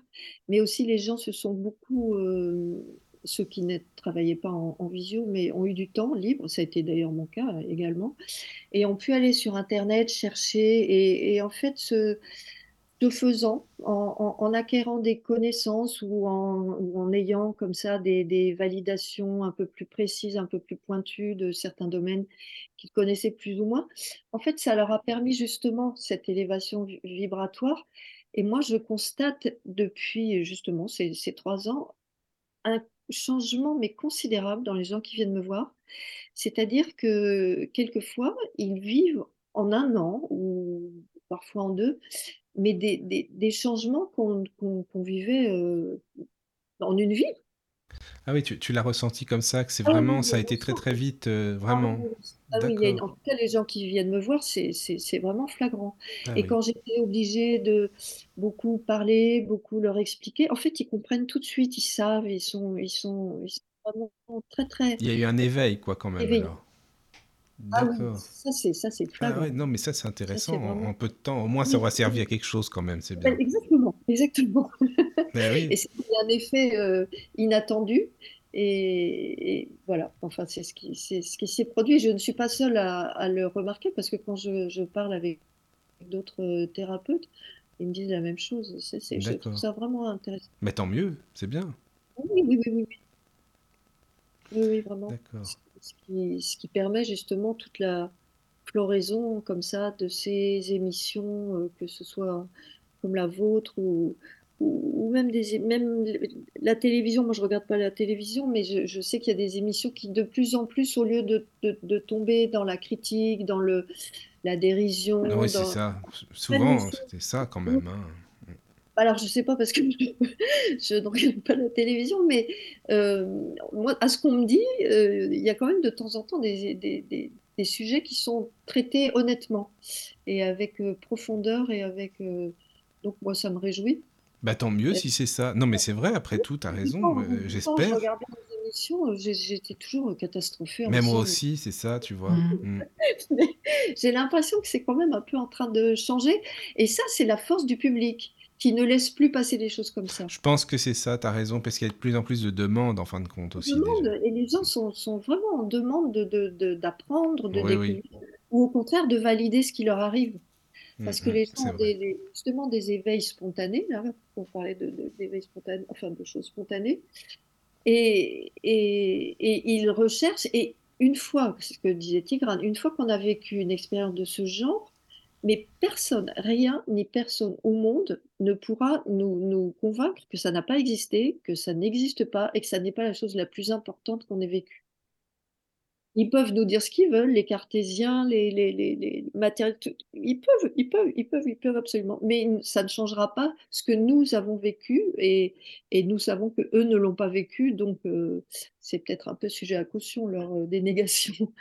mais aussi les gens se sont beaucoup euh, ceux qui ne travaillaient pas en, visio, mais ont eu du temps libre, ça a été d'ailleurs mon cas euh, également, et ont pu aller sur Internet chercher, et, en fait, ce, faisant, en, acquérant des connaissances ou en, ayant comme ça des, validations un peu plus précises, un peu plus pointues de certains domaines qu'ils connaissaient plus ou moins, en fait, ça leur a permis justement cette élévation vibratoire. Et moi, je constate depuis justement ces, trois ans changement, mais considérable dans les gens qui viennent me voir. C'est-à-dire que quelquefois, ils vivent en un an ou parfois en deux, mais des, des, changements qu'on vivait euh, en une vie. Ah oui, tu, tu l'as ressenti comme ça, que c'est ah vraiment, ça a été très très vite, euh, vraiment. Ah oui, ah en tout cas, les gens qui viennent me voir, c'est vraiment flagrant. et quand j'étais obligée de beaucoup parler, beaucoup leur expliquer, en fait, ils comprennent tout de suite, ils savent, ils sont, ils sont, ils sont vraiment très très. Il y a eu un éveil, quoi, quand même. Alors. Ah oui, ça c'est ça c'est ah ouais, non mais ça c'est intéressant. En, peu de temps au moins ça aura servi à quelque chose quand même c'est bien. Exactement exactement. Ben et c'est un effet euh, inattendu. Et, voilà enfin c'est ce qui c'est ce qui s'est produit. Je ne suis pas seule à, le remarquer parce que quand je, je parle avec d'autres thérapeutes ils me disent la même chose. C'est je trouve ça vraiment intéressant. Mais tant mieux c'est bien. Oui oui oui oui, oui, oui vraiment. D'accord ce qui, permet justement toute la floraison comme ça de ces émissions, euh, que ce soit comme la vôtre ou, ou, même, des, même la télévision. Moi, je regarde pas la télévision, mais je, sais qu'il y a des émissions qui, de plus en plus, au lieu de, de, tomber dans la critique, dans le, la dérision. Oui, c'est ça. Souvent, c'était ça quand même. Hein. Alors, je ne sais pas parce que <laughs> je ne regarde pas la télévision, mais euh, moi, à ce qu'on me dit, euh, il y a quand même de temps en temps des, des, des, sujets qui sont traités honnêtement et avec euh, profondeur et avec. donc, moi, ça me réjouit. Bah, tant mieux si c'est ça. Non, mais c'est vrai, après tout, tu as raison, j'espère. J'étais toujours catastrophée. Mais moi aussi, c'est ça, tu vois. Mm. <laughs> J'ai l'impression que c'est quand même un peu en train de changer. Et ça, c'est la force du public qui ne laisse plus passer des choses comme ça. Je pense que c'est ça, tu as raison, parce qu'il y a de plus en plus de demandes en fin de compte aussi. Demande, et les gens sont, sont vraiment en demande de, de- de- d'apprendre, de, Oui, oui. découvrir, ou au contraire de valider ce qui leur arrive. Parce Mm, que mm, les gens ont vrai. des, des- justement des éveils spontanés, là, on parlait de, de- d'éveils spontanés, enfin de choses spontanées, et, et, et ils recherchent, et une fois, c'est ce que disait Tigrane, une fois qu'on a vécu une expérience de ce genre, mais personne, rien ni personne au monde ne pourra nous, convaincre que ça n'a pas existé, que ça n'existe pas et que ça n'est pas la chose la plus importante qu'on ait vécue. Ils peuvent nous dire ce qu'ils veulent, les cartésiens, les, les, matériels, ils peuvent, ils peuvent, ils peuvent, ils peuvent absolument. Mais ça ne changera pas ce que nous avons vécu et, et nous savons que eux ne l'ont pas vécu, donc euh, c'est peut-être un peu sujet à caution leur euh, dénégation.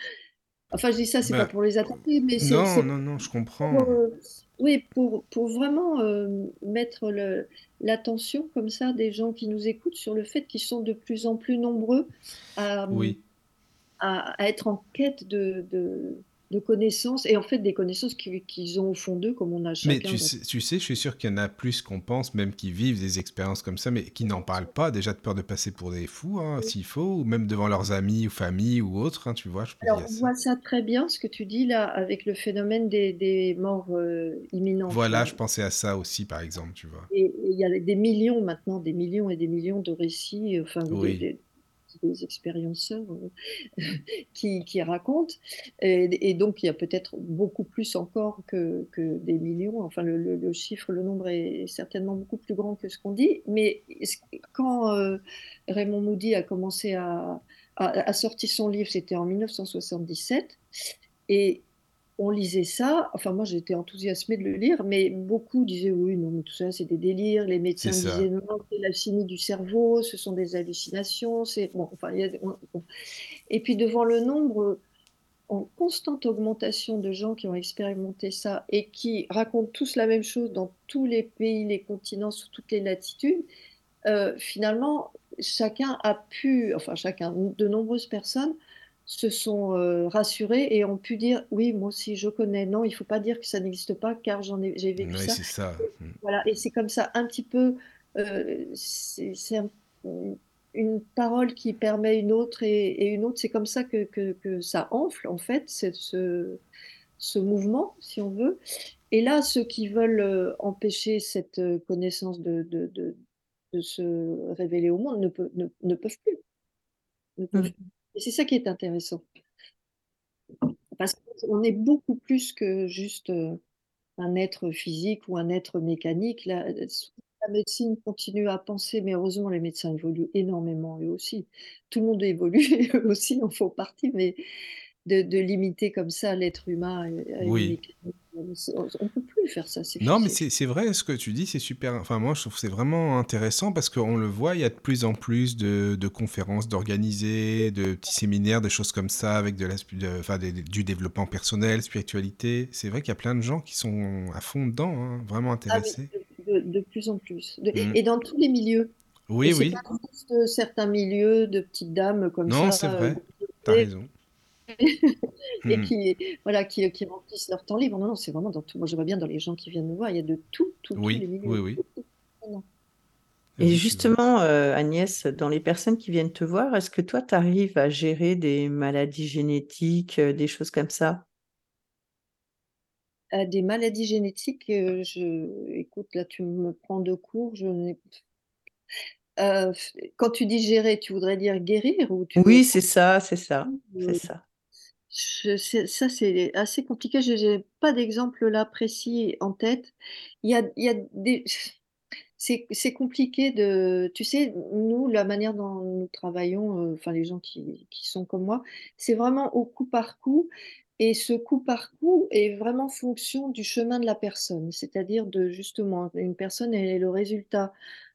Enfin, je dis ça, c'est Bah, pas pour les attaquer, mais c'est non, non, non, je comprends. pour, euh, oui, pour, pour vraiment euh, mettre l'attention comme ça des gens qui nous écoutent sur le fait qu'ils sont de plus en plus nombreux à, Oui. à, à être en quête de, de, de connaissances et en fait des connaissances qui- qu'ils ont au fond d'eux, comme on a Mais chacun. tu sais, tu sais, je suis sûr qu'il y en a plus qu'on pense, même qui vivent des expériences comme ça, mais qui n'en parlent pas, déjà de peur de passer pour des fous, hein, s'il faut, ou même devant leurs amis ou famille ou autres, hein, tu vois, je qu'il Alors, a on voit ça très bien, ce que tu dis là, avec le phénomène des, des morts euh, imminentes. Voilà, là. je pensais à ça aussi, par exemple, tu vois. Et il y a des millions maintenant, des millions et des millions de récits, enfin Oui. des- des expérienceurs euh, <laughs> qui, qui racontent. Et, donc il y a peut-être beaucoup plus encore que, que des millions. Enfin, le, le- chiffre, le nombre est certainement beaucoup plus grand que ce qu'on dit. Mais quand euh, Raymond Moody a commencé à, à, son livre, c'était en 1977. Et on lisait ça, enfin moi j'étais enthousiasmée de le lire, mais beaucoup disaient oui, non, mais tout ça c'est des délires, les médecins disaient non, c'est la chimie du cerveau, ce sont des hallucinations, c'est bon, enfin il y a. Et puis devant le nombre en constante augmentation de gens qui ont expérimenté ça et qui racontent tous la même chose dans tous les pays, les continents, sous toutes les latitudes, euh, finalement chacun a pu, enfin chacun, de nombreuses personnes se sont euh, rassurées et ont pu dire oui, moi aussi je connais. Non, il ne faut pas dire que ça n'existe pas car j'en ai, j'ai vécu Oui, ça. c'est ça. Mm. Voilà, et c'est comme ça un petit peu, euh, c'est c'est un- une parole qui permet une autre et, et une autre. C'est comme ça que, que, que ça enfle en fait, c'est ce, ce mouvement, si on veut. Et là, ceux qui veulent euh, empêcher cette connaissance de, de, de, de se révéler au monde ne, peut- ne, ne peuvent plus. Ne peuvent Mm. plus. Et c'est ça qui est intéressant. Parce qu'on est beaucoup plus que juste euh, un être physique ou un être mécanique. La, la médecine continue à penser, mais heureusement, les médecins évoluent énormément eux aussi. Tout le monde évolue, et <laughs> eux aussi en font partie, mais de, de limiter comme ça l'être humain à à une Oui. mécanique, on ne peut plus faire ça. Non, mais c'est- vrai, ce que tu dis, c'est super. Enfin, moi, je trouve que c'est vraiment intéressant parce qu'on le voit, il y a de plus en plus de, de conférences d'organiser, de petits séminaires, de choses comme ça, avec de la, de- enfin, des- du développement personnel, spiritualité. C'est vrai qu'il y a plein de gens qui sont à fond dedans, hein, vraiment Ah, intéressés. de, de- de plus en plus. Mm. Et dans tous les milieux. Oui, Et oui. pas juste euh, certains milieux de petites dames comme Non, ça. c'est euh, vrai. T'as raison. Et qui, voilà, qui, qui remplissent leur temps libre. Non, non, c'est vraiment dans tout. Moi, je vois bien dans les gens qui viennent nous voir, il y a de tout, tout, tous les Oui, milieux. oui, oui. Et justement, euh, Agnès, dans les personnes qui viennent te voir, est-ce que toi, tu arrives à gérer des maladies génétiques, euh, des choses comme ça? À des maladies génétiques, euh, je, écoute, là, tu me prends de court. Je n'ai. Euh, quand tu dis gérer, tu voudrais dire guérir ou tu veux Oui, c'est ça, c'est ça, Euh, c'est ça. Ça, c'est assez compliqué. Je n'ai pas d'exemple là précis en tête. Il y a, il y a des... C'est c'est compliqué de... Tu sais, nous, la manière dont nous travaillons, euh, enfin les gens qui, qui sont comme moi, c'est vraiment au coup par coup. Et ce coup par coup est vraiment fonction du chemin de la personne. C'est-à-dire de justement, une personne, elle est le résultat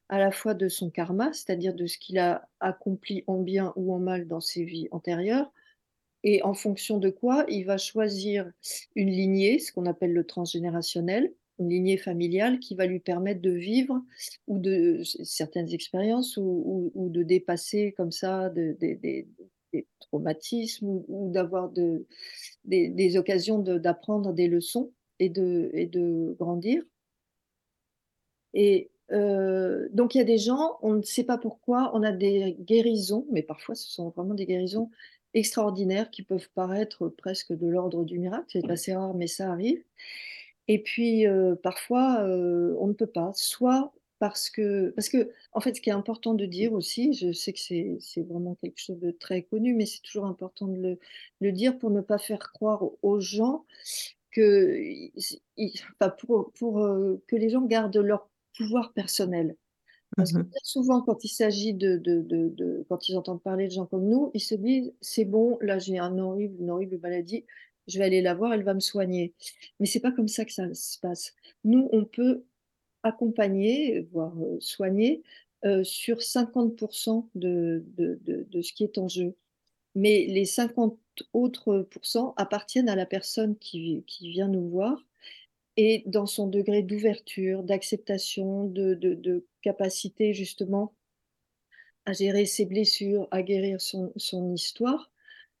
à la fois de son karma, c'est-à-dire de ce qu'il a accompli en bien ou en mal dans ses vies antérieures et en fonction de quoi, il va choisir une lignée, ce qu'on appelle le transgénérationnel, une lignée familiale qui va lui permettre de vivre ou de certaines expériences ou, de dépasser comme ça de- des- traumatismes ou, d'avoir de, des, occasions d'apprendre des leçons et de, et de grandir. Et euh, donc, il y a des gens, on ne sait pas pourquoi, on a des guérisons, mais parfois ce sont vraiment des guérisons extraordinaires qui peuvent paraître presque de l'ordre du miracle. C'est assez rare, mais ça arrive. Et puis, euh, parfois, euh, on ne peut pas. Soit parce que, parce que, en fait, ce qui est important de dire aussi, je sais que c'est vraiment quelque chose de très connu, mais c'est toujours important de le, dire pour ne pas faire croire aux gens que, pour, pour que les gens gardent leur pouvoir personnel. Parce que mmh souvent, quand il s'agit de, de, de, quand ils entendent parler de gens comme nous, ils se disent c'est bon, là j'ai un horrible, une horrible maladie, je vais aller la voir, elle va me soigner. Mais c'est pas comme ça que ça se passe. Nous, on peut accompagner, voire euh, soigner euh, sur 50% de, de, de, ce qui est en jeu. Mais les 50 autres pourcents appartiennent à la personne qui, qui vient nous voir et dans son degré d'ouverture, d'acceptation, de, capacité justement à gérer ses blessures, à guérir son, histoire,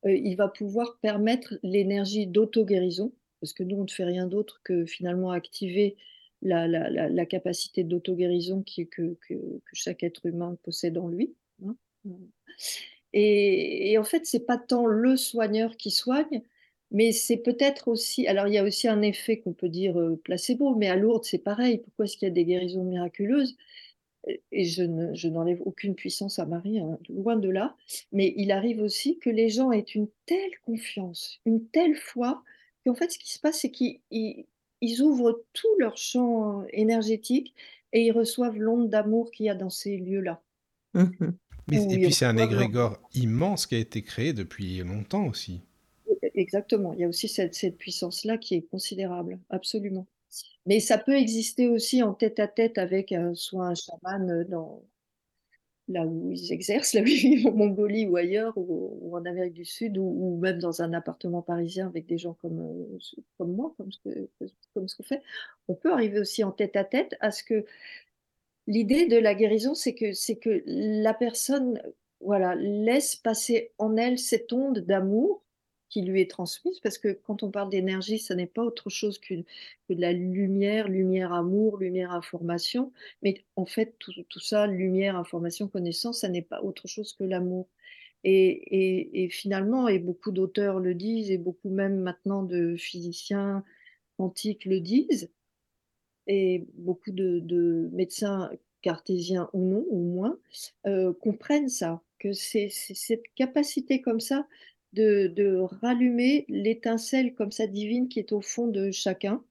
euh, il va pouvoir permettre l'énergie d'auto-guérison, parce que nous, on ne fait rien d'autre que finalement activer la, capacité d'auto-guérison que, que, que, chaque être humain possède en lui. Hein. Et, et, en fait, c'est pas tant le soigneur qui soigne, mais c'est peut-être aussi, alors il y a aussi un effet qu'on peut dire euh, placebo, mais à Lourdes c'est pareil. Pourquoi est-ce qu'il y a des guérisons miraculeuses? Et je, n'enlève aucune puissance à Marie, hein, loin de là. Mais il arrive aussi que les gens aient une telle confiance, une telle foi, qu'en fait ce qui se passe c'est qu'ils ouvrent tout leur champ énergétique et ils reçoivent l'onde d'amour qu'il y a dans ces lieux-là. Mmh et puis c'est un égrégore immense qui a été créé depuis longtemps aussi. Exactement, il y a aussi cette, puissance-là qui est considérable, absolument. Mais ça peut exister aussi en tête-à-tête avec soit un chaman euh, dans, là où ils exercent, <laughs> là où ils vivent en Mongolie ou ailleurs, ou, en Amérique du Sud, ou, même dans un appartement parisien avec des gens comme, euh, comme moi, comme ce que, qu'on fait. On peut arriver aussi en tête-à-tête à ce que l'idée de la guérison, c'est que, que la personne voilà, laisse passer en elle cette onde d'amour qui lui est transmise, parce que quand on parle d'énergie, ça n'est pas autre chose que de la lumière, lumière amour, lumière information, mais en fait tout, ça, lumière, information, connaissance, ça n'est pas autre chose que l'amour. Et, finalement, et beaucoup d'auteurs le disent, et beaucoup même maintenant de physiciens quantiques le disent, et beaucoup de, médecins cartésiens ou non, ou moins, euh, comprennent ça, que c'est cette capacité comme ça de, rallumer l'étincelle comme ça divine qui est au fond de chacun,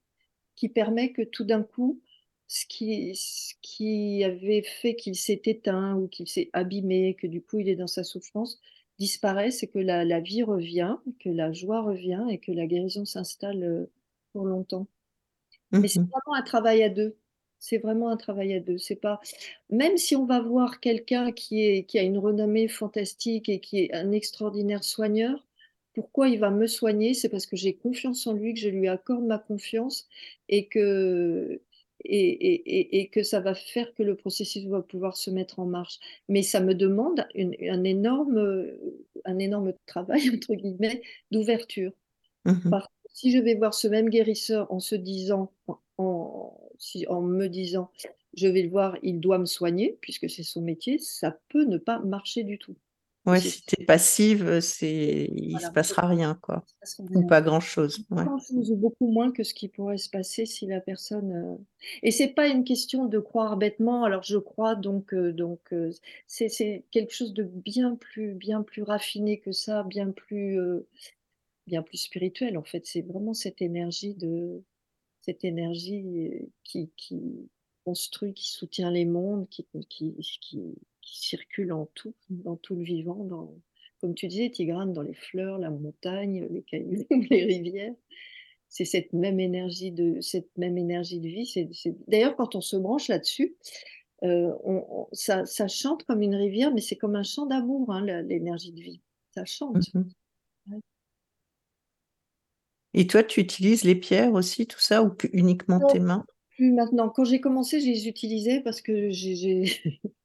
qui permet que tout d'un coup, ce qui, ce qui avait fait qu'il s'est éteint ou qu'il s'est abîmé, que du coup il est dans sa souffrance, disparaisse et que la, vie revient, que la joie revient et que la guérison s'installe euh, pour longtemps. Mais c'est mmh vraiment un travail à deux. C'est vraiment un travail à deux. C'est pas même si on va voir quelqu'un qui est qui a une renommée fantastique et qui est un extraordinaire soigneur, pourquoi il va me soigner? C'est parce que j'ai confiance en lui, que je lui accorde ma confiance et que et, et, et, que ça va faire que le processus va pouvoir se mettre en marche. Mais ça me demande un, énorme, un énorme travail, <laughs> entre guillemets, d'ouverture. Mmh Parce que si je vais voir ce même guérisseur en se disant, en, en me disant je vais le voir, il doit me soigner, puisque c'est son métier, ça peut ne pas marcher du tout. Ouais, si tu es passive, c'est... il ne se passera rien, quoi. Ou pas grand-chose. Ouais. Beaucoup moins que ce qui pourrait se passer si la personne... Euh, et c'est pas une question de croire bêtement, alors je crois, donc euh, donc euh, c'est quelque chose de bien plus, bien plus raffiné que ça, bien plus, bien plus spirituel, en fait. C'est vraiment cette énergie de cette énergie qui, construit, qui soutient les mondes, qui, circule en tout, dans tout le vivant, dans, comme tu disais, Tigrane, dans les fleurs, la montagne, les cailloux, <laughs> les rivières. C'est cette même énergie de cette même énergie de vie. D'ailleurs, quand on se branche là-dessus, euh, ça, chante comme une rivière, mais c'est comme un chant d'amour, hein, l'énergie de vie. Ça chante. Mmh et toi, tu utilises les pierres aussi, tout ça, ou uniquement tes mains? plus maintenant. Quand j'ai commencé, je les utilisais parce que j'ai,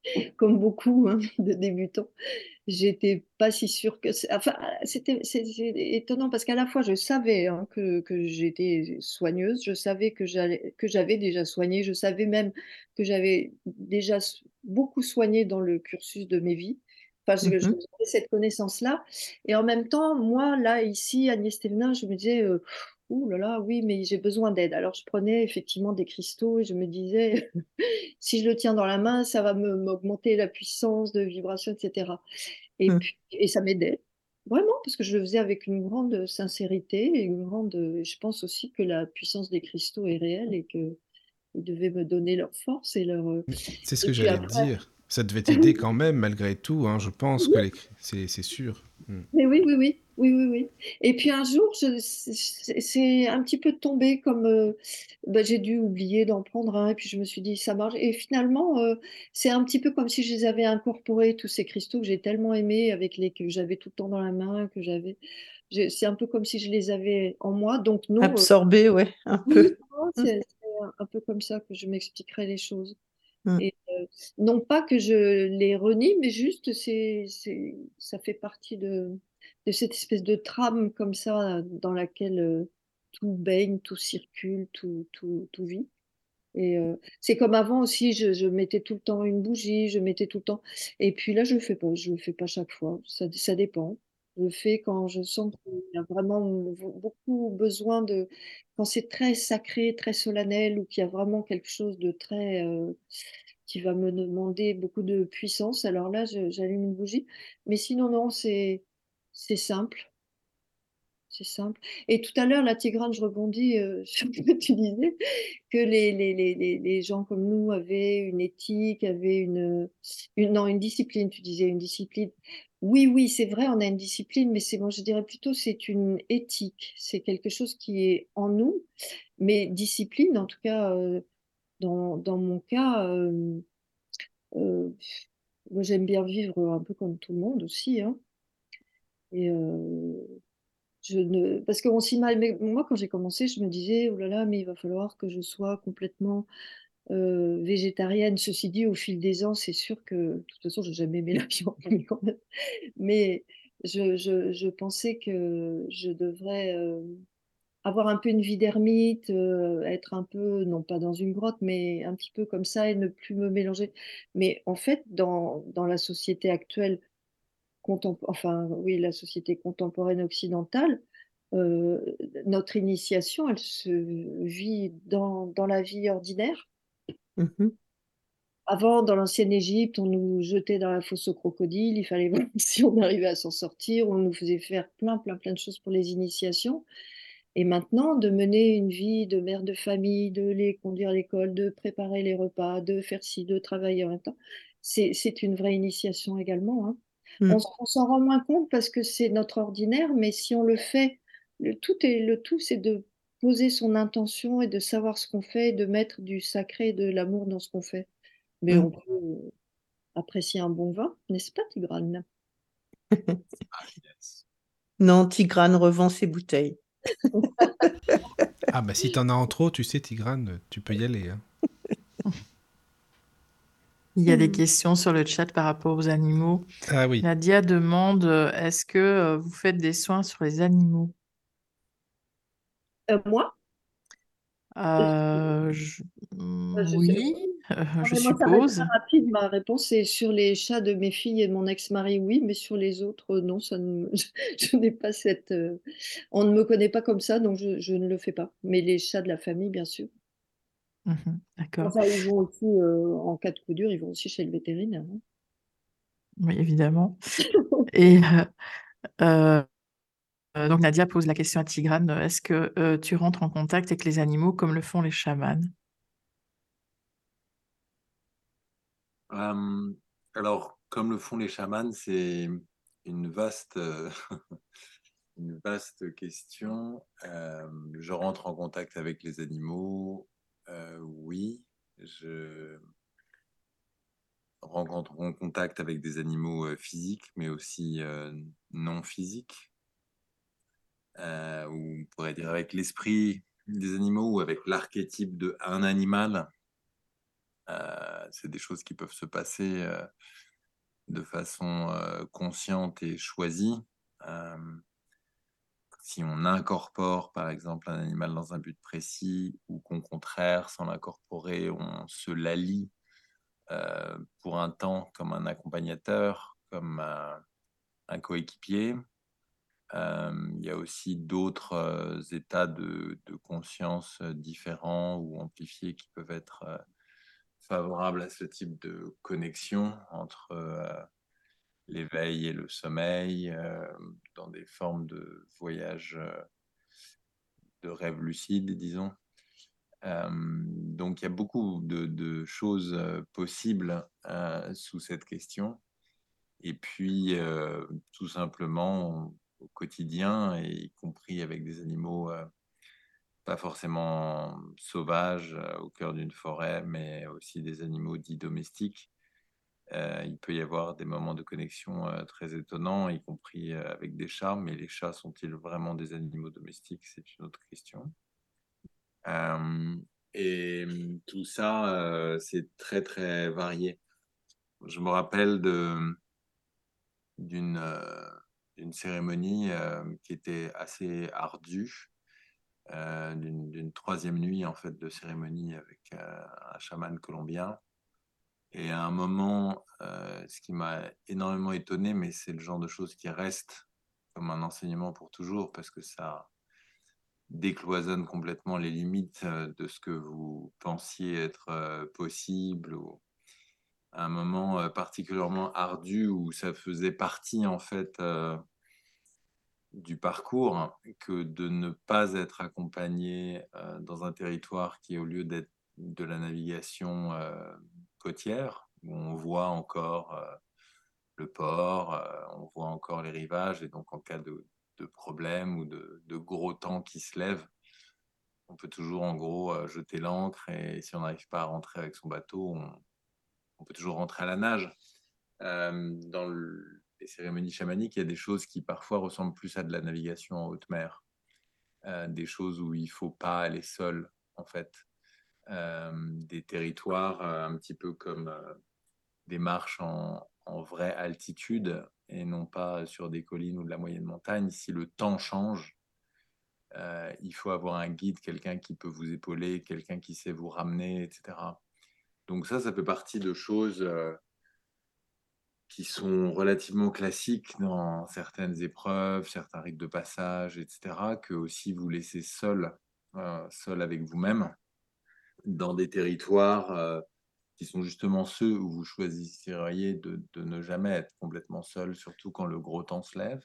<laughs> comme beaucoup hein, de débutants, j'étais pas si sûre que. Enfin, c'était étonnant parce qu'à la fois, je savais hein, que, que j'étais soigneuse, je savais que j'avais déjà soigné, je savais même que j'avais déjà beaucoup soigné dans le cursus de mes vies. Enfin, je, mmh cette connaissance-là. Et en même temps, moi, là, ici, Agnès Thévenin, je me disais, euh, ouh là là, oui, mais j'ai besoin d'aide. Alors, je prenais effectivement des cristaux et je me disais, <laughs> si je le tiens dans la main, ça va m'augmenter la puissance de vibration, etc. Et, puis, et ça m'aidait. Vraiment, parce que je le faisais avec une grande sincérité et une grande. Je pense aussi que la puissance des cristaux est réelle et qu'ils devaient me donner leur force et leur. C'est ce que j'allais dire. Ça devait t'aider quand même, malgré tout, hein, je pense que c'est sûr. Hmm. Mais oui, oui, oui, oui, oui, oui. Et puis un jour, c'est un petit peu tombé comme euh, bah, j'ai dû oublier d'en prendre un, et puis je me suis dit ça marche. Et finalement, euh, c'est un petit peu comme si je les avais incorporés tous ces cristaux que j'ai tellement aimés, avec les que j'avais tout le temps dans la main, que j'avais. C'est un peu comme si je les avais en moi. Donc non. Euh, Absorbés, ouais, un peu. C'est un peu comme ça que je m'expliquerai les choses. Mmh. Et non pas que je les renie, mais juste c'est, ça fait partie de, de cette espèce de trame comme ça dans laquelle tout baigne, tout circule, tout, tout, tout vit. Et c'est comme avant aussi, je, mettais tout le temps une bougie, je mettais tout le temps. Et puis là, je le fais pas, je le fais pas chaque fois. Ça, ça dépend. Je le fais quand je sens qu'il y a vraiment beaucoup besoin de, quand c'est très sacré, très solennel, ou qu'il y a vraiment quelque chose de très, qui va me demander beaucoup de puissance. Alors là, j'allume une bougie. Mais sinon, non, c'est simple. C'est simple. Et tout à l'heure, la Tigrane, je rebondis euh, <laughs> sur ce que tu disais, que les, les, les, les, gens comme nous avaient une éthique, avaient une, non, une discipline, tu disais une discipline. Oui, oui, c'est vrai, on a une discipline, mais c'est bon, je dirais plutôt c'est une éthique. C'est quelque chose qui est en nous, mais discipline, en tout cas, euh, dans, dans mon cas, euh, moi j'aime bien vivre un peu comme tout le monde aussi. Hein. Et euh, je ne, parce qu'on s'imagine, moi quand j'ai commencé, je me disais, oh là là, mais il va falloir que je sois complètement végétarienne. Ceci dit, au fil des ans, c'est sûr que, de toute façon, je n'ai jamais aimé <laughs> la viande, mais je, pensais que je devrais avoir un peu une vie d'ermite, euh, être un peu, non pas dans une grotte, mais un petit peu comme ça et ne plus me mélanger. Mais en fait, dans la société actuelle, enfin oui, la société contemporaine occidentale, euh, notre initiation, elle se vit dans, dans la vie ordinaire. Mmh Avant, dans l'ancienne Égypte, on nous jetait dans la fosse aux crocodiles, il fallait voir <laughs> si on arrivait à s'en sortir, on nous faisait faire plein, plein, plein de choses pour les initiations. Et maintenant, de mener une vie de mère de famille, de les conduire à l'école, de préparer les repas, de faire ci, de travailler en même temps, c'est une vraie initiation également. Hein. Mmh. On, s'en rend moins compte parce que c'est notre ordinaire, mais si on le fait, le tout, est, le tout c'est de poser son intention et de savoir ce qu'on fait, et de mettre du sacré et de l'amour dans ce qu'on fait. Mais mmh. on peut apprécier un bon vin, n'est-ce pas, Tigrane? <laughs> Non, Tigrane revend ses bouteilles ah bah si t'en as en trop, tu sais Tigrane, tu peux y aller. Hein. Il y a des questions sur le chat par rapport aux animaux. Ah oui. Nadia demande est-ce que euh, vous faites des soins sur les animaux? Euh, Moi? Euh, Oui. Euh, je suppose. rapide, ma réponse est sur les chats de mes filles et de mon ex-mari, oui, mais sur les autres, non, ça ne, <laughs> je, n'ai pas cette. Euh, on ne me connaît pas comme ça, donc je, ne le fais pas. Mais les chats de la famille, bien sûr. Mmh d'accord. Enfin, ils vont aussi, euh, en cas de coup dur, ils vont aussi chez le vétérinaire. Hein. Oui, évidemment. <laughs> et donc Nadia pose la question à Tigrane est-ce que tu rentres en contact avec les animaux comme le font les chamans Euh, alors, comme le font les chamans, c'est une vaste, <laughs> une vaste question. Euh, je rentre en contact avec les animaux. Euh, oui, je rencontre en contact avec des animaux physiques, mais aussi non physiques. ou on pourrait dire avec l'esprit des animaux ou avec l'archétype de un animal, euh, c'est des choses qui peuvent se passer euh, de façon euh, consciente et choisie. Si on incorpore par exemple un animal dans un but précis ou qu'au contraire, sans l'incorporer, on se l'allie pour un temps comme un accompagnateur, comme un coéquipier, il y a aussi d'autres états de, conscience différents ou amplifiés qui peuvent être favorables à ce type de connexion entre l'éveil et le sommeil, dans des formes de voyage de rêve lucide, disons. donc il y a beaucoup de choses possibles sous cette question. Et puis, tout simplement, au quotidien, et y compris avec des animaux pas forcément sauvages au cœur d'une forêt, mais aussi des animaux dits domestiques. Euh, il peut y avoir des moments de connexion très étonnants, y compris avec des chats, mais les chats sont-ils vraiment des animaux domestiques? C'est une autre question. et tout ça, c'est très très varié. Je me rappelle d'une cérémonie euh, qui était assez ardue, euh, d'une troisième nuit en fait de cérémonie avec euh, un chaman colombien. Et à un moment, ce qui m'a énormément étonné, mais c'est le genre de choses qui reste comme un enseignement pour toujours, parce que ça décloisonne complètement les limites de ce que vous pensiez être possible. Ou un moment particulièrement ardu où ça faisait partie en fait du parcours que de ne pas être accompagné dans un territoire qui, au lieu d'être de la navigation côtière, où on voit encore le port, on voit encore les rivages, et donc en cas de, problème ou de, gros temps qui se lèvent, on peut toujours en gros jeter l'ancre et si on n'arrive pas à rentrer avec son bateau, on, peut toujours rentrer à la nage. dans les cérémonies chamaniques, il y a des choses qui parfois ressemblent plus à de la navigation en haute mer, euh, des choses où il faut pas aller seul, en fait, euh, des territoires euh, un petit peu comme des marches en, vraie altitude et non pas sur des collines ou de la moyenne montagne. Si le temps change, il faut avoir un guide, quelqu'un qui peut vous épauler, quelqu'un qui sait vous ramener, etc. Donc ça, ça fait partie de choses qui sont relativement classiques dans certaines épreuves, certains rites de passage, etc., que aussi vous laissez seul, euh, seul avec vous-même, dans des territoires euh, qui sont justement ceux où vous choisisseriez de, ne jamais être complètement seul, surtout quand le gros temps se lève.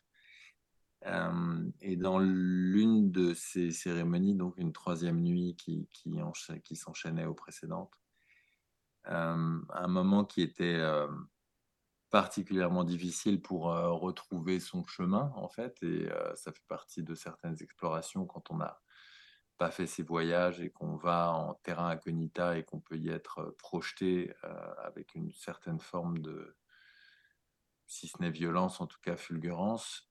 Euh, et dans l'une de ces cérémonies, donc une troisième nuit qui, s'enchaînait aux précédentes, un moment qui était particulièrement difficile pour euh, retrouver son chemin, en fait, et euh, ça fait partie de certaines explorations quand on n'a pas fait ces voyages et qu'on va en terrain incognita et qu'on peut y être euh, projeté avec une certaine forme de, si ce n'est violence, en tout cas fulgurance,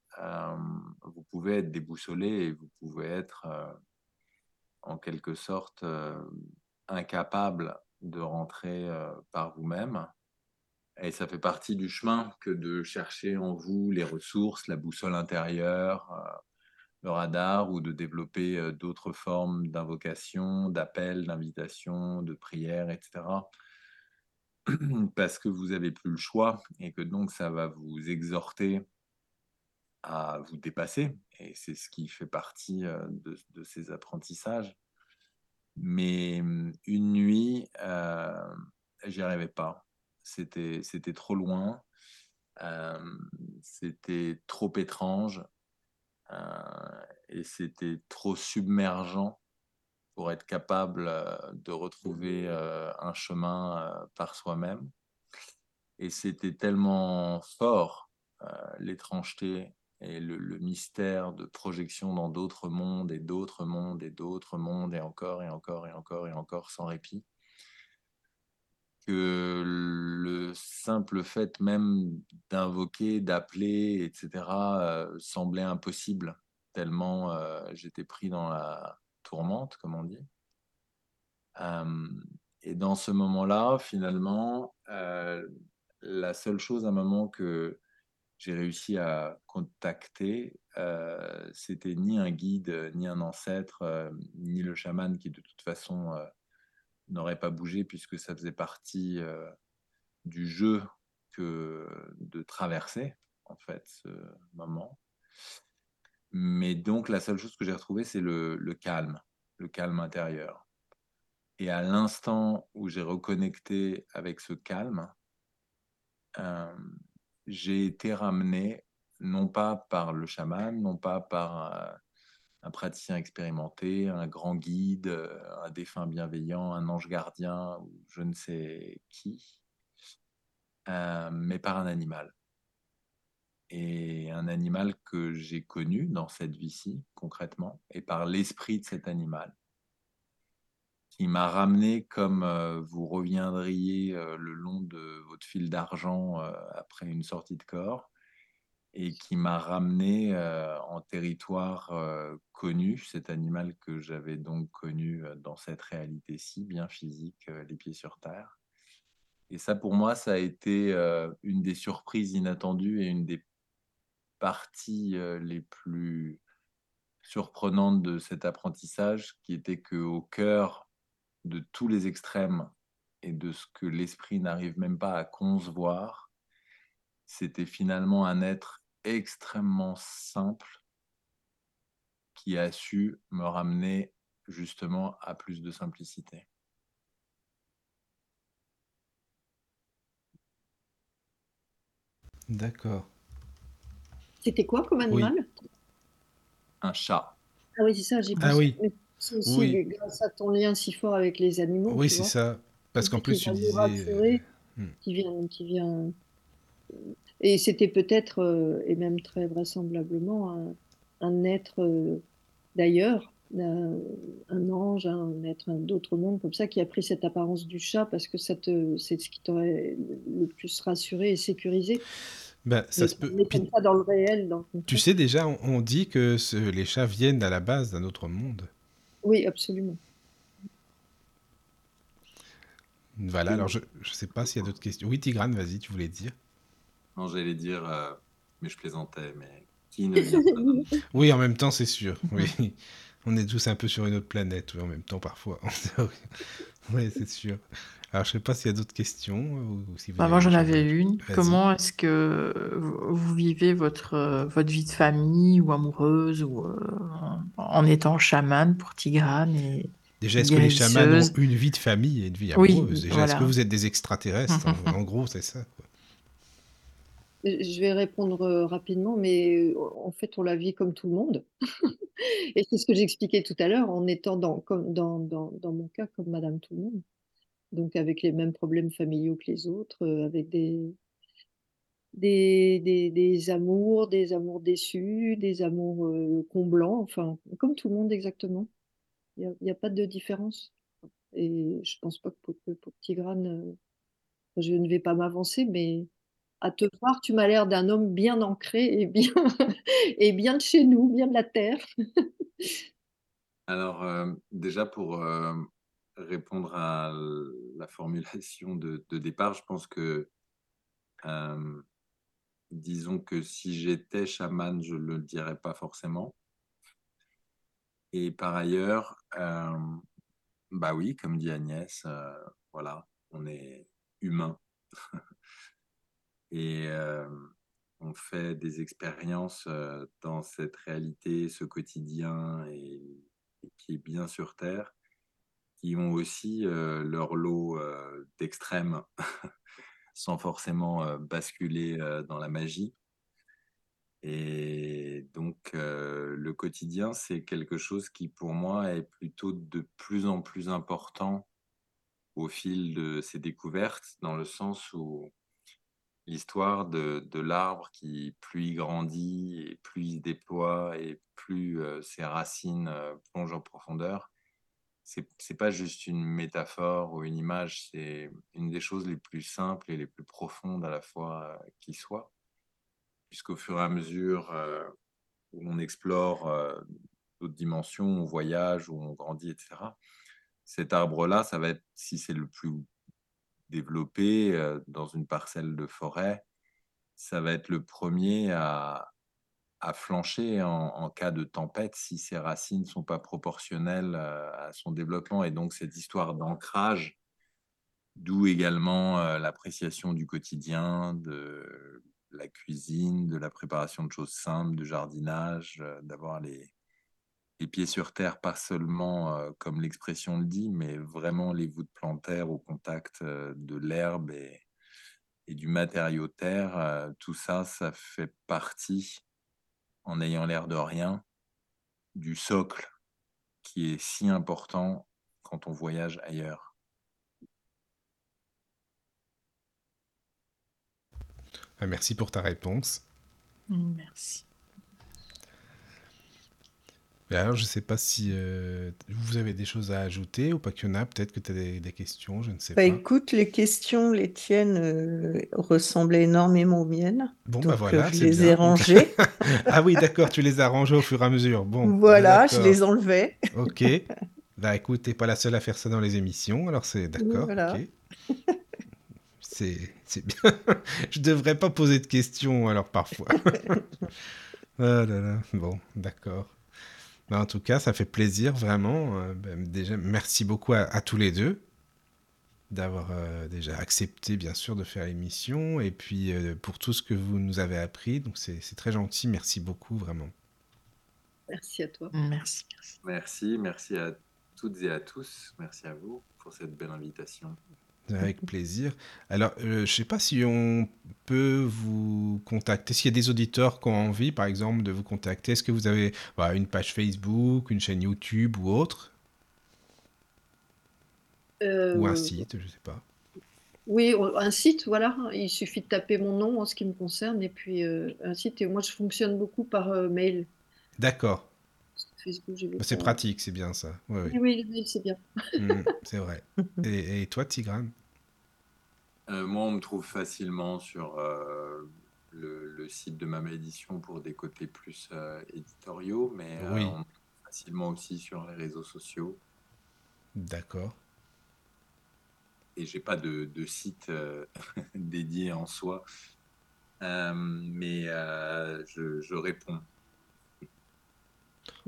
vous pouvez être déboussolé et vous pouvez être en quelque sorte incapable de rentrer par vous-même. Et ça fait partie du chemin que de chercher en vous les ressources, la boussole intérieure, euh, le radar, ou de développer d'autres formes d'invocation, d'appel, d'invitation, de prière, etc. <clears throat> Parce que vous n'avez plus le choix et que donc ça va vous exhorter à vous dépasser. Et c'est ce qui fait partie de, ces apprentissages. Mais hum, une nuit, euh, j'y arrivais pas c'était, trop loin, c'était trop étrange et c'était trop submergent pour être capable euh, de retrouver un chemin par soi-même. Et c'était tellement fort, l'étrangeté et le, le, mystère de projection dans d'autres mondes et d'autres mondes et d'autres mondes et encore et encore et encore et encore sans répit, que le simple fait même d'invoquer, d'appeler, etc., euh, semblait impossible, tellement euh, j'étais pris dans la tourmente, comme on dit. et dans ce moment-là, finalement, la seule chose à un moment que j'ai réussi à contacter, c'était ni un guide, ni un ancêtre, ni le chaman qui de toute façon n'aurait pas bougé puisque ça faisait partie du jeu que de traverser en fait ce moment. Mais donc la seule chose que j'ai retrouvée, c'est le, le, calme, le calme intérieur. Et à l'instant où j'ai reconnecté avec ce calme, euh, j'ai été ramené non pas par le chaman, non pas par euh, un praticien expérimenté, un grand guide, euh, un défunt bienveillant, un ange gardien ou je ne sais qui, mais par un animal. Et un animal que j'ai connu dans cette vie-ci, concrètement, et par l'esprit de cet animal qui m'a ramené comme euh, vous reviendriez euh, le long de votre fil d'argent euh, après une sortie de corps et qui m'a ramené en territoire connu, cet animal que j'avais donc connu dans cette réalité-ci, bien physique, les pieds sur terre. Et ça, pour moi, ça a été une des surprises inattendues et une des parties les plus surprenantes de cet apprentissage, qui était qu'au cœur de tous les extrêmes et de ce que l'esprit n'arrive même pas à concevoir, c'était finalement un être extrêmement simple qui a su me ramener justement à plus de simplicité. D'accord. C'était quoi comme animal? Un chat. Ah oui, c'est ça, j'ai Ah oui. C'est aussi grâce à ton lien si fort avec les animaux. Oui, c'est ça. Parce qu'en plus, tu disais. Euh, hmm. qui vient, qui vient. Et c'était peut-être, euh, et même très vraisemblablement, un, être euh, d'ailleurs, un, ange, un être d'autre monde comme ça, qui a pris cette apparence du chat parce que c'est ce qui t'aurait le plus rassuré et sécurisé. Ben, ça se peut. Comme ça dans le réel. tu sais déjà, on, dit que les chats viennent à la base d'un autre monde. Oui, absolument. Voilà, alors je ne sais pas s'il y a d'autres questions. Oui, Tigrane, vas-y, tu voulais dire. Non, j'allais dire, euh, mais je plaisantais, mais qui ne vient pas <laughs> Oui, en même temps, c'est sûr. Oui. On est tous un peu sur une autre planète, oui, en même temps, parfois. <laughs> oui, c'est sûr. Alors, je ne sais pas s'il y a d'autres questions. Ou si bah, moi, j'en avais une. Comment est-ce que vous vivez votre, euh, votre vie de famille ou amoureuse ou euh, en étant chaman pour Tigrane et Déjà, est-ce que les chamans ont une vie de famille et une vie amoureuse? Déjà, est-ce que vous êtes des extraterrestres? <laughs> En, gros, c'est ça. Je vais répondre euh, rapidement, mais en fait, on la vit comme tout le monde. <laughs> et c'est ce que j'expliquais tout à l'heure, en étant dans, mon cas comme Madame Tout le monde donc avec les mêmes problèmes familiaux que les autres, avec des, amours, des amours déçus, des amours comblants, enfin, comme tout le monde exactement. Il n'y a, pas de différence. Et je pense pas que pour, pour Tigrane, je ne vais pas m'avancer, mais à te voir, tu m'as l'air d'un homme bien ancré et bien, <laughs> de chez nous, bien de la terre. Alors, déjà pour répondre à la formulation de, départ, je pense que, euh, disons que si j'étais chaman, je ne le dirais pas forcément. Et par ailleurs, euh, bah oui, comme dit Agnès, euh, voilà, on est humain. <laughs> et on fait des expériences dans cette réalité, ce quotidien et qui est bien sur Terre qui ont aussi leur lot d'extrêmes <laughs> sans forcément basculer dans la magie. Et donc, le quotidien, c'est quelque chose qui, pour moi, est plutôt de plus en plus important au fil de ces découvertes, dans le sens où l'histoire de, de l'arbre qui, plus il grandit, et plus il se déploie, et plus ses racines plongent en profondeur, c'est pas juste une métaphore ou une image, c'est une des choses les plus simples et les plus profondes à la fois euh, qui soit. Puisqu'au fur et à mesure euh, où on explore euh, d'autres dimensions, on voyage ou on grandit, etc. Cet arbre-là, ça va être, si c'est le plus développé euh, dans une parcelle de forêt, ça va être le premier à, flancher en, cas de tempête si ses racines ne sont pas proportionnelles euh, à son développement. Et donc cette histoire d'ancrage, d'où également euh, l'appréciation du quotidien, de la cuisine, de la préparation de choses simples, de jardinage, d'avoir les, les, pieds sur terre, pas seulement comme l'expression le dit, mais vraiment les voûtes plantaires au contact de l'herbe et, et, du matériau terre. tout ça, ça fait partie en ayant l'air de rien, du socle qui est si important quand on voyage ailleurs. Ah, merci pour ta réponse. Merci. Alors, je ne sais pas si euh, vous avez des choses à ajouter ou pas qu'il y en a. Peut-être que tu as des, questions, je ne sais bah, pas. Écoute, les questions, les tiennes euh, ressemblaient énormément aux miennes. Bon, bah voilà, euh, je les ai rangées. <laughs> ah oui, d'accord, tu les as rangées au fur et à mesure. Bon, voilà, je les enlevais. ok. Bah écoute, t'es pas la seule à faire ça dans les émissions, alors c'est d'accord. Voilà. c'est bien. <laughs> je devrais pas poser de questions alors parfois. <laughs> ah là là, bon, d'accord. Bah, en tout cas, ça fait plaisir vraiment. Euh, bah, déjà, merci beaucoup à, tous les deux d'avoir euh, déjà accepté, bien sûr, de faire l'émission et puis euh, pour tout ce que vous nous avez appris. Donc, c'est très gentil. Merci beaucoup, vraiment. Merci à toi. Merci. Merci, merci à toutes et à tous. Merci à vous pour cette belle invitation. Avec plaisir. Alors, euh, je ne sais pas si on peut vous contacter. S'il y a des auditeurs qui ont envie, par exemple, de vous contacter, est-ce que vous avez une page Facebook, une chaîne YouTube ou autre? Ou un euh, site, je ne sais pas. Oui, un site, voilà. Il suffit de taper mon nom en ce qui me concerne et puis euh, un site. Et moi, je fonctionne beaucoup par mail. D'accord. Bah, c'est pratique, c'est bien ça. Oui, oui, c'est bien. Mmh, c'est vrai. <laughs> Et, toi, Tigrane? Euh, Moi, on me trouve facilement sur euh, le, site de ma édition pour des côtés plus euh, éditoriaux, mais on me trouve facilement aussi sur les réseaux sociaux. D'accord. Et j'ai pas de, de site <laughs> dédié en soi, mais je, je réponds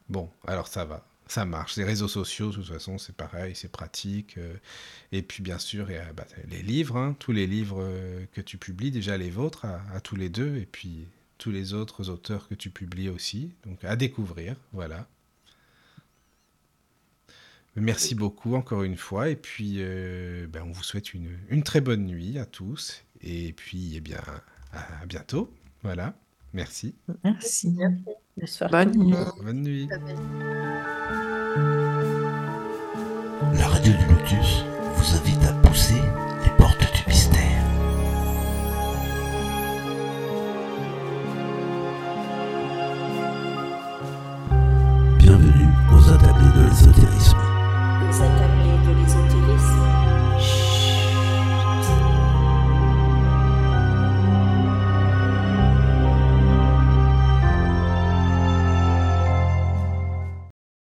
Bon, alors ça va, ça marche. Les réseaux sociaux, de toute façon, c'est pareil, c'est pratique. Euh. et puis, bien sûr, il y a bah, les livres, hein, tous les livres euh, que tu publies, déjà les vôtres, à, tous les deux, et puis tous les autres auteurs que tu publies aussi. Donc, à découvrir, voilà. Merci beaucoup encore une fois, et puis euh, ben, on vous souhaite une, une, très bonne nuit à tous, et puis eh bien à bientôt. Voilà, merci. Merci. Bonne nuit. Bonne nuit. La radio du Lotus vous invite à